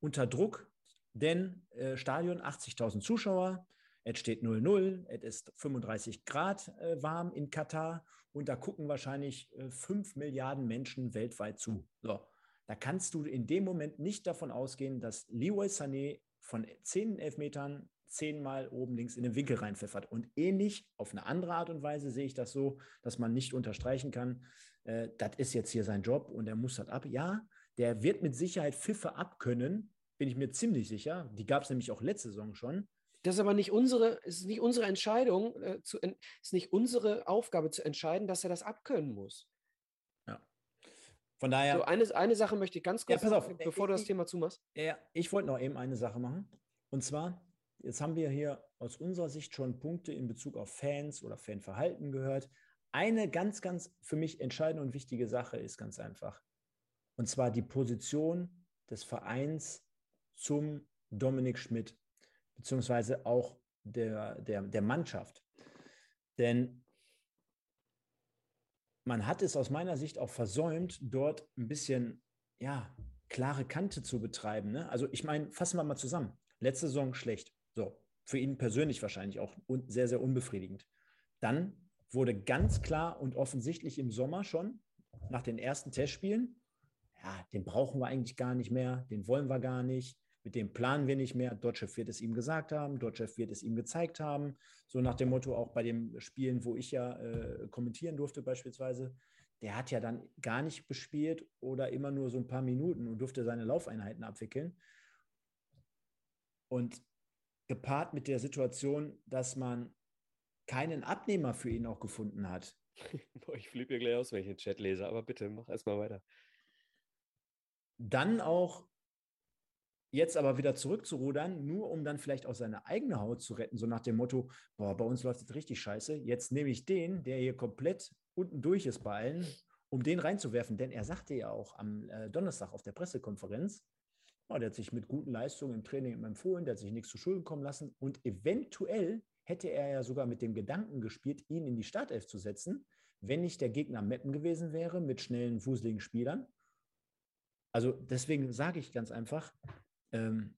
unter Druck, denn äh, Stadion 80.000 Zuschauer, es steht 0-0, es ist 35 Grad äh, warm in Katar und da gucken wahrscheinlich äh, 5 Milliarden Menschen weltweit zu. So, da kannst du in dem Moment nicht davon ausgehen, dass Leroy Sané von 10 Elfmetern zehnmal oben links in den Winkel reinpfeffert. Und ähnlich, auf eine andere Art und Weise sehe ich das so, dass man nicht unterstreichen kann, äh, das ist jetzt hier sein Job und er muss das ab. Ja, der wird mit Sicherheit Pfiffe abkönnen, bin ich mir ziemlich sicher. Die gab es nämlich auch letzte Saison schon. Das ist aber nicht unsere, ist nicht unsere Entscheidung, äh, zu, ist nicht unsere Aufgabe zu entscheiden, dass er das abkönnen muss. Ja. Von daher. So, eine, eine Sache möchte ich ganz kurz, ja, pass auf, bevor ich, du das Thema zumachst. Ja, ich wollte noch eben eine Sache machen. Und zwar, jetzt haben wir hier aus unserer Sicht schon Punkte in Bezug auf Fans oder Fanverhalten gehört. Eine ganz, ganz für mich entscheidende und wichtige Sache ist ganz einfach. Und zwar die Position des Vereins zum Dominik Schmidt beziehungsweise auch der, der, der Mannschaft. Denn man hat es aus meiner Sicht auch versäumt, dort ein bisschen, ja, klare Kante zu betreiben. Ne? Also ich meine, fassen wir mal zusammen. Letzte Saison schlecht. So, für ihn persönlich wahrscheinlich auch sehr, sehr unbefriedigend. Dann wurde ganz klar und offensichtlich im Sommer schon nach den ersten Testspielen, ja, den brauchen wir eigentlich gar nicht mehr, den wollen wir gar nicht, mit dem planen wir nicht mehr. Dotchev wird es ihm gesagt haben, Dotchev wird es ihm gezeigt haben. So nach dem Motto auch bei den Spielen, wo ich ja äh, kommentieren durfte beispielsweise, der hat ja dann gar nicht bespielt oder immer nur so ein paar Minuten und durfte seine Laufeinheiten abwickeln. Und gepaart mit der Situation, dass man keinen Abnehmer für ihn auch gefunden hat. ich flippe gleich aus, wenn ich den Chat lese, aber bitte mach erstmal weiter. Dann auch jetzt aber wieder zurückzurudern, nur um dann vielleicht auch seine eigene Haut zu retten, so nach dem Motto, boah, bei uns läuft es richtig scheiße, jetzt nehme ich den, der hier komplett unten durch ist bei allen, um den reinzuwerfen, denn er sagte ja auch am äh, Donnerstag auf der Pressekonferenz, oh, der hat sich mit guten Leistungen im Training empfohlen, der hat sich nichts zu Schulden kommen lassen und eventuell hätte er ja sogar mit dem Gedanken gespielt, ihn in die Startelf zu setzen, wenn nicht der Gegner Meppen gewesen wäre mit schnellen, fuseligen Spielern. Also deswegen sage ich ganz einfach, ähm,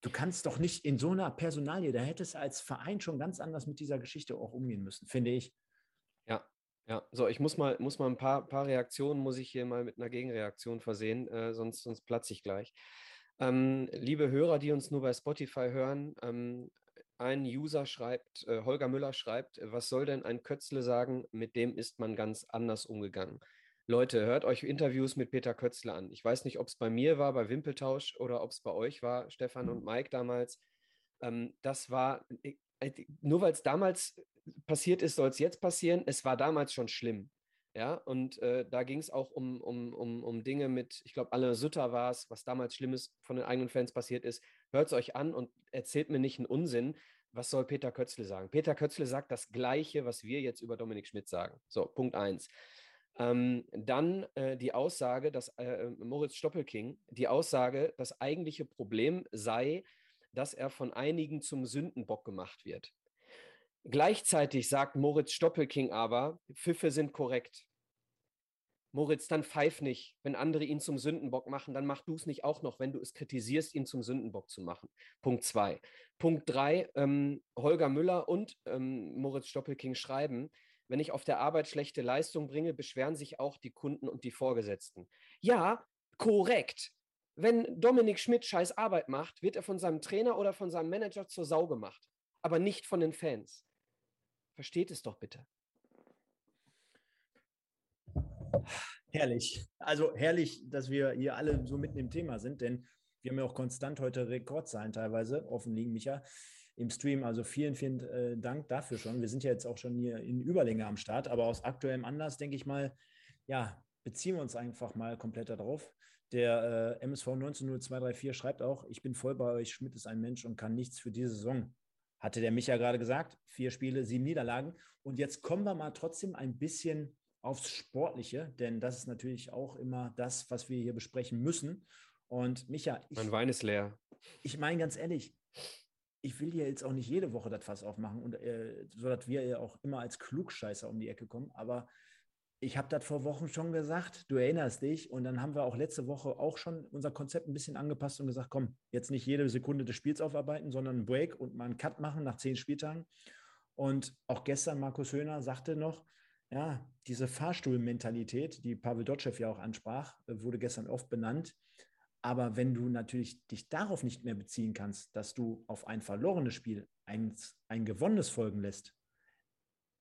du kannst doch nicht in so einer Personalie, da hättest du als Verein schon ganz anders mit dieser Geschichte auch umgehen müssen, finde ich. Ja, ja, so, ich muss mal, muss mal ein paar, paar Reaktionen, muss ich hier mal mit einer Gegenreaktion versehen, äh, sonst, sonst platze ich gleich. Ähm, liebe Hörer, die uns nur bei Spotify hören, ähm, ein User schreibt, äh, Holger Müller schreibt, was soll denn ein Kötzle sagen, mit dem ist man ganz anders umgegangen. Leute, hört euch Interviews mit Peter Kötzle an. Ich weiß nicht, ob es bei mir war, bei Wimpeltausch oder ob es bei euch war, Stefan und Mike damals. Ähm, das war, äh, äh, nur weil es damals passiert ist, soll es jetzt passieren. Es war damals schon schlimm. Ja, und äh, da ging es auch um, um, um, um Dinge mit, ich glaube, Alle Sutter war es, was damals Schlimmes von den eigenen Fans passiert ist. Hört es euch an und erzählt mir nicht einen Unsinn. Was soll Peter Kötzle sagen? Peter Kötzle sagt das Gleiche, was wir jetzt über Dominik Schmidt sagen. So, Punkt eins. Ähm, dann äh, die Aussage, dass äh, Moritz Stoppelking, die Aussage, das eigentliche Problem sei, dass er von einigen zum Sündenbock gemacht wird. Gleichzeitig sagt Moritz Stoppelking aber, Pfiffe sind korrekt. Moritz, dann pfeif nicht. Wenn andere ihn zum Sündenbock machen, dann mach du es nicht auch noch, wenn du es kritisierst, ihn zum Sündenbock zu machen. Punkt zwei. Punkt drei, ähm, Holger Müller und ähm, Moritz Stoppelking schreiben, wenn ich auf der Arbeit schlechte Leistung bringe, beschweren sich auch die Kunden und die Vorgesetzten. Ja, korrekt. Wenn Dominik Schmidt scheiß Arbeit macht, wird er von seinem Trainer oder von seinem Manager zur Sau gemacht, aber nicht von den Fans. Versteht es doch bitte. Herrlich. Also herrlich, dass wir hier alle so mitten im Thema sind, denn wir haben ja auch konstant heute Rekordzahlen teilweise offen liegen, Micha im Stream. Also vielen, vielen äh, Dank dafür schon. Wir sind ja jetzt auch schon hier in Überlänge am Start, aber aus aktuellem Anlass denke ich mal, ja, beziehen wir uns einfach mal komplett darauf. Der äh, MSV 190234 schreibt auch, ich bin voll bei euch, Schmidt ist ein Mensch und kann nichts für diese Saison. Hatte der Micha gerade gesagt, vier Spiele, sieben Niederlagen. Und jetzt kommen wir mal trotzdem ein bisschen aufs Sportliche, denn das ist natürlich auch immer das, was wir hier besprechen müssen. Und Micha, ich, mein Wein ist leer. Ich meine ganz ehrlich, ich will ja jetzt auch nicht jede Woche das Fass aufmachen, und, äh, so dass wir ja auch immer als Klugscheißer um die Ecke kommen. Aber ich habe das vor Wochen schon gesagt, du erinnerst dich. Und dann haben wir auch letzte Woche auch schon unser Konzept ein bisschen angepasst und gesagt, komm, jetzt nicht jede Sekunde des Spiels aufarbeiten, sondern einen Break und mal einen Cut machen nach zehn Spieltagen. Und auch gestern Markus Höhner sagte noch, ja, diese Fahrstuhlmentalität, die Pavel Dotschew ja auch ansprach, wurde gestern oft benannt. Aber wenn du natürlich dich darauf nicht mehr beziehen kannst, dass du auf ein verlorenes Spiel ein, ein gewonnenes folgen lässt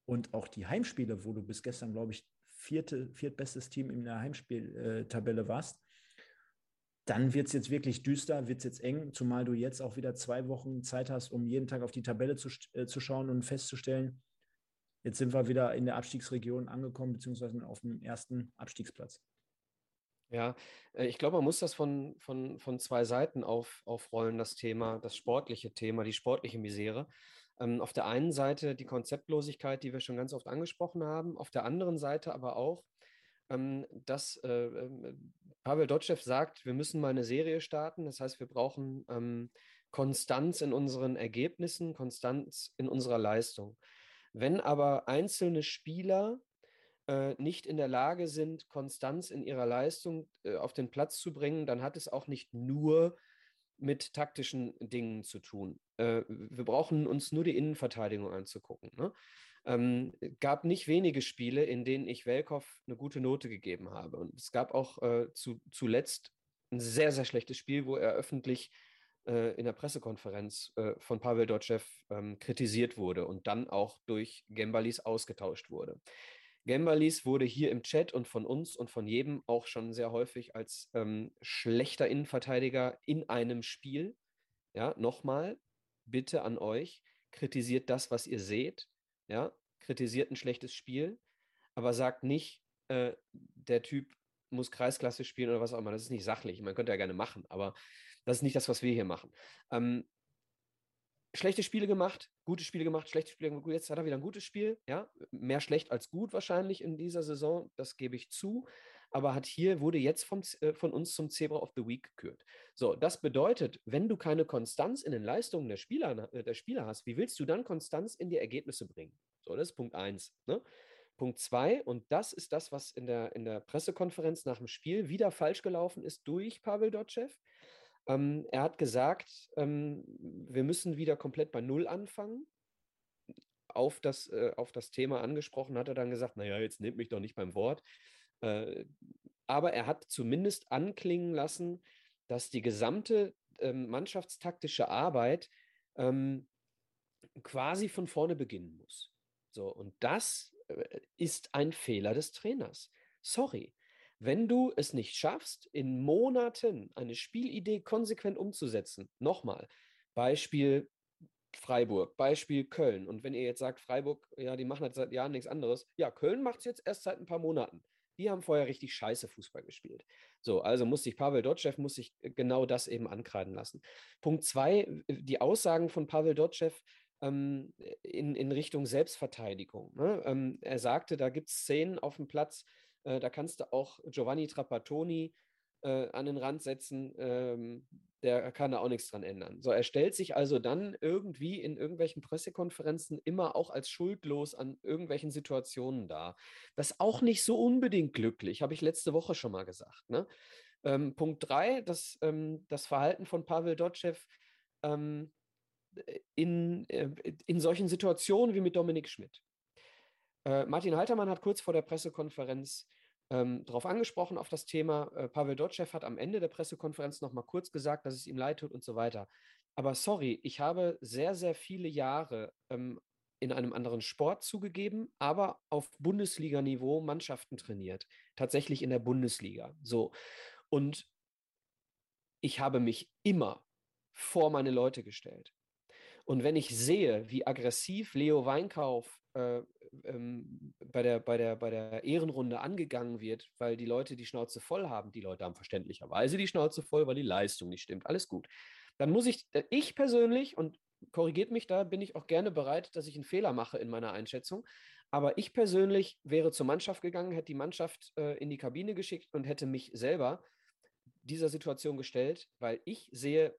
und auch die Heimspiele, wo du bis gestern, glaube ich, vierte, viertbestes Team in der Heimspieltabelle warst, dann wird es jetzt wirklich düster, wird es jetzt eng, zumal du jetzt auch wieder zwei Wochen Zeit hast, um jeden Tag auf die Tabelle zu, äh, zu schauen und festzustellen, jetzt sind wir wieder in der Abstiegsregion angekommen, beziehungsweise auf dem ersten Abstiegsplatz. Ja, äh, ich glaube, man muss das von, von, von zwei Seiten auf, aufrollen, das Thema, das sportliche Thema, die sportliche Misere. Ähm, auf der einen Seite die Konzeptlosigkeit, die wir schon ganz oft angesprochen haben, auf der anderen Seite aber auch, ähm, dass äh, äh, Pavel Dotschew sagt, wir müssen mal eine Serie starten. Das heißt, wir brauchen ähm, Konstanz in unseren Ergebnissen, Konstanz in unserer Leistung. Wenn aber einzelne Spieler äh, nicht in der Lage sind, Konstanz in ihrer Leistung äh, auf den Platz zu bringen, dann hat es auch nicht nur mit taktischen Dingen zu tun. Äh, wir brauchen uns nur die Innenverteidigung anzugucken. Ne? Ähm, gab nicht wenige Spiele, in denen ich Welkow eine gute Note gegeben habe. Und es gab auch äh, zu, zuletzt ein sehr, sehr schlechtes Spiel, wo er öffentlich äh, in der Pressekonferenz äh, von Pavel Dotschew ähm, kritisiert wurde und dann auch durch Gembalis ausgetauscht wurde. Gembalis wurde hier im Chat und von uns und von jedem auch schon sehr häufig als ähm, schlechter Innenverteidiger in einem Spiel. Ja, nochmal, bitte an euch, kritisiert das, was ihr seht. Ja, kritisiert ein schlechtes Spiel, aber sagt nicht, äh, der Typ muss Kreisklasse spielen oder was auch immer. Das ist nicht sachlich. Man könnte ja gerne machen, aber das ist nicht das, was wir hier machen. Ähm, schlechte Spiele gemacht, gute Spiele gemacht, schlechte Spiele gemacht. Jetzt hat er wieder ein gutes Spiel, ja, mehr schlecht als gut wahrscheinlich in dieser Saison, das gebe ich zu. Aber hat hier wurde jetzt vom, äh, von uns zum Zebra of the Week gekürt. So, das bedeutet, wenn du keine Konstanz in den Leistungen der Spieler, äh, der Spieler hast, wie willst du dann Konstanz in die Ergebnisse bringen? So, das ist Punkt eins. Ne? Punkt zwei, und das ist das, was in der, in der Pressekonferenz nach dem Spiel wieder falsch gelaufen ist durch Pavel Dotschew. Ähm, er hat gesagt, ähm, wir müssen wieder komplett bei Null anfangen. Auf das, äh, auf das Thema angesprochen hat er dann gesagt, naja, jetzt nehmt mich doch nicht beim Wort. Äh, aber er hat zumindest anklingen lassen, dass die gesamte ähm, mannschaftstaktische Arbeit ähm, quasi von vorne beginnen muss. So, und das äh, ist ein Fehler des Trainers. Sorry. Wenn du es nicht schaffst, in Monaten eine Spielidee konsequent umzusetzen, nochmal, Beispiel Freiburg, Beispiel Köln. Und wenn ihr jetzt sagt, Freiburg, ja, die machen halt seit Jahren nichts anderes. Ja, Köln macht es jetzt erst seit ein paar Monaten. Die haben vorher richtig scheiße Fußball gespielt. So, also muss sich Pavel Dotschew muss sich genau das eben ankreiden lassen. Punkt zwei, die Aussagen von Pavel Dotschew ähm, in, in Richtung Selbstverteidigung. Ne? Ähm, er sagte, da gibt es Szenen auf dem Platz, äh, da kannst du auch Giovanni Trapattoni äh, an den Rand setzen, ähm, der kann da auch nichts dran ändern. So, er stellt sich also dann irgendwie in irgendwelchen Pressekonferenzen immer auch als schuldlos an irgendwelchen Situationen dar. Das auch nicht so unbedingt glücklich, habe ich letzte Woche schon mal gesagt. Ne? Ähm, Punkt drei, das, ähm, das Verhalten von Pavel Dotschew ähm, in, äh, in solchen Situationen wie mit Dominik Schmidt. Äh, Martin Haltermann hat kurz vor der Pressekonferenz ähm, darauf angesprochen, auf das Thema. Äh, Pavel Dotschew hat am Ende der Pressekonferenz nochmal kurz gesagt, dass es ihm leid tut und so weiter. Aber sorry, ich habe sehr, sehr viele Jahre ähm, in einem anderen Sport zugegeben, aber auf Bundesliga-Niveau Mannschaften trainiert. Tatsächlich in der Bundesliga. So. Und ich habe mich immer vor meine Leute gestellt. Und wenn ich sehe, wie aggressiv Leo Weinkauf äh, ähm, bei, der, bei, der, bei der Ehrenrunde angegangen wird, weil die Leute die Schnauze voll haben, die Leute haben verständlicherweise die Schnauze voll, weil die Leistung nicht stimmt, alles gut. Dann muss ich, äh, ich persönlich, und korrigiert mich da, bin ich auch gerne bereit, dass ich einen Fehler mache in meiner Einschätzung. Aber ich persönlich wäre zur Mannschaft gegangen, hätte die Mannschaft äh, in die Kabine geschickt und hätte mich selber dieser Situation gestellt, weil ich sehe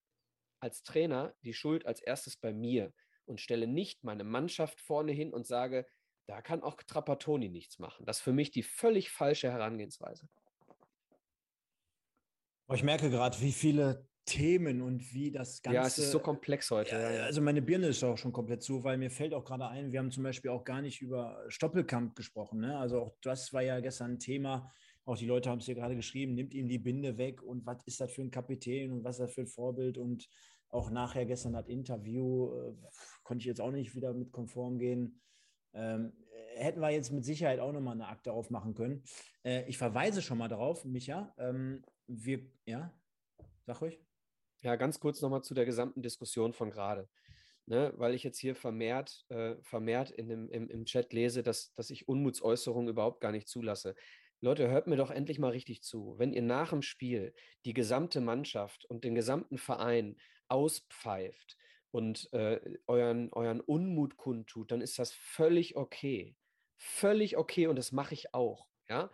als Trainer die Schuld als erstes bei mir und stelle nicht meine Mannschaft vorne hin und sage, da kann auch Trapattoni nichts machen. Das ist für mich die völlig falsche Herangehensweise. Ich merke gerade, wie viele Themen und wie das Ganze. Ja, es ist so komplex heute. Ja, also meine Birne ist auch schon komplett zu, weil mir fällt auch gerade ein, wir haben zum Beispiel auch gar nicht über Stoppelkamp gesprochen. Ne? Also auch das war ja gestern ein Thema. Auch die Leute haben es hier gerade geschrieben, nimmt ihm die Binde weg und was ist das für ein Kapitän und was ist das für ein Vorbild und auch nachher gestern das Interview äh, konnte ich jetzt auch nicht wieder mit konform gehen. Ähm, hätten wir jetzt mit Sicherheit auch nochmal eine Akte aufmachen können. Äh, ich verweise schon mal darauf, Micha. Ähm, wir, ja, sag ruhig. Ja, ganz kurz nochmal zu der gesamten Diskussion von gerade. Ne, weil ich jetzt hier vermehrt, äh, vermehrt in dem, im, im Chat lese, dass, dass ich Unmutsäußerungen überhaupt gar nicht zulasse. Leute, hört mir doch endlich mal richtig zu. Wenn ihr nach dem Spiel die gesamte Mannschaft und den gesamten Verein auspfeift und äh, euren, euren Unmut kundtut, dann ist das völlig okay. Völlig okay und das mache ich auch. Ja?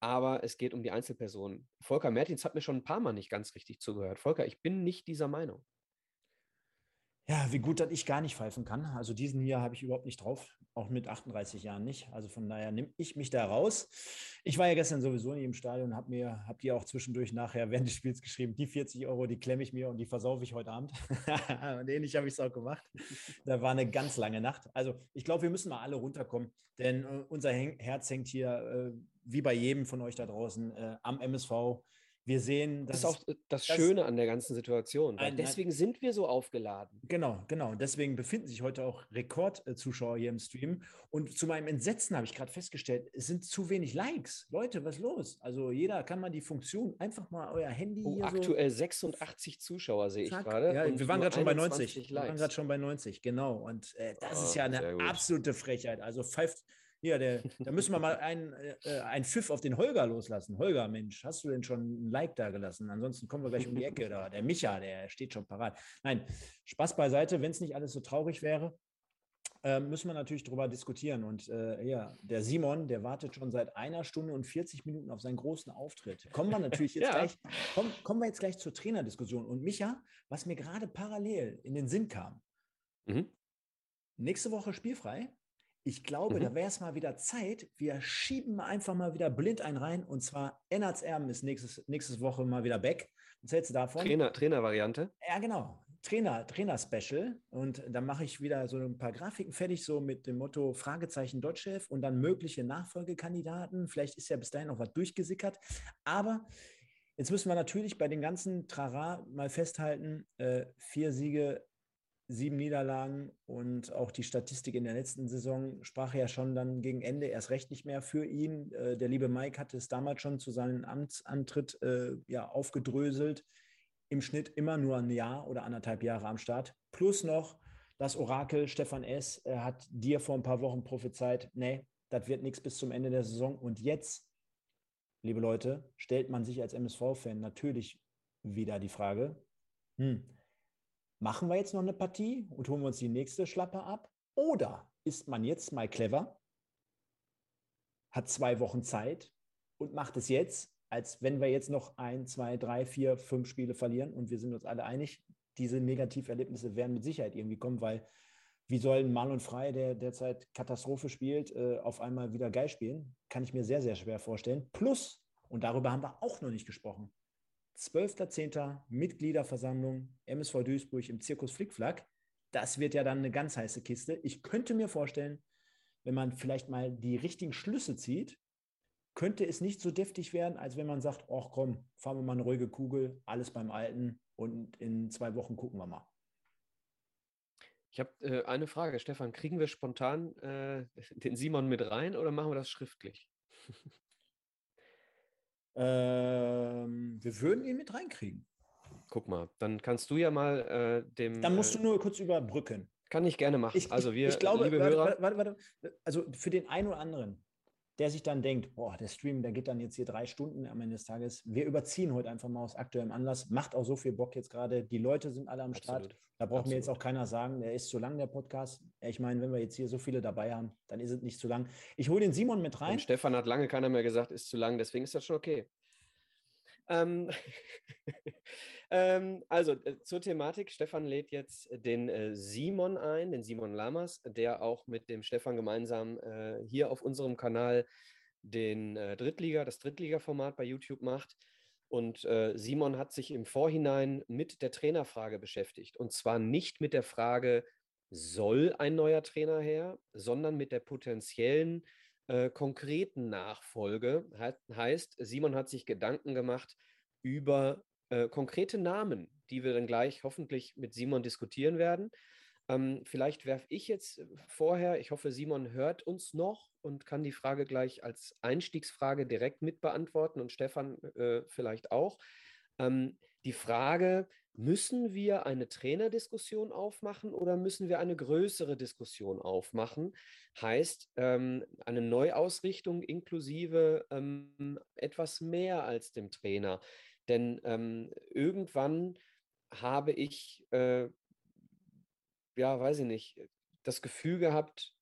Aber es geht um die Einzelpersonen. Volker Mertins hat mir schon ein paar Mal nicht ganz richtig zugehört. Volker, ich bin nicht dieser Meinung. Ja, wie gut, dass ich gar nicht pfeifen kann. Also diesen hier habe ich überhaupt nicht drauf, auch mit 38 Jahren nicht. Also von daher nehme ich mich da raus. Ich war ja gestern sowieso nicht im Stadion und habe mir, habt ihr auch zwischendurch nachher während des Spiels geschrieben, die 40 Euro, die klemme ich mir und die versaufe ich heute Abend. und ähnlich habe ich es auch gemacht. Da war eine ganz lange Nacht. Also ich glaube, wir müssen mal alle runterkommen, denn äh, unser Herz hängt hier, äh, wie bei jedem von euch da draußen, äh, am MSV wir sehen, das ist auch äh, das Schöne an der ganzen Situation. Ein, deswegen sind wir so aufgeladen. Genau, genau. Deswegen befinden sich heute auch Rekordzuschauer hier im Stream. Und zu meinem Entsetzen habe ich gerade festgestellt, es sind zu wenig Likes. Leute, was ist los? Also jeder kann mal die Funktion einfach mal euer Handy. Oh, aktuell so 86 Zuschauer sehe ich gerade. Ja, wir waren gerade schon bei 90. Likes. Wir waren gerade schon bei 90, genau. Und äh, das oh, ist ja eine absolute Frechheit. Also pfeift hier, der, da müssen wir mal ein, äh, ein Pfiff auf den Holger loslassen. Holger, Mensch, hast du denn schon ein Like da gelassen? Ansonsten kommen wir gleich um die Ecke. Da. Der Micha, der steht schon parat. Nein, Spaß beiseite, wenn es nicht alles so traurig wäre. Äh, müssen wir natürlich darüber diskutieren. Und äh, ja, der Simon, der wartet schon seit einer Stunde und 40 Minuten auf seinen großen Auftritt. Kommen wir natürlich jetzt ja. gleich, komm, kommen wir jetzt gleich zur Trainerdiskussion. Und Micha, was mir gerade parallel in den Sinn kam, mhm. nächste Woche spielfrei, ich glaube, mhm. da wäre es mal wieder Zeit. Wir schieben einfach mal wieder blind ein rein. Und zwar Ennards Erben ist nächstes, nächste Woche mal wieder back. Was hältst du davon? Trainer, Trainer-Variante? Ja, genau. Trainer, Trainer-Special. Und dann mache ich wieder so ein paar Grafiken fertig, so mit dem Motto Fragezeichen Deutschchef und dann mögliche Nachfolgekandidaten. Vielleicht ist ja bis dahin noch was durchgesickert. Aber jetzt müssen wir natürlich bei den ganzen Trara mal festhalten: äh, vier Siege sieben Niederlagen und auch die Statistik in der letzten Saison sprach ja schon dann gegen Ende erst recht nicht mehr für ihn. Äh, der liebe Mike hatte es damals schon zu seinem Amtsantritt äh, ja, aufgedröselt. Im Schnitt immer nur ein Jahr oder anderthalb Jahre am Start. Plus noch das Orakel Stefan S. Er hat dir vor ein paar Wochen prophezeit, nee, das wird nichts bis zum Ende der Saison. Und jetzt, liebe Leute, stellt man sich als MSV-Fan natürlich wieder die Frage, hm, machen wir jetzt noch eine Partie und holen wir uns die nächste Schlappe ab? Oder ist man jetzt mal clever, hat zwei Wochen Zeit und macht es jetzt, als wenn wir jetzt noch ein, zwei, drei, vier, fünf Spiele verlieren und wir sind uns alle einig, diese Negativerlebnisse werden mit Sicherheit irgendwie kommen, weil wie soll ein Marlon Frei, der derzeit Katastrophe spielt, äh, auf einmal wieder geil spielen? Kann ich mir sehr, sehr schwer vorstellen. Plus, und darüber haben wir auch noch nicht gesprochen, 12.10. Mitgliederversammlung MSV Duisburg im Zirkus Flickflack. Das wird ja dann eine ganz heiße Kiste. Ich könnte mir vorstellen, wenn man vielleicht mal die richtigen Schlüsse zieht, könnte es nicht so deftig werden, als wenn man sagt, ach komm, fahren wir mal eine ruhige Kugel, alles beim Alten und in zwei Wochen gucken wir mal. Ich habe äh, eine Frage, Stefan. Kriegen wir spontan äh, den Simon mit rein oder machen wir das schriftlich? Ähm, wir würden ihn mit reinkriegen. Guck mal, dann kannst du ja mal äh, dem. Dann musst du äh, nur kurz überbrücken. Kann ich gerne machen. Ich, also wir, ich glaube, liebe warte, Hörer, warte, warte, also für den einen oder anderen, der sich dann denkt, boah, der Stream, der geht dann jetzt hier drei Stunden am Ende des Tages. Wir überziehen heute einfach mal aus aktuellem Anlass. Macht auch so viel Bock jetzt gerade. Die Leute sind alle am Absolut. Start. Da braucht Absolut. mir jetzt auch keiner sagen, der ist zu lang, der Podcast. Ich meine, wenn wir jetzt hier so viele dabei haben, dann ist es nicht zu lang. Ich hole den Simon mit rein. Und Stefan hat lange keiner mehr gesagt, ist zu lang, deswegen ist das schon okay. Ähm, ähm, also äh, zur Thematik, Stefan lädt jetzt den äh, Simon ein, den Simon Lamas, der auch mit dem Stefan gemeinsam äh, hier auf unserem Kanal den äh, Drittliga, das Drittliga-Format bei YouTube macht. Und äh, Simon hat sich im Vorhinein mit der Trainerfrage beschäftigt. Und zwar nicht mit der Frage, soll ein neuer Trainer her, sondern mit der potenziellen äh, konkreten Nachfolge. He heißt, Simon hat sich Gedanken gemacht über äh, konkrete Namen, die wir dann gleich hoffentlich mit Simon diskutieren werden. Ähm, vielleicht werfe ich jetzt äh, vorher, ich hoffe, Simon hört uns noch und kann die Frage gleich als Einstiegsfrage direkt mit beantworten und Stefan äh, vielleicht auch. Ähm, die Frage, Müssen wir eine Trainerdiskussion aufmachen oder müssen wir eine größere Diskussion aufmachen? Heißt ähm, eine Neuausrichtung inklusive ähm, etwas mehr als dem Trainer. Denn ähm, irgendwann habe ich, äh, ja, weiß ich nicht, das Gefühl gehabt,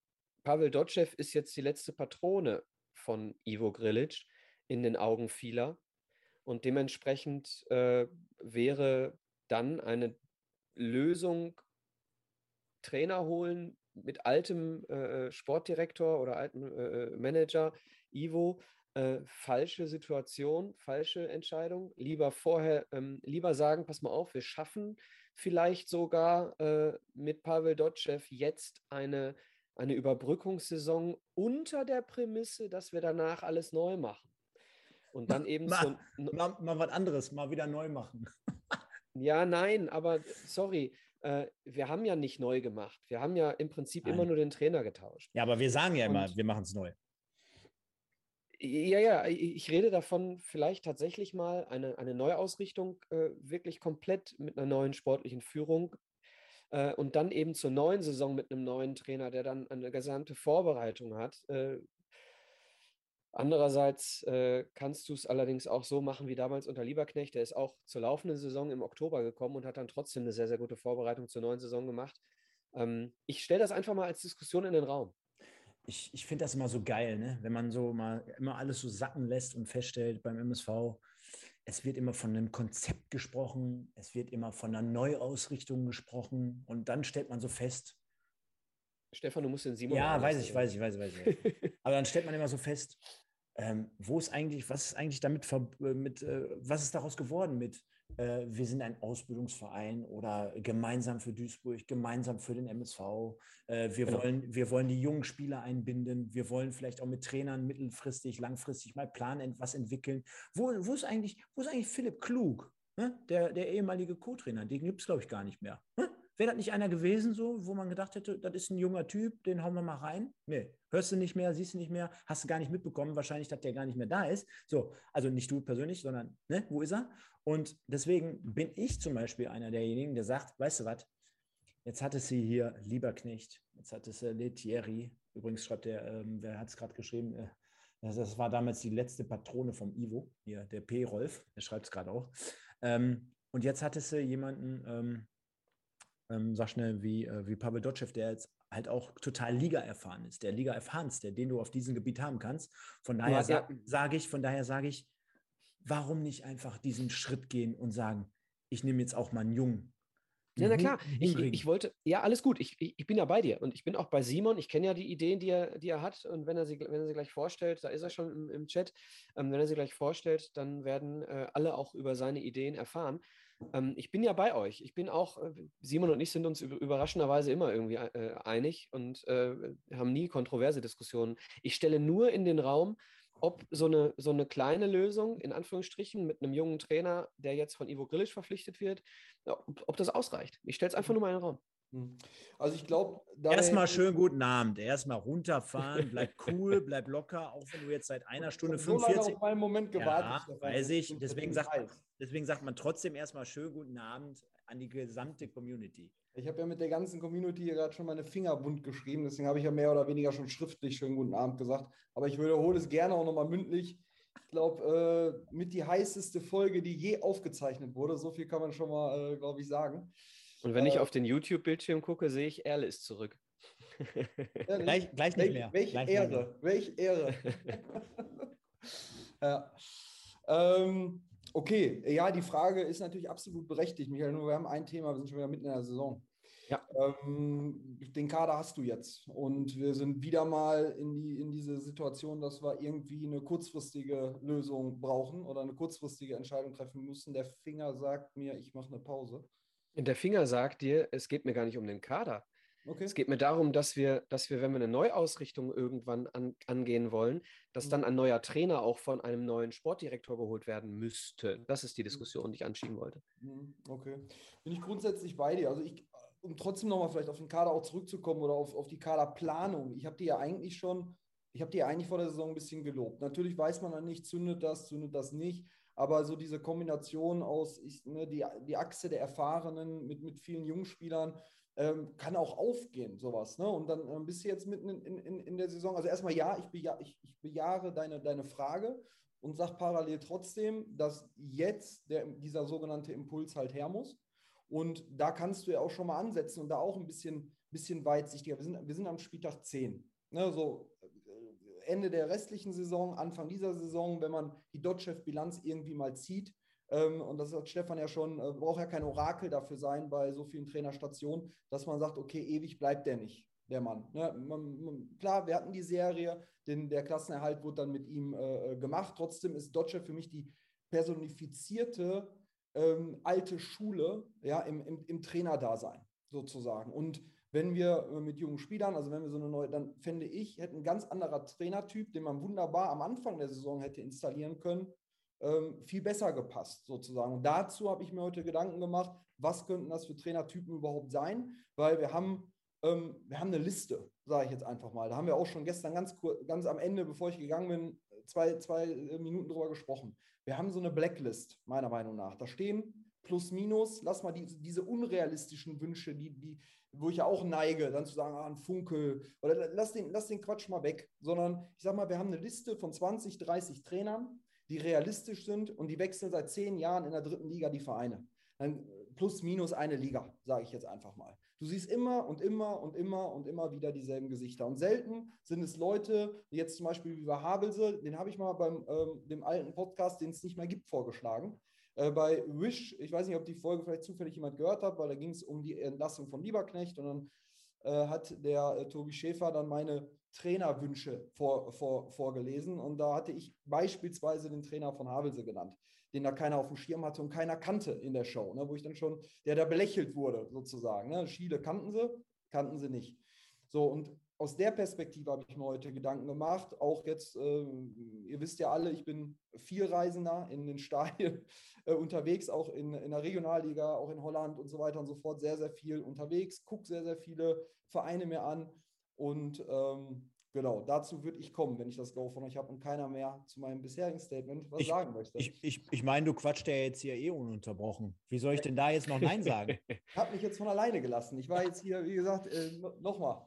Pavel Dotschew ist jetzt die letzte Patrone von Ivo Grilic in den Augen vieler. Und dementsprechend äh, wäre dann eine Lösung Trainer holen mit altem äh, Sportdirektor oder altem äh, Manager, Ivo, äh, falsche Situation, falsche Entscheidung. Lieber vorher, ähm, lieber sagen, pass mal auf, wir schaffen vielleicht sogar äh, mit Pavel Dotschew jetzt eine, eine Überbrückungssaison unter der Prämisse, dass wir danach alles neu machen. Und dann eben mal, so, mal, mal was anderes, mal wieder neu machen. Ja, nein, aber sorry, äh, wir haben ja nicht neu gemacht. Wir haben ja im Prinzip nein. immer nur den Trainer getauscht. Ja, aber wir sagen ja immer, wir machen es neu. Ja, ja, ich rede davon, vielleicht tatsächlich mal eine, eine Neuausrichtung, äh, wirklich komplett mit einer neuen sportlichen Führung äh, und dann eben zur neuen Saison mit einem neuen Trainer, der dann eine gesamte Vorbereitung hat. Andererseits äh, kannst du es allerdings auch so machen wie damals unter Lieberknecht. Der ist auch zur laufenden Saison im Oktober gekommen und hat dann trotzdem eine sehr, sehr gute Vorbereitung zur neuen Saison gemacht. Ähm, ich stelle das einfach mal als Diskussion in den Raum ich, ich finde das immer so geil, ne? wenn man so mal immer alles so sacken lässt und feststellt beim MSV, es wird immer von einem Konzept gesprochen, es wird immer von einer Neuausrichtung gesprochen und dann stellt man so fest. Stefan, du musst den Simon. Ja, weiß ich, weiß ich, weiß ich, weiß ich. Aber dann stellt man immer so fest, ähm, wo ist eigentlich, was ist eigentlich damit, äh, mit, äh, was ist daraus geworden mit äh, wir sind ein Ausbildungsverein oder gemeinsam für Duisburg, gemeinsam für den MSV. Äh, wir, genau. wollen, wir wollen die jungen Spieler einbinden. Wir wollen vielleicht auch mit Trainern mittelfristig, langfristig mal planen, was entwickeln. Wo, wo, ist, eigentlich, wo ist eigentlich Philipp Klug, ne? der, der ehemalige Co-Trainer? Den gibt es, glaube ich, gar nicht mehr. Ne? Wäre das nicht einer gewesen, so, wo man gedacht hätte, das ist ein junger Typ, den hauen wir mal rein? Nee, hörst du nicht mehr, siehst du nicht mehr, hast du gar nicht mitbekommen, wahrscheinlich, dass der gar nicht mehr da ist. So, also nicht du persönlich, sondern, ne, wo ist er? Und deswegen bin ich zum Beispiel einer derjenigen, der sagt, weißt du was, jetzt hatte sie hier Lieberknecht, jetzt hatte sie Letieri, übrigens schreibt der, ähm, wer hat es gerade geschrieben, äh, das, das, war damals die letzte Patrone vom Ivo, hier, der P-Rolf, der schreibt es gerade auch. Ähm, und jetzt hatte sie jemanden, ähm, ähm, sag schnell, wie, äh, wie Pavel Dotschew, der jetzt halt auch total Liga erfahren ist, der Liga erfahrenste, den du auf diesem Gebiet haben kannst. Von daher sa sage ich, von daher sage ich, warum nicht einfach diesen Schritt gehen und sagen, ich nehme jetzt auch mal einen Jungen. Ja, na klar. Ich, ich, wollte, ja, alles gut. Ich, ich, ich, bin ja bei dir und ich bin auch bei Simon. Ich kenne ja die Ideen, die er, die er hat. Und wenn er, sie, wenn er sie gleich vorstellt, da ist er schon im, im Chat, ähm, wenn er sie gleich vorstellt, dann werden äh, alle auch über seine Ideen erfahren. Ähm, ich bin ja bei euch. Ich bin auch, äh, Simon und ich sind uns überraschenderweise immer irgendwie äh, einig und äh, haben nie kontroverse Diskussionen. Ich stelle nur in den Raum, ob so eine, so eine kleine Lösung, in Anführungsstrichen, mit einem jungen Trainer, der jetzt von Ivo Grillisch verpflichtet wird, ob, ob das ausreicht. Ich stelle es einfach nur mal in den Raum. Hm. Also ich glaube. Erstmal schön guten Abend. Erstmal runterfahren, bleib cool, bleib locker, auch wenn du jetzt seit einer Stunde 45. Ich habe einen Moment gewartet. Ja, weiß ich. Deswegen sagt, man, deswegen sagt man trotzdem erstmal schön guten Abend an die gesamte Community. Ich habe ja mit der ganzen Community hier gerade schon meine Finger bunt geschrieben, deswegen habe ich ja mehr oder weniger schon schriftlich schönen guten Abend gesagt. Aber ich wiederhole es gerne auch nochmal mündlich. Ich glaube, äh, mit die heißeste Folge, die je aufgezeichnet wurde. So viel kann man schon mal, äh, glaube ich, sagen. Und wenn äh, ich auf den YouTube-Bildschirm gucke, sehe ich, Erle ist zurück. gleich, gleich nicht mehr. Welche gleich Ehre, welche Ehre. ja. Ähm, Okay, ja, die Frage ist natürlich absolut berechtigt, Michael. Nur wir haben ein Thema, wir sind schon wieder mitten in der Saison. Ja. Ähm, den Kader hast du jetzt. Und wir sind wieder mal in, die, in diese Situation, dass wir irgendwie eine kurzfristige Lösung brauchen oder eine kurzfristige Entscheidung treffen müssen. Der Finger sagt mir, ich mache eine Pause. Der Finger sagt dir, es geht mir gar nicht um den Kader. Okay. Es geht mir darum, dass wir, dass wir, wenn wir eine Neuausrichtung irgendwann an, angehen wollen, dass mhm. dann ein neuer Trainer auch von einem neuen Sportdirektor geholt werden müsste. Das ist die mhm. Diskussion, die ich anschieben wollte. Mhm. Okay. Bin ich grundsätzlich bei dir. Also ich, um trotzdem nochmal vielleicht auf den Kader auch zurückzukommen oder auf, auf die Kaderplanung. Ich habe die ja eigentlich schon, ich habe die ja eigentlich vor der Saison ein bisschen gelobt. Natürlich weiß man dann nicht, zündet das, zündet das nicht. Aber so diese Kombination aus ich, ne, die, die Achse der Erfahrenen mit, mit vielen Jungspielern, ähm, kann auch aufgehen, sowas. Ne? Und dann äh, bist du jetzt mitten in, in, in der Saison. Also erstmal ja, ich, beja ich, ich bejahre deine, deine Frage und sage parallel trotzdem, dass jetzt der, dieser sogenannte Impuls halt her muss. Und da kannst du ja auch schon mal ansetzen und da auch ein bisschen, bisschen weitsichtiger. Wir sind, wir sind am Spieltag 10. Ne? So Ende der restlichen Saison, Anfang dieser Saison, wenn man die Dotchev-Bilanz irgendwie mal zieht, Ähm, und das hat Stefan ja schon, äh, braucht ja kein Orakel dafür sein bei so vielen Trainerstationen, dass man sagt, okay, ewig bleibt der nicht, der Mann. Ne? Man, man, klar, wir hatten die Serie, denn der Klassenerhalt wurde dann mit ihm äh, äh gemacht. Trotzdem ist Dodger für mich die personifizierte ähm, alte Schule ja, im, im, im Trainerdasein sozusagen. Und wenn wir äh, mit jungen Spielern, also wenn wir so eine neue, dann fände ich, hätte ein ganz anderer Trainertyp, den man wunderbar am Anfang der Saison hätte installieren können, ähm, viel besser gepasst sozusagen. Und dazu habe ich mir heute Gedanken gemacht, was könnten das für Trainertypen überhaupt sein, weil wir haben, ähm, wir haben eine Liste, sage ich jetzt einfach mal. Da haben wir auch schon gestern ganz, ganz am Ende, bevor ich gegangen bin, zwei, zwei äh, Minuten drüber gesprochen. Wir haben so eine Blacklist, meiner Meinung nach. Da stehen plus minus, lass mal die, diese unrealistischen Wünsche, die, die, wo ich ja auch neige, dann zu sagen, ah, ein Funkel, oder lass den, lass den Quatsch mal weg, sondern ich sage mal, wir haben eine Liste von 20, 30 Trainern, die realistisch sind und die wechseln seit zehn Jahren in der dritten Liga die Vereine. Dann plus minus eine Liga, sage ich jetzt einfach mal. Du siehst immer und immer und immer und immer wieder dieselben Gesichter. Und selten sind es Leute, jetzt zum Beispiel wie bei Havelse, den habe ich mal beim ähm, dem alten Podcast, den es nicht mehr gibt, vorgeschlagen. Äh, bei Wish, ich weiß nicht, ob die Folge vielleicht zufällig jemand gehört hat, weil da ging es um die Entlassung von Lieberknecht und dann äh, hat der äh, Tobi Schäfer dann meine Trainerwünsche vor, vor, vorgelesen und da hatte ich beispielsweise den Trainer von Havelse genannt, den da keiner auf dem Schirm hatte und keiner kannte in der Show, ne, wo ich dann schon, der da belächelt wurde sozusagen. Ne. Schiele kannten sie, kannten sie nicht. So, und aus der Perspektive habe ich mir heute Gedanken gemacht. Auch jetzt, äh, ihr wisst ja alle, ich bin viel Reisender in den Stadien äh, unterwegs, auch in, in der Regionalliga, auch in Holland und so weiter und so fort, sehr, sehr viel unterwegs, gucke sehr, sehr viele Vereine mir an. Und ähm, genau, dazu würde ich kommen, wenn ich das Go von euch habe und keiner mehr zu meinem bisherigen Statement was ich, sagen möchte. Ich, ich, ich meine, du quatscht ja jetzt hier eh ununterbrochen. Wie soll ich denn da jetzt noch Nein sagen? ich habe mich jetzt von alleine gelassen. Ich war jetzt hier, wie gesagt, äh, nochmal.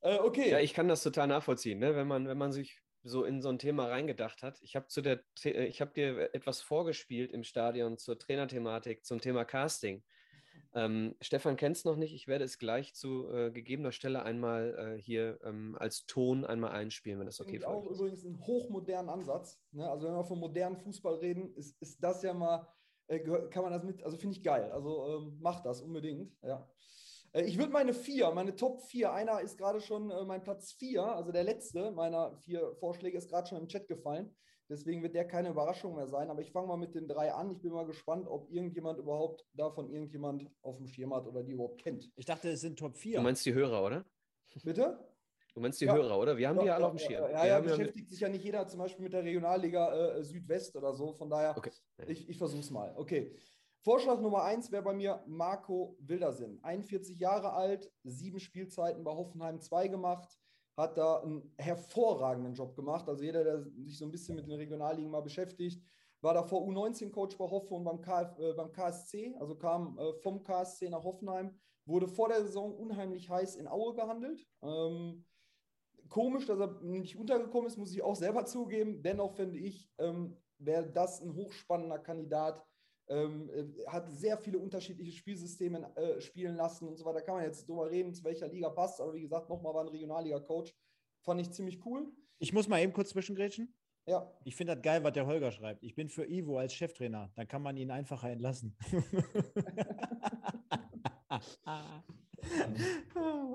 Äh, okay. Ja, ich kann das total nachvollziehen, ne? wenn, man, wenn man sich so in so ein Thema reingedacht hat. Ich habe äh, ich dir etwas vorgespielt im Stadion zur Trainerthematik, zum Thema Casting. Ähm, Stefan kennt es noch nicht. Ich werde es gleich zu äh, gegebener Stelle einmal äh, hier ähm, als Ton einmal einspielen, wenn das okay ist. Auch übrigens einen hochmodernen Ansatz. Ne? Also wenn wir von modernen Fußball reden, ist, ist das ja mal, äh, kann man das mit, also finde ich geil. Also ähm, macht das unbedingt. Ja. Äh, ich würde meine vier, meine Top vier, einer ist gerade schon äh, mein Platz vier, also der letzte meiner vier Vorschläge ist gerade schon im Chat gefallen. Deswegen wird der keine Überraschung mehr sein. Aber ich fange mal mit den drei an. Ich bin mal gespannt, ob irgendjemand überhaupt davon irgendjemand auf dem Schirm hat oder die überhaupt kennt. Ich dachte, es sind Top 4. Du meinst die Hörer, oder? Bitte? Du meinst die ja. Hörer, oder? Wir haben ja, die ja alle auf dem Schirm. Ja, ja, ja beschäftigt sich ja nicht jeder zum Beispiel mit der Regionalliga äh, Südwest oder so. Von daher, okay. ich, ich versuche es mal. Okay. Vorschlag Nummer eins wäre bei mir Marco Wildersinn. 41 Jahre alt, sieben Spielzeiten bei Hoffenheim 2 gemacht, hat da einen hervorragenden Job gemacht. Also jeder, der sich so ein bisschen mit den Regionalligen mal beschäftigt, war davor U19-Coach bei Hoffenheim beim, KF, äh, beim KSC, also kam äh, vom KSC nach Hoffenheim, wurde vor der Saison unheimlich heiß in Aue gehandelt. Ähm, komisch, dass er nicht untergekommen ist, muss ich auch selber zugeben. Dennoch finde ich, ähm, wäre das ein hochspannender Kandidat ähm, äh, hat sehr viele unterschiedliche Spielsysteme äh, spielen lassen und so weiter. Da kann man jetzt drüber reden, zu welcher Liga passt. Aber wie gesagt, nochmal war ein Regionalliga-Coach. Fand ich ziemlich cool. Ich muss mal eben kurz zwischengrätschen. Ja. Ich finde das geil, was der Holger schreibt. Ich bin für Ivo als Cheftrainer. Dann kann man ihn einfacher entlassen.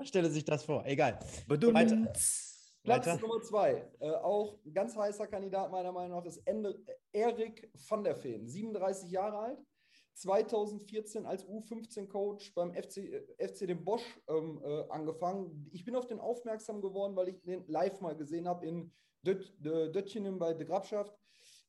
Stelle sich das vor. Egal. Weiter. Platz Weiter. Nummer zwei, äh, auch ein ganz heißer Kandidat meiner Meinung nach, ist Ende, Erik van der Veen, 37 Jahre alt, 2014 als U15-Coach beim FC, äh, FC dem Bosch ähm, äh, angefangen. Ich bin auf den aufmerksam geworden, weil ich den live mal gesehen habe in Döttchen bei der Grabschaft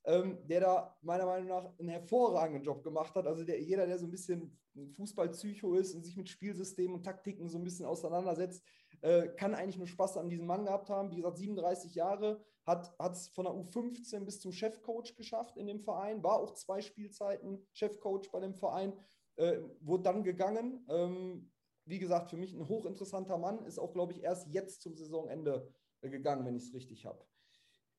ähm, der da meiner Meinung nach einen hervorragenden Job gemacht hat. Also der, jeder, der so ein bisschen Fußballpsycho ist und sich mit Spielsystemen und Taktiken so ein bisschen auseinandersetzt, äh, kann eigentlich nur Spaß an diesem Mann gehabt haben. Wie gesagt, 37 Jahre, hat es von der U15 bis zum Chefcoach geschafft in dem Verein, war auch zwei Spielzeiten Chefcoach bei dem Verein, äh, wurde dann gegangen. Ähm, wie gesagt, für mich ein hochinteressanter Mann, ist auch, glaube ich, erst jetzt zum Saisonende äh, gegangen, wenn ich es richtig habe.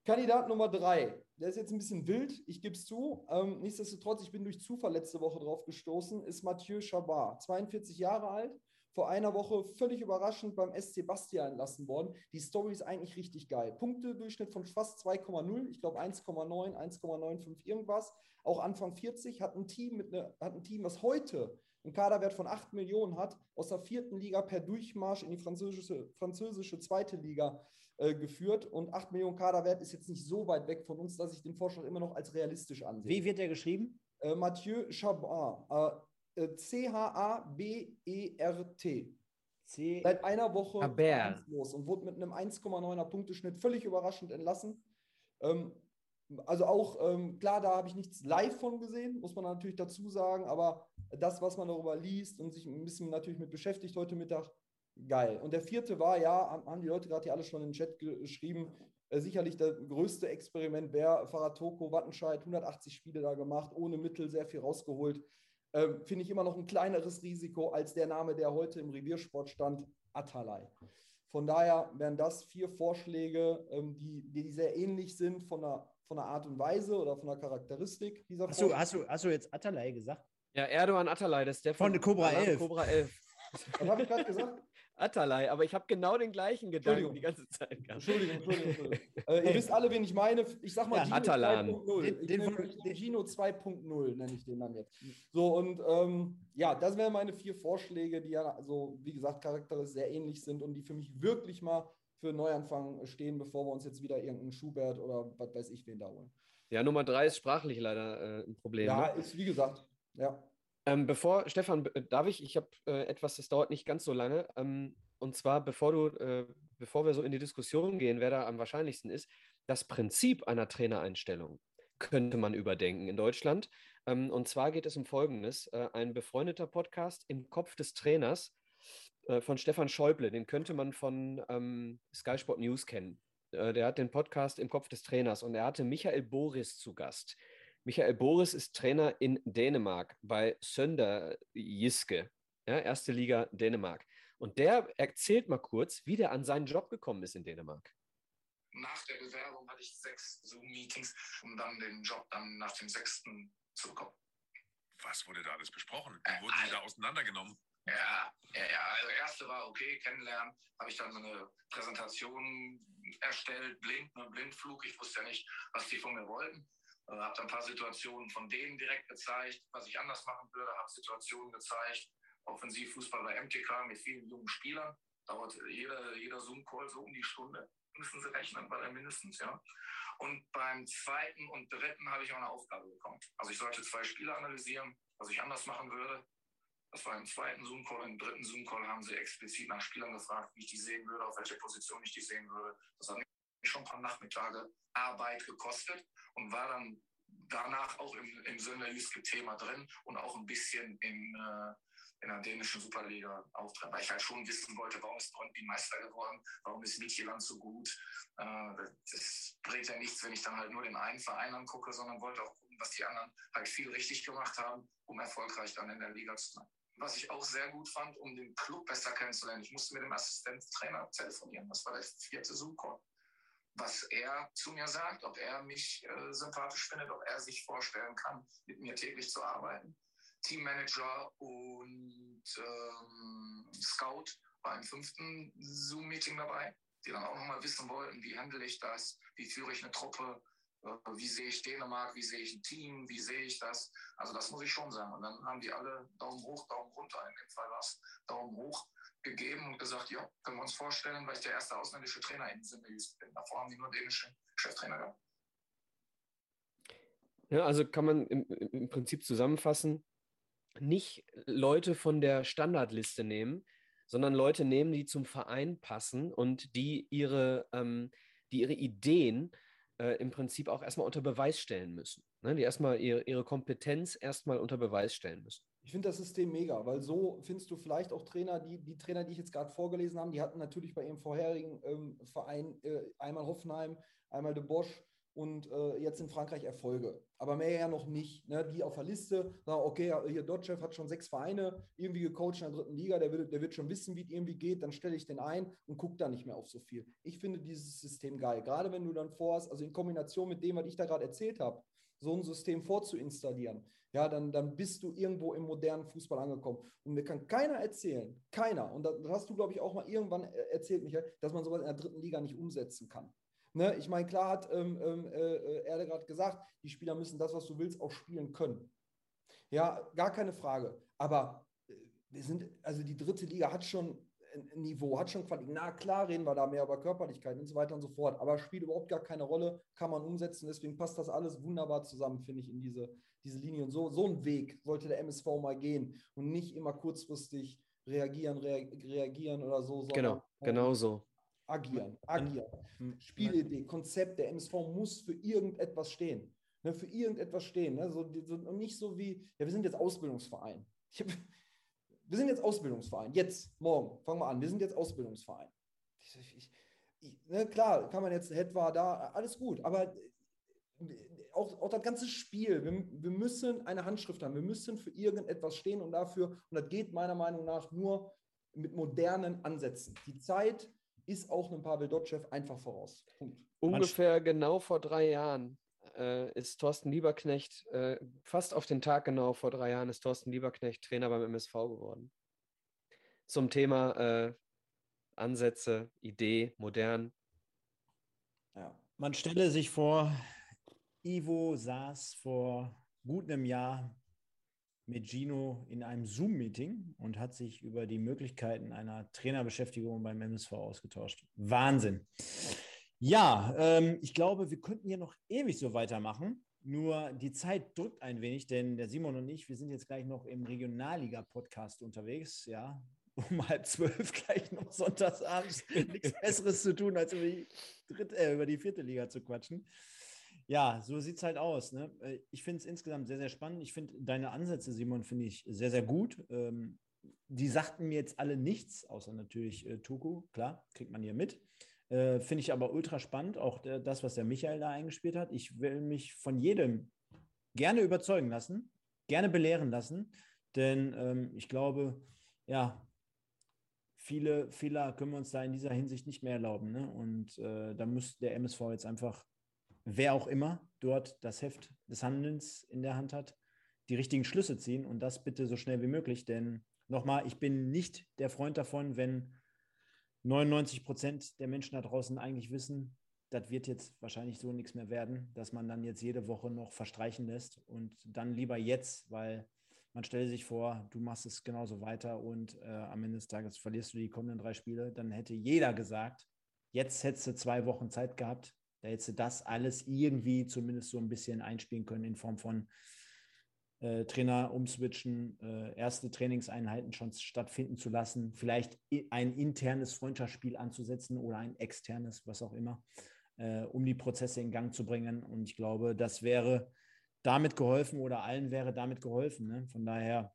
Kandidat Nummer drei, der ist jetzt ein bisschen wild, ich gebe es zu. Ähm, nichtsdestotrotz, ich bin durch Zufall letzte Woche drauf gestoßen, ist Mathieu Chabat, 42 Jahre alt, vor einer Woche völlig überraschend beim SC Bastia entlassen worden. Die Story ist eigentlich richtig geil. Punktedurchschnitt von fast 2,0, ich glaube 1,9, 1,95 irgendwas. Auch Anfang 40 hat ein Team mit ne, hat ein Team, was heute einen Kaderwert von 8 Millionen hat, aus der vierten Liga per Durchmarsch in die französische, französische zweite Liga äh, geführt. Und 8 Millionen Kaderwert ist jetzt nicht so weit weg von uns, dass ich den Vorschlag immer noch als realistisch ansehe. Wie wird der geschrieben? Äh, Mathieu Chabert. C-H-A-B-E-R-T. Seit einer Woche los und wurde mit einem 1,9er Punkteschnitt völlig überraschend entlassen. Ähm, also auch, ähm, klar, da habe ich nichts live von gesehen, muss man natürlich dazu sagen, aber das, was man darüber liest und sich ein bisschen natürlich mit beschäftigt heute Mittag, geil. Und der vierte war, ja, haben die Leute gerade hier alle schon in den Chat geschrieben, äh, sicherlich das größte Experiment wäre Faratoko, Wattenscheid, 180 Spiele da gemacht, ohne Mittel, sehr viel rausgeholt. Ähm, Finde ich immer noch ein kleineres Risiko als der Name, der heute im Reviersport stand, Atalay. Von daher wären das vier Vorschläge, ähm, die, die sehr ähnlich sind von der, von der Art und Weise oder von der Charakteristik dieser hast du, hast, du, hast du jetzt Atalay gesagt? Ja, Erdogan Atalay, das ist der von, von Cobra 11. Cobra 11. Was habe ich gerade gesagt? Atalay, aber ich habe genau den gleichen Gedanken die ganze Zeit gehabt. Entschuldigung, Entschuldigung. Entschuldigung. äh, ihr wisst alle, wen ich meine. Ich sag mal ja, Gino 2.0. Den, den, den Gino 2.0 nenne ich den dann jetzt. So, und ähm, ja, das wären meine vier Vorschläge, die ja, also wie gesagt, charakterisch sehr ähnlich sind und die für mich wirklich mal für Neuanfang stehen, bevor wir uns jetzt wieder irgendeinen Schubert oder was weiß ich wen da holen. Ja, Nummer drei ist sprachlich leider äh, ein Problem. Ja, ne? ist wie gesagt, ja. Ähm, bevor, Stefan, darf ich, ich habe äh, etwas, das dauert nicht ganz so lange. Ähm, und zwar, bevor du, äh, bevor wir so in die Diskussion gehen, wer da am wahrscheinlichsten ist, das Prinzip einer Trainereinstellung könnte man überdenken in Deutschland. Ähm, und zwar geht es um Folgendes: äh, Ein befreundeter Podcast im Kopf des Trainers äh, von Stefan Schäuble, den könnte man von ähm, Sky Sport News kennen. Äh, der hat den Podcast im Kopf des Trainers und er hatte Michael Boris zu Gast. Michael Boris ist Trainer in Dänemark bei Sønderjyske, ja, erste Liga Dänemark. Und der erzählt mal kurz, wie der an seinen Job gekommen ist in Dänemark. Nach der Bewerbung hatte ich sechs Zoom-Meetings, um dann den Job dann nach dem sechsten zu bekommen. Was wurde da alles besprochen? Wie wurden Sie da auseinandergenommen? Ja, ja, ja. Also erste war okay, kennenlernen. Habe ich dann so eine Präsentation erstellt, blind, ne, Blindflug. Ich wusste ja nicht, was die von mir wollten. Äh, habe ein paar Situationen von denen direkt gezeigt, was ich anders machen würde. Habe Situationen gezeigt, Offensivfußball bei MTK mit vielen jungen Spielern. Dauert jeder, jeder Zoom-Call so um die Stunde. Müssen Sie rechnen, bei der mindestens, ja. Und beim zweiten und dritten habe ich auch eine Aufgabe bekommen. Also ich sollte zwei Spiele analysieren, was ich anders machen würde. Das war im zweiten Zoom-Call. Im dritten Zoom-Call haben sie explizit nach Spielern gefragt, wie ich die sehen würde, auf welche Position ich die sehen würde. Das hat schon ein paar Nachmittage Arbeit gekostet und war dann danach auch im, im Sönderjyske-Thema drin und auch ein bisschen in, äh, in der dänischen Superliga auftreten, weil ich halt schon wissen wollte, warum ist Brøndby Meister geworden, warum ist Midtjylland so gut. Äh, das bringt ja nichts, wenn ich dann halt nur den einen Verein angucke, sondern wollte auch gucken, was die anderen halt viel richtig gemacht haben, um erfolgreich dann in der Liga zu sein. Was ich auch sehr gut fand, um den Club besser kennenzulernen, ich musste mit dem Assistenztrainer telefonieren. Das war der vierte Zoom-Call was er zu mir sagt, ob er mich äh, sympathisch findet, ob er sich vorstellen kann, mit mir täglich zu arbeiten. Teammanager und ähm, Scout war im fünften Zoom-Meeting dabei, die dann auch nochmal wissen wollten, wie handle ich das, wie führe ich eine Truppe, äh, wie sehe ich Dänemark, wie sehe ich ein Team, wie sehe ich das. Also das muss ich schon sagen. Und dann haben die alle Daumen hoch, Daumen runter. In dem Fall war es Daumen hoch gegeben und gesagt, ja, können wir uns vorstellen, weil ich der erste ausländische Trainer in Sindelwüst bin. Davor haben die nur dänische Cheftrainer gehabt. Ja, also kann man im, im Prinzip zusammenfassen, nicht Leute von der Standardliste nehmen, sondern Leute nehmen, die zum Verein passen und die ihre, ähm, die ihre Ideen äh, im Prinzip auch erstmal unter Beweis stellen müssen. Ne? Die erstmal ihre, ihre Kompetenz erstmal unter Beweis stellen müssen. Ich finde das System mega, weil so findest du vielleicht auch Trainer, die, die Trainer, die ich jetzt gerade vorgelesen habe, die hatten natürlich bei ihrem vorherigen ähm, Verein äh, einmal Hoffenheim, einmal De Bosch, und äh, jetzt in Frankreich Erfolge. Aber mehr ja noch nicht. Ne? Die auf der Liste sagen, okay, hier Dotchev hat schon sechs Vereine irgendwie gecoacht in der dritten Liga, der wird, der wird schon wissen, wie es irgendwie geht, dann stelle ich den ein und gucke da nicht mehr auf so viel. Ich finde dieses System geil. Gerade wenn du dann vorhast, also in Kombination mit dem, was ich da gerade erzählt habe, so ein System vorzuinstallieren, ja, dann, dann bist du irgendwo im modernen Fußball angekommen. Und mir kann keiner erzählen, keiner, und das hast du, glaube ich, auch mal irgendwann erzählt, Michael, dass man sowas in der dritten Liga nicht umsetzen kann. Ne? Ich meine, klar hat ähm, ähm äh, Erde gerade gesagt, die Spieler müssen das, was du willst, auch spielen können. Ja, gar keine Frage. Aber äh, wir sind, also die dritte Liga hat schon Niveau, hat schon Qualität. Na klar, reden wir da mehr über Körperlichkeit und so weiter und so fort. Aber spielt überhaupt gar keine Rolle, kann man umsetzen. Deswegen passt das alles wunderbar zusammen, finde ich, in diese, diese Linie. Und so, so ein Weg sollte der MSV mal gehen und nicht immer kurzfristig reagieren, reagieren oder so. Genau, genau so agieren, agieren. Spielidee, Konzept, der MSV muss für irgendetwas stehen. Ne, für irgendetwas stehen. Ne? So, so, nicht so wie, ja, wir sind jetzt Ausbildungsverein. Hab, wir sind jetzt Ausbildungsverein. Jetzt, morgen, fangen wir an. Wir sind jetzt Ausbildungsverein. Ich, ich, ich, ne, klar, kann man jetzt, etwa da, alles gut, aber auch, auch das ganze Spiel, wir, wir müssen eine Handschrift haben, wir müssen für irgendetwas stehen und dafür, und das geht meiner Meinung nach nur mit modernen Ansätzen. Die Zeit ist auch einem Pavel Dotschew einfach voraus. Punkt. Ungefähr genau vor drei Jahren äh, ist Thorsten Lieberknecht, äh, fast auf den Tag genau vor drei Jahren ist Thorsten Lieberknecht Trainer beim MSV geworden. Zum Thema äh, Ansätze, Idee, modern. Ja. Man stelle sich vor, Ivo saß vor gut einem Jahr mit Gino in einem Zoom-Meeting und hat sich über die Möglichkeiten einer Trainerbeschäftigung beim MSV ausgetauscht. Wahnsinn. Ja, ähm, ich glaube, wir könnten hier noch ewig so weitermachen. Nur die Zeit drückt ein wenig, denn der Simon und ich, wir sind jetzt gleich noch im Regionalliga-Podcast unterwegs, ja, um halb zwölf gleich noch sonntagsabends nichts Besseres zu tun, als über die, dritte, äh, über die vierte Liga zu quatschen. Ja, so sieht es halt aus. Ne? Äh, ich finde es insgesamt sehr, sehr spannend. Ich finde deine Ansätze, Simon, finde ich sehr, sehr gut. Ähm, die sagten mir jetzt alle nichts, außer natürlich äh, Tuku, klar, kriegt man hier mit. Äh, finde ich aber ultra spannend, auch der, das, was der Michael da eingespielt hat. Ich will mich von jedem gerne überzeugen lassen, gerne belehren lassen, denn ähm, ich glaube, ja, viele Fehler können wir uns da in dieser Hinsicht nicht mehr erlauben. Ne? Und äh, da muss der MSV jetzt einfach wer auch immer dort das Heft des Handelns in der Hand hat, die richtigen Schlüsse ziehen und das bitte so schnell wie möglich. Denn nochmal, ich bin nicht der Freund davon, wenn 99 Prozent der Menschen da draußen eigentlich wissen, das wird jetzt wahrscheinlich so nichts mehr werden, dass man dann jetzt jede Woche noch verstreichen lässt und dann lieber jetzt, weil man stelle sich vor, du machst es genauso weiter und äh, am Ende des Tages verlierst du die kommenden drei Spiele, dann hätte jeder gesagt, jetzt hättest du zwei Wochen Zeit gehabt, da hättest du das alles irgendwie zumindest so ein bisschen einspielen können in Form von äh, Trainer umswitchen, äh, erste Trainingseinheiten schon stattfinden zu lassen, vielleicht ein internes Freundschaftsspiel anzusetzen oder ein externes, was auch immer, äh, um die Prozesse in Gang zu bringen. Und ich glaube, das wäre damit geholfen oder allen wäre damit geholfen. Ne? Von daher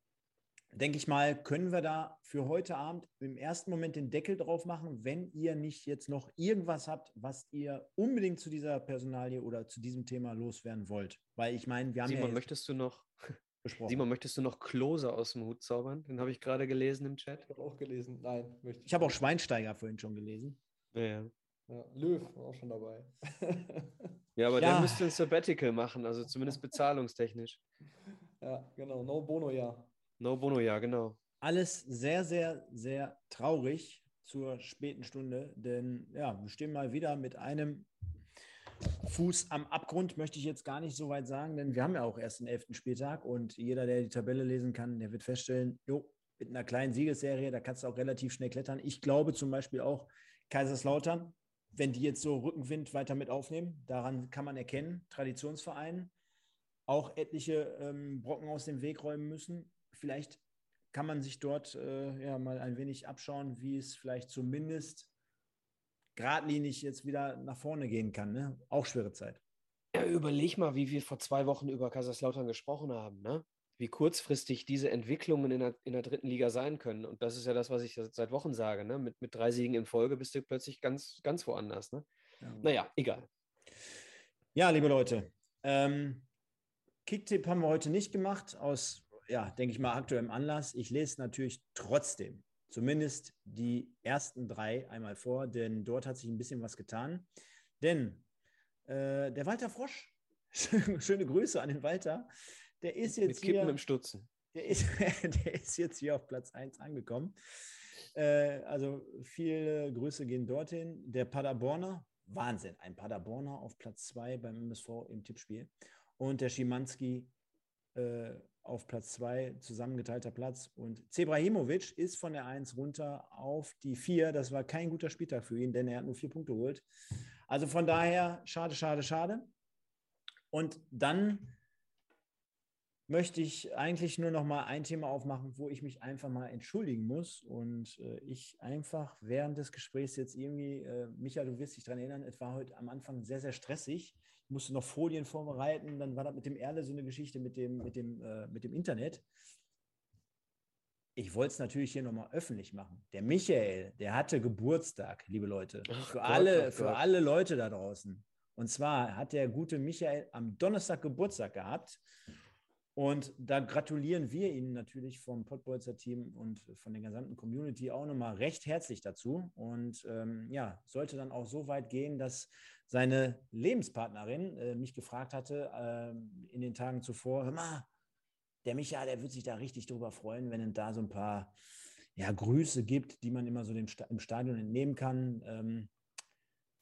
denke ich mal, können wir da für heute Abend im ersten Moment den Deckel drauf machen, wenn ihr nicht jetzt noch irgendwas habt, was ihr unbedingt zu dieser Personalie oder zu diesem Thema loswerden wollt. Weil ich meine, wir haben Simon, ja möchtest du noch besprochen. Simon, möchtest du noch Klose aus dem Hut zaubern? Den habe ich gerade gelesen im Chat. Ich habe auch gelesen. Nein, möchte ich. Ich habe auch Schweinsteiger vorhin schon gelesen. Ja. ja Löw war auch schon dabei. ja, aber ja. der müsste ein Sabbatical machen, also zumindest bezahlungstechnisch. Ja, genau. No Bono, ja. No Bono, ja, genau. Alles sehr, sehr, sehr traurig zur späten Stunde, denn ja, wir stehen mal wieder mit einem Fuß am Abgrund, möchte ich jetzt gar nicht so weit sagen, denn wir haben ja auch erst den elften Spieltag und jeder, der die Tabelle lesen kann, der wird feststellen, jo, mit einer kleinen Siegesserie, da kannst du auch relativ schnell klettern. Ich glaube zum Beispiel auch Kaiserslautern, wenn die jetzt so Rückenwind weiter mit aufnehmen, daran kann man erkennen, Traditionsverein, auch etliche ähm, Brocken aus dem Weg räumen müssen vielleicht kann man sich dort äh, ja mal ein wenig abschauen, wie es vielleicht zumindest geradlinig jetzt wieder nach vorne gehen kann. Ne? Auch schwere Zeit. Ja, überleg mal, wie wir vor zwei Wochen über Kaiserslautern gesprochen haben, ne? wie kurzfristig diese Entwicklungen in der, in der dritten Liga sein können. Und das ist ja das, was ich seit Wochen sage. Ne? Mit, mit drei Siegen in Folge bist du plötzlich ganz, ganz woanders. Ne? Ja. Naja, egal. Ja, liebe Leute, ähm, Kicktipp haben wir heute nicht gemacht, aus, ja, denke ich mal, aktuellem Anlass. Ich lese natürlich trotzdem zumindest die ersten drei einmal vor, denn dort hat sich ein bisschen was getan. Denn äh, der Walter Frosch, schöne Grüße an den Walter, der ist jetzt Mit hier. im Stutzen. Der ist, der ist jetzt hier auf Platz 1 angekommen. Äh, also viele Grüße gehen dorthin. Der Paderborner, Wahnsinn, ein Paderborner auf Platz 2 beim MSV im Tippspiel. Und der Schimanski äh, auf Platz 2, zusammengeteilter Platz. Und Zebrahimovic ist von der 1 runter auf die 4. Das war kein guter Spieltag für ihn, denn er hat nur vier Punkte geholt. Also von daher, schade, schade, schade. Und dann möchte ich eigentlich nur noch mal ein Thema aufmachen, wo ich mich einfach mal entschuldigen muss und äh, ich einfach während des Gesprächs jetzt irgendwie, äh, Micha, du wirst dich daran erinnern, es war heute am Anfang sehr, sehr stressig. Ich musste noch Folien vorbereiten, dann war das mit dem Erle so eine Geschichte mit dem, mit dem, äh, mit dem Internet. Ich wollte es natürlich hier nochmal öffentlich machen. Der Michael, der hatte Geburtstag, liebe Leute. Ach für Gott, alle, ach für Gott. alle Leute da draußen. Und zwar hat der gute Michael am Donnerstag Geburtstag gehabt. Und da gratulieren wir Ihnen natürlich vom Pottbolzer Team und von der gesamten Community auch nochmal recht herzlich dazu. Und ähm, ja, sollte dann auch so weit gehen, dass seine Lebenspartnerin äh, mich gefragt hatte ähm, in den Tagen zuvor, hör mal, der Micha, der wird sich da richtig drüber freuen, wenn es da so ein paar ja, Grüße gibt, die man immer so dem im Stadion entnehmen kann. Ähm,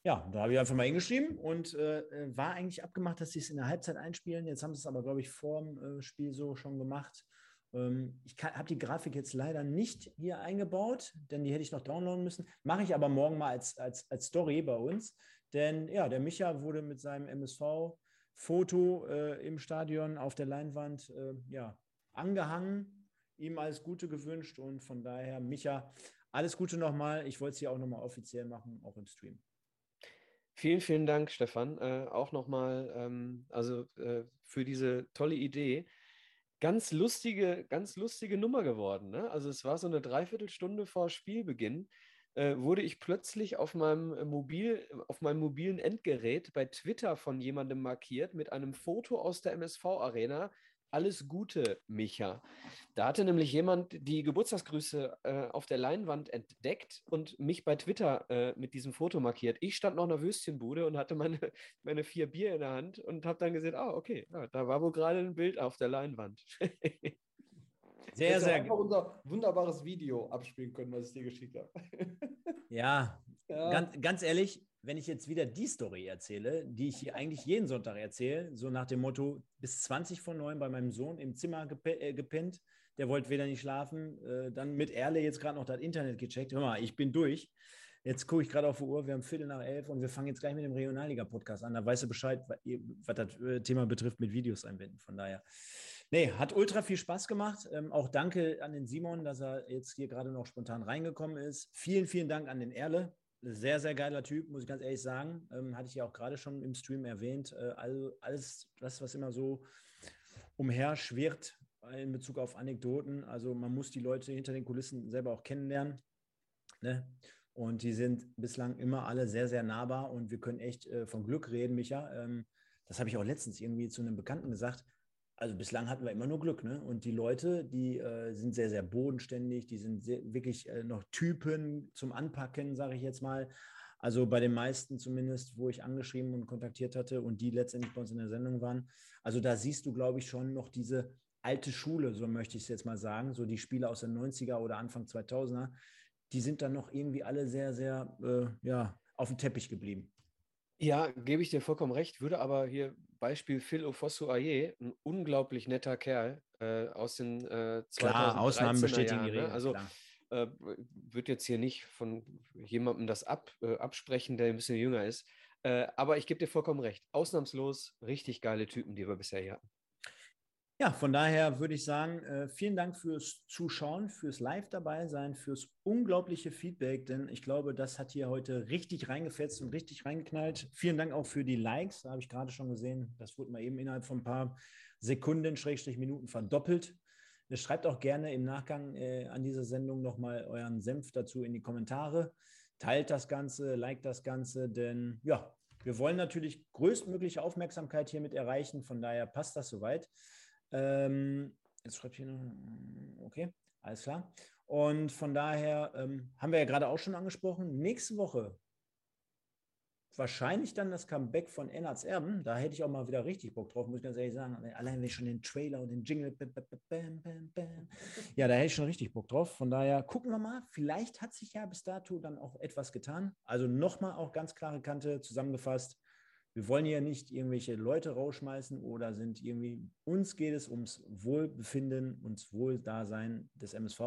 ja, da habe ich einfach mal hingeschrieben und äh, war eigentlich abgemacht, dass sie es in der Halbzeit einspielen. Jetzt haben sie es aber, glaube ich, vor dem äh, Spiel so schon gemacht. Ähm, ich habe die Grafik jetzt leider nicht hier eingebaut, denn die hätte ich noch downloaden müssen. Mache ich aber morgen mal als, als, als Story bei uns. Denn ja, der Micha wurde mit seinem MSV-Foto äh, im Stadion auf der Leinwand äh, ja, angehangen, ihm alles Gute gewünscht und von daher, Micha, alles Gute nochmal. Ich wollte es hier auch nochmal offiziell machen, auch im Stream. Vielen, vielen Dank, Stefan. Äh, auch nochmal, ähm, also äh, für diese tolle Idee. Ganz lustige, ganz lustige Nummer geworden. Ne? Also es war so eine Dreiviertelstunde vor Spielbeginn, äh, wurde ich plötzlich auf meinem äh, Mobil, auf meinem mobilen Endgerät bei Twitter von jemandem markiert mit einem Foto aus der MSV-Arena. Alles Gute, Micha. Da hatte nämlich jemand die Geburtstagsgrüße äh, auf der Leinwand entdeckt und mich bei Twitter äh, mit diesem Foto markiert. Ich stand noch in der Würstchenbude und hatte meine, meine vier Bier in der Hand und habe dann gesehen, ah, okay, ja, da war wohl gerade ein Bild auf der Leinwand. Sehr, Hätte sehr einfach unser wunderbares Video abspielen können, was ich dir geschickt habe. Ja, Ja. Ganz, ganz ehrlich, wenn ich jetzt wieder die Story erzähle, die ich hier eigentlich jeden Sonntag erzähle, so nach dem Motto, bis 20 von 9 bei meinem Sohn im Zimmer gepe äh, gepennt, der wollte wieder nicht schlafen, äh, dann mit Erle jetzt gerade noch das Internet gecheckt. Hör mal, ich bin durch. Jetzt gucke ich gerade auf die Uhr, wir haben Viertel nach elf und wir fangen jetzt gleich mit dem Regionalliga-Podcast an. Da weißt du Bescheid, wa- was das äh, Thema betrifft mit Videos einbinden. Von daher, nee, hat ultra viel Spaß gemacht. Ähm, auch danke an den Simon, dass er jetzt hier gerade noch spontan reingekommen ist. Vielen, vielen Dank an den Erle. Sehr, sehr geiler Typ, muss ich ganz ehrlich sagen. Ähm, hatte ich ja auch gerade schon im Stream erwähnt. Äh, all, alles, das, was immer so umher schwirrt in Bezug auf Anekdoten. Also man muss die Leute hinter den Kulissen selber auch kennenlernen. Ne? Und die sind bislang immer alle sehr, sehr nahbar und wir können echt äh, von Glück reden, Micha. Ähm, das habe ich auch letztens irgendwie zu einem Bekannten gesagt. Also bislang hatten wir immer nur Glück, ne? Und die Leute, die äh, sind sehr, sehr bodenständig, die sind sehr, wirklich äh, noch Typen zum Anpacken, sage ich jetzt mal. Also bei den meisten zumindest, wo ich angeschrieben und kontaktiert hatte und die letztendlich bei uns in der Sendung waren. Also da siehst du, glaube ich, schon noch diese alte Schule, so möchte ich es jetzt mal sagen, so die Spiele aus den 90er oder Anfang 2000er, die sind dann noch irgendwie alle sehr, sehr äh, ja, auf dem Teppich geblieben. Ja, gebe ich dir vollkommen recht, würde aber hier Beispiel Phil Ofosu Aye, ein unglaublich netter Kerl äh, aus den äh, 2013er Klar, Ausnahmen bestätigen die ne? Regel. Also klar. äh, wird jetzt hier nicht von jemandem das ab, äh, absprechen, der ein bisschen jünger ist. Äh, aber ich gebe dir vollkommen recht. Ausnahmslos richtig geile Typen, die wir bisher hier hatten. Ja, von daher würde ich sagen, äh, vielen Dank fürs Zuschauen, fürs Live dabei sein, fürs unglaubliche Feedback, denn ich glaube, das hat hier heute richtig reingefetzt und richtig reingeknallt. Vielen Dank auch für die Likes, da habe ich gerade schon gesehen. Das wurde mal eben innerhalb von ein paar Sekunden, Schrägstrich Minuten verdoppelt. Ihr Schreibt auch gerne im Nachgang äh, an dieser Sendung nochmal euren Senf dazu in die Kommentare. Teilt das Ganze, liked das Ganze, denn ja, Wir wollen natürlich größtmögliche Aufmerksamkeit hiermit erreichen, von daher passt das soweit. Ähm, jetzt schreibt hier noch, okay, alles klar. Und von daher ähm, haben wir ja gerade auch schon angesprochen, nächste Woche wahrscheinlich dann das Comeback von Ennards Erben. Da hätte ich auch mal wieder richtig Bock drauf, muss ich ganz ehrlich sagen. Allein wenn ich schon den Trailer und den Jingle. Bam, bam, bam, ja, da hätte ich schon richtig Bock drauf. Von daher gucken wir mal. Vielleicht hat sich ja bis dato dann auch etwas getan. Also nochmal auch ganz klare Kante zusammengefasst. Wir wollen hier nicht irgendwelche Leute rausschmeißen oder sind irgendwie, uns geht es ums Wohlbefinden, ums Wohldasein des MSV.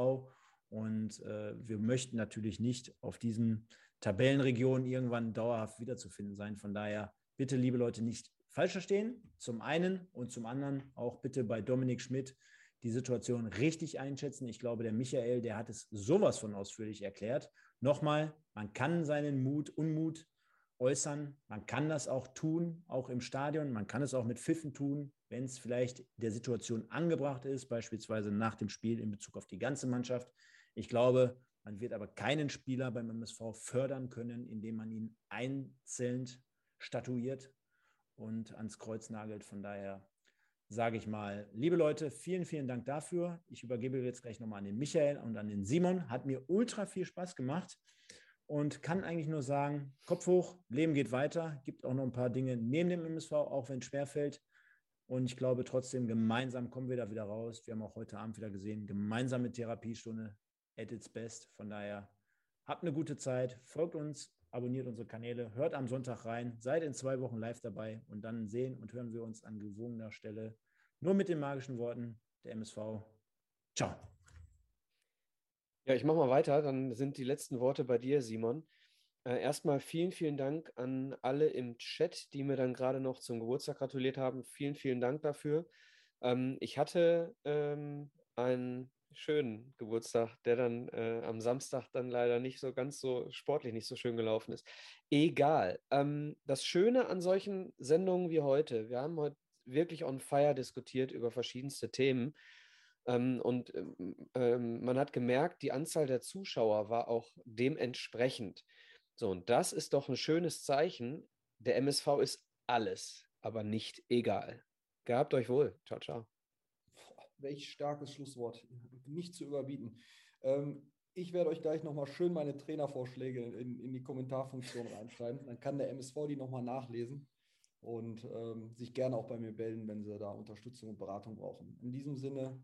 Und äh, wir möchten natürlich nicht auf diesen Tabellenregionen irgendwann dauerhaft wiederzufinden sein. Von daher bitte, liebe Leute, nicht falsch verstehen. Zum einen und zum anderen auch bitte bei Dominik Schmidt die Situation richtig einschätzen. Ich glaube, der Michael, der hat es sowas von ausführlich erklärt. Nochmal, man kann seinen Mut, Unmut äußern. Man kann das auch tun, auch im Stadion. Man kann es auch mit Pfiffen tun, wenn es vielleicht der Situation angebracht ist, beispielsweise nach dem Spiel in Bezug auf die ganze Mannschaft. Ich glaube, man wird aber keinen Spieler beim MSV fördern können, indem man ihn einzeln statuiert und ans Kreuz nagelt. Von daher sage ich mal, liebe Leute, vielen, vielen Dank dafür. Ich übergebe jetzt gleich nochmal an den Michael und an den Simon. Hat mir ultra viel Spaß gemacht und kann eigentlich nur sagen, Kopf hoch, Leben geht weiter. Gibt auch noch ein paar Dinge neben dem MSV, auch wenn es schwerfällt. Und ich glaube trotzdem, gemeinsam kommen wir da wieder raus. Wir haben auch heute Abend wieder gesehen, gemeinsame Therapiestunde at its best. Von daher habt eine gute Zeit, folgt uns, abonniert unsere Kanäle, hört am Sonntag rein, seid in zwei Wochen live dabei und dann sehen und hören wir uns an gewogener Stelle. Nur mit den magischen Worten der MSV. Ciao. Ja, ich mache mal weiter. Dann sind die letzten Worte bei dir, Simon. Äh, erstmal vielen, vielen Dank an alle im Chat, die mir dann gerade noch zum Geburtstag gratuliert haben. Vielen, vielen Dank dafür. Ähm, ich hatte ähm, ein schönen Geburtstag, der dann äh, am Samstag dann leider nicht so ganz so sportlich nicht so schön gelaufen ist. Egal. Ähm, das Schöne an solchen Sendungen wie heute, wir haben heute wirklich on fire diskutiert über verschiedenste Themen. Ähm, und ähm, ähm man hat gemerkt, die Anzahl der Zuschauer war auch dementsprechend. So, und das ist doch ein schönes Zeichen. Der MSV ist alles, aber nicht egal. Gehabt euch wohl. Ciao, ciao welch starkes Schlusswort, nicht zu überbieten. Ähm, ich werde euch gleich nochmal schön meine Trainervorschläge in, in, die Kommentarfunktion reinschreiben. Dann kann der MSV die nochmal nachlesen und ähm, sich gerne auch bei mir melden, wenn sie da Unterstützung und Beratung brauchen. In diesem Sinne,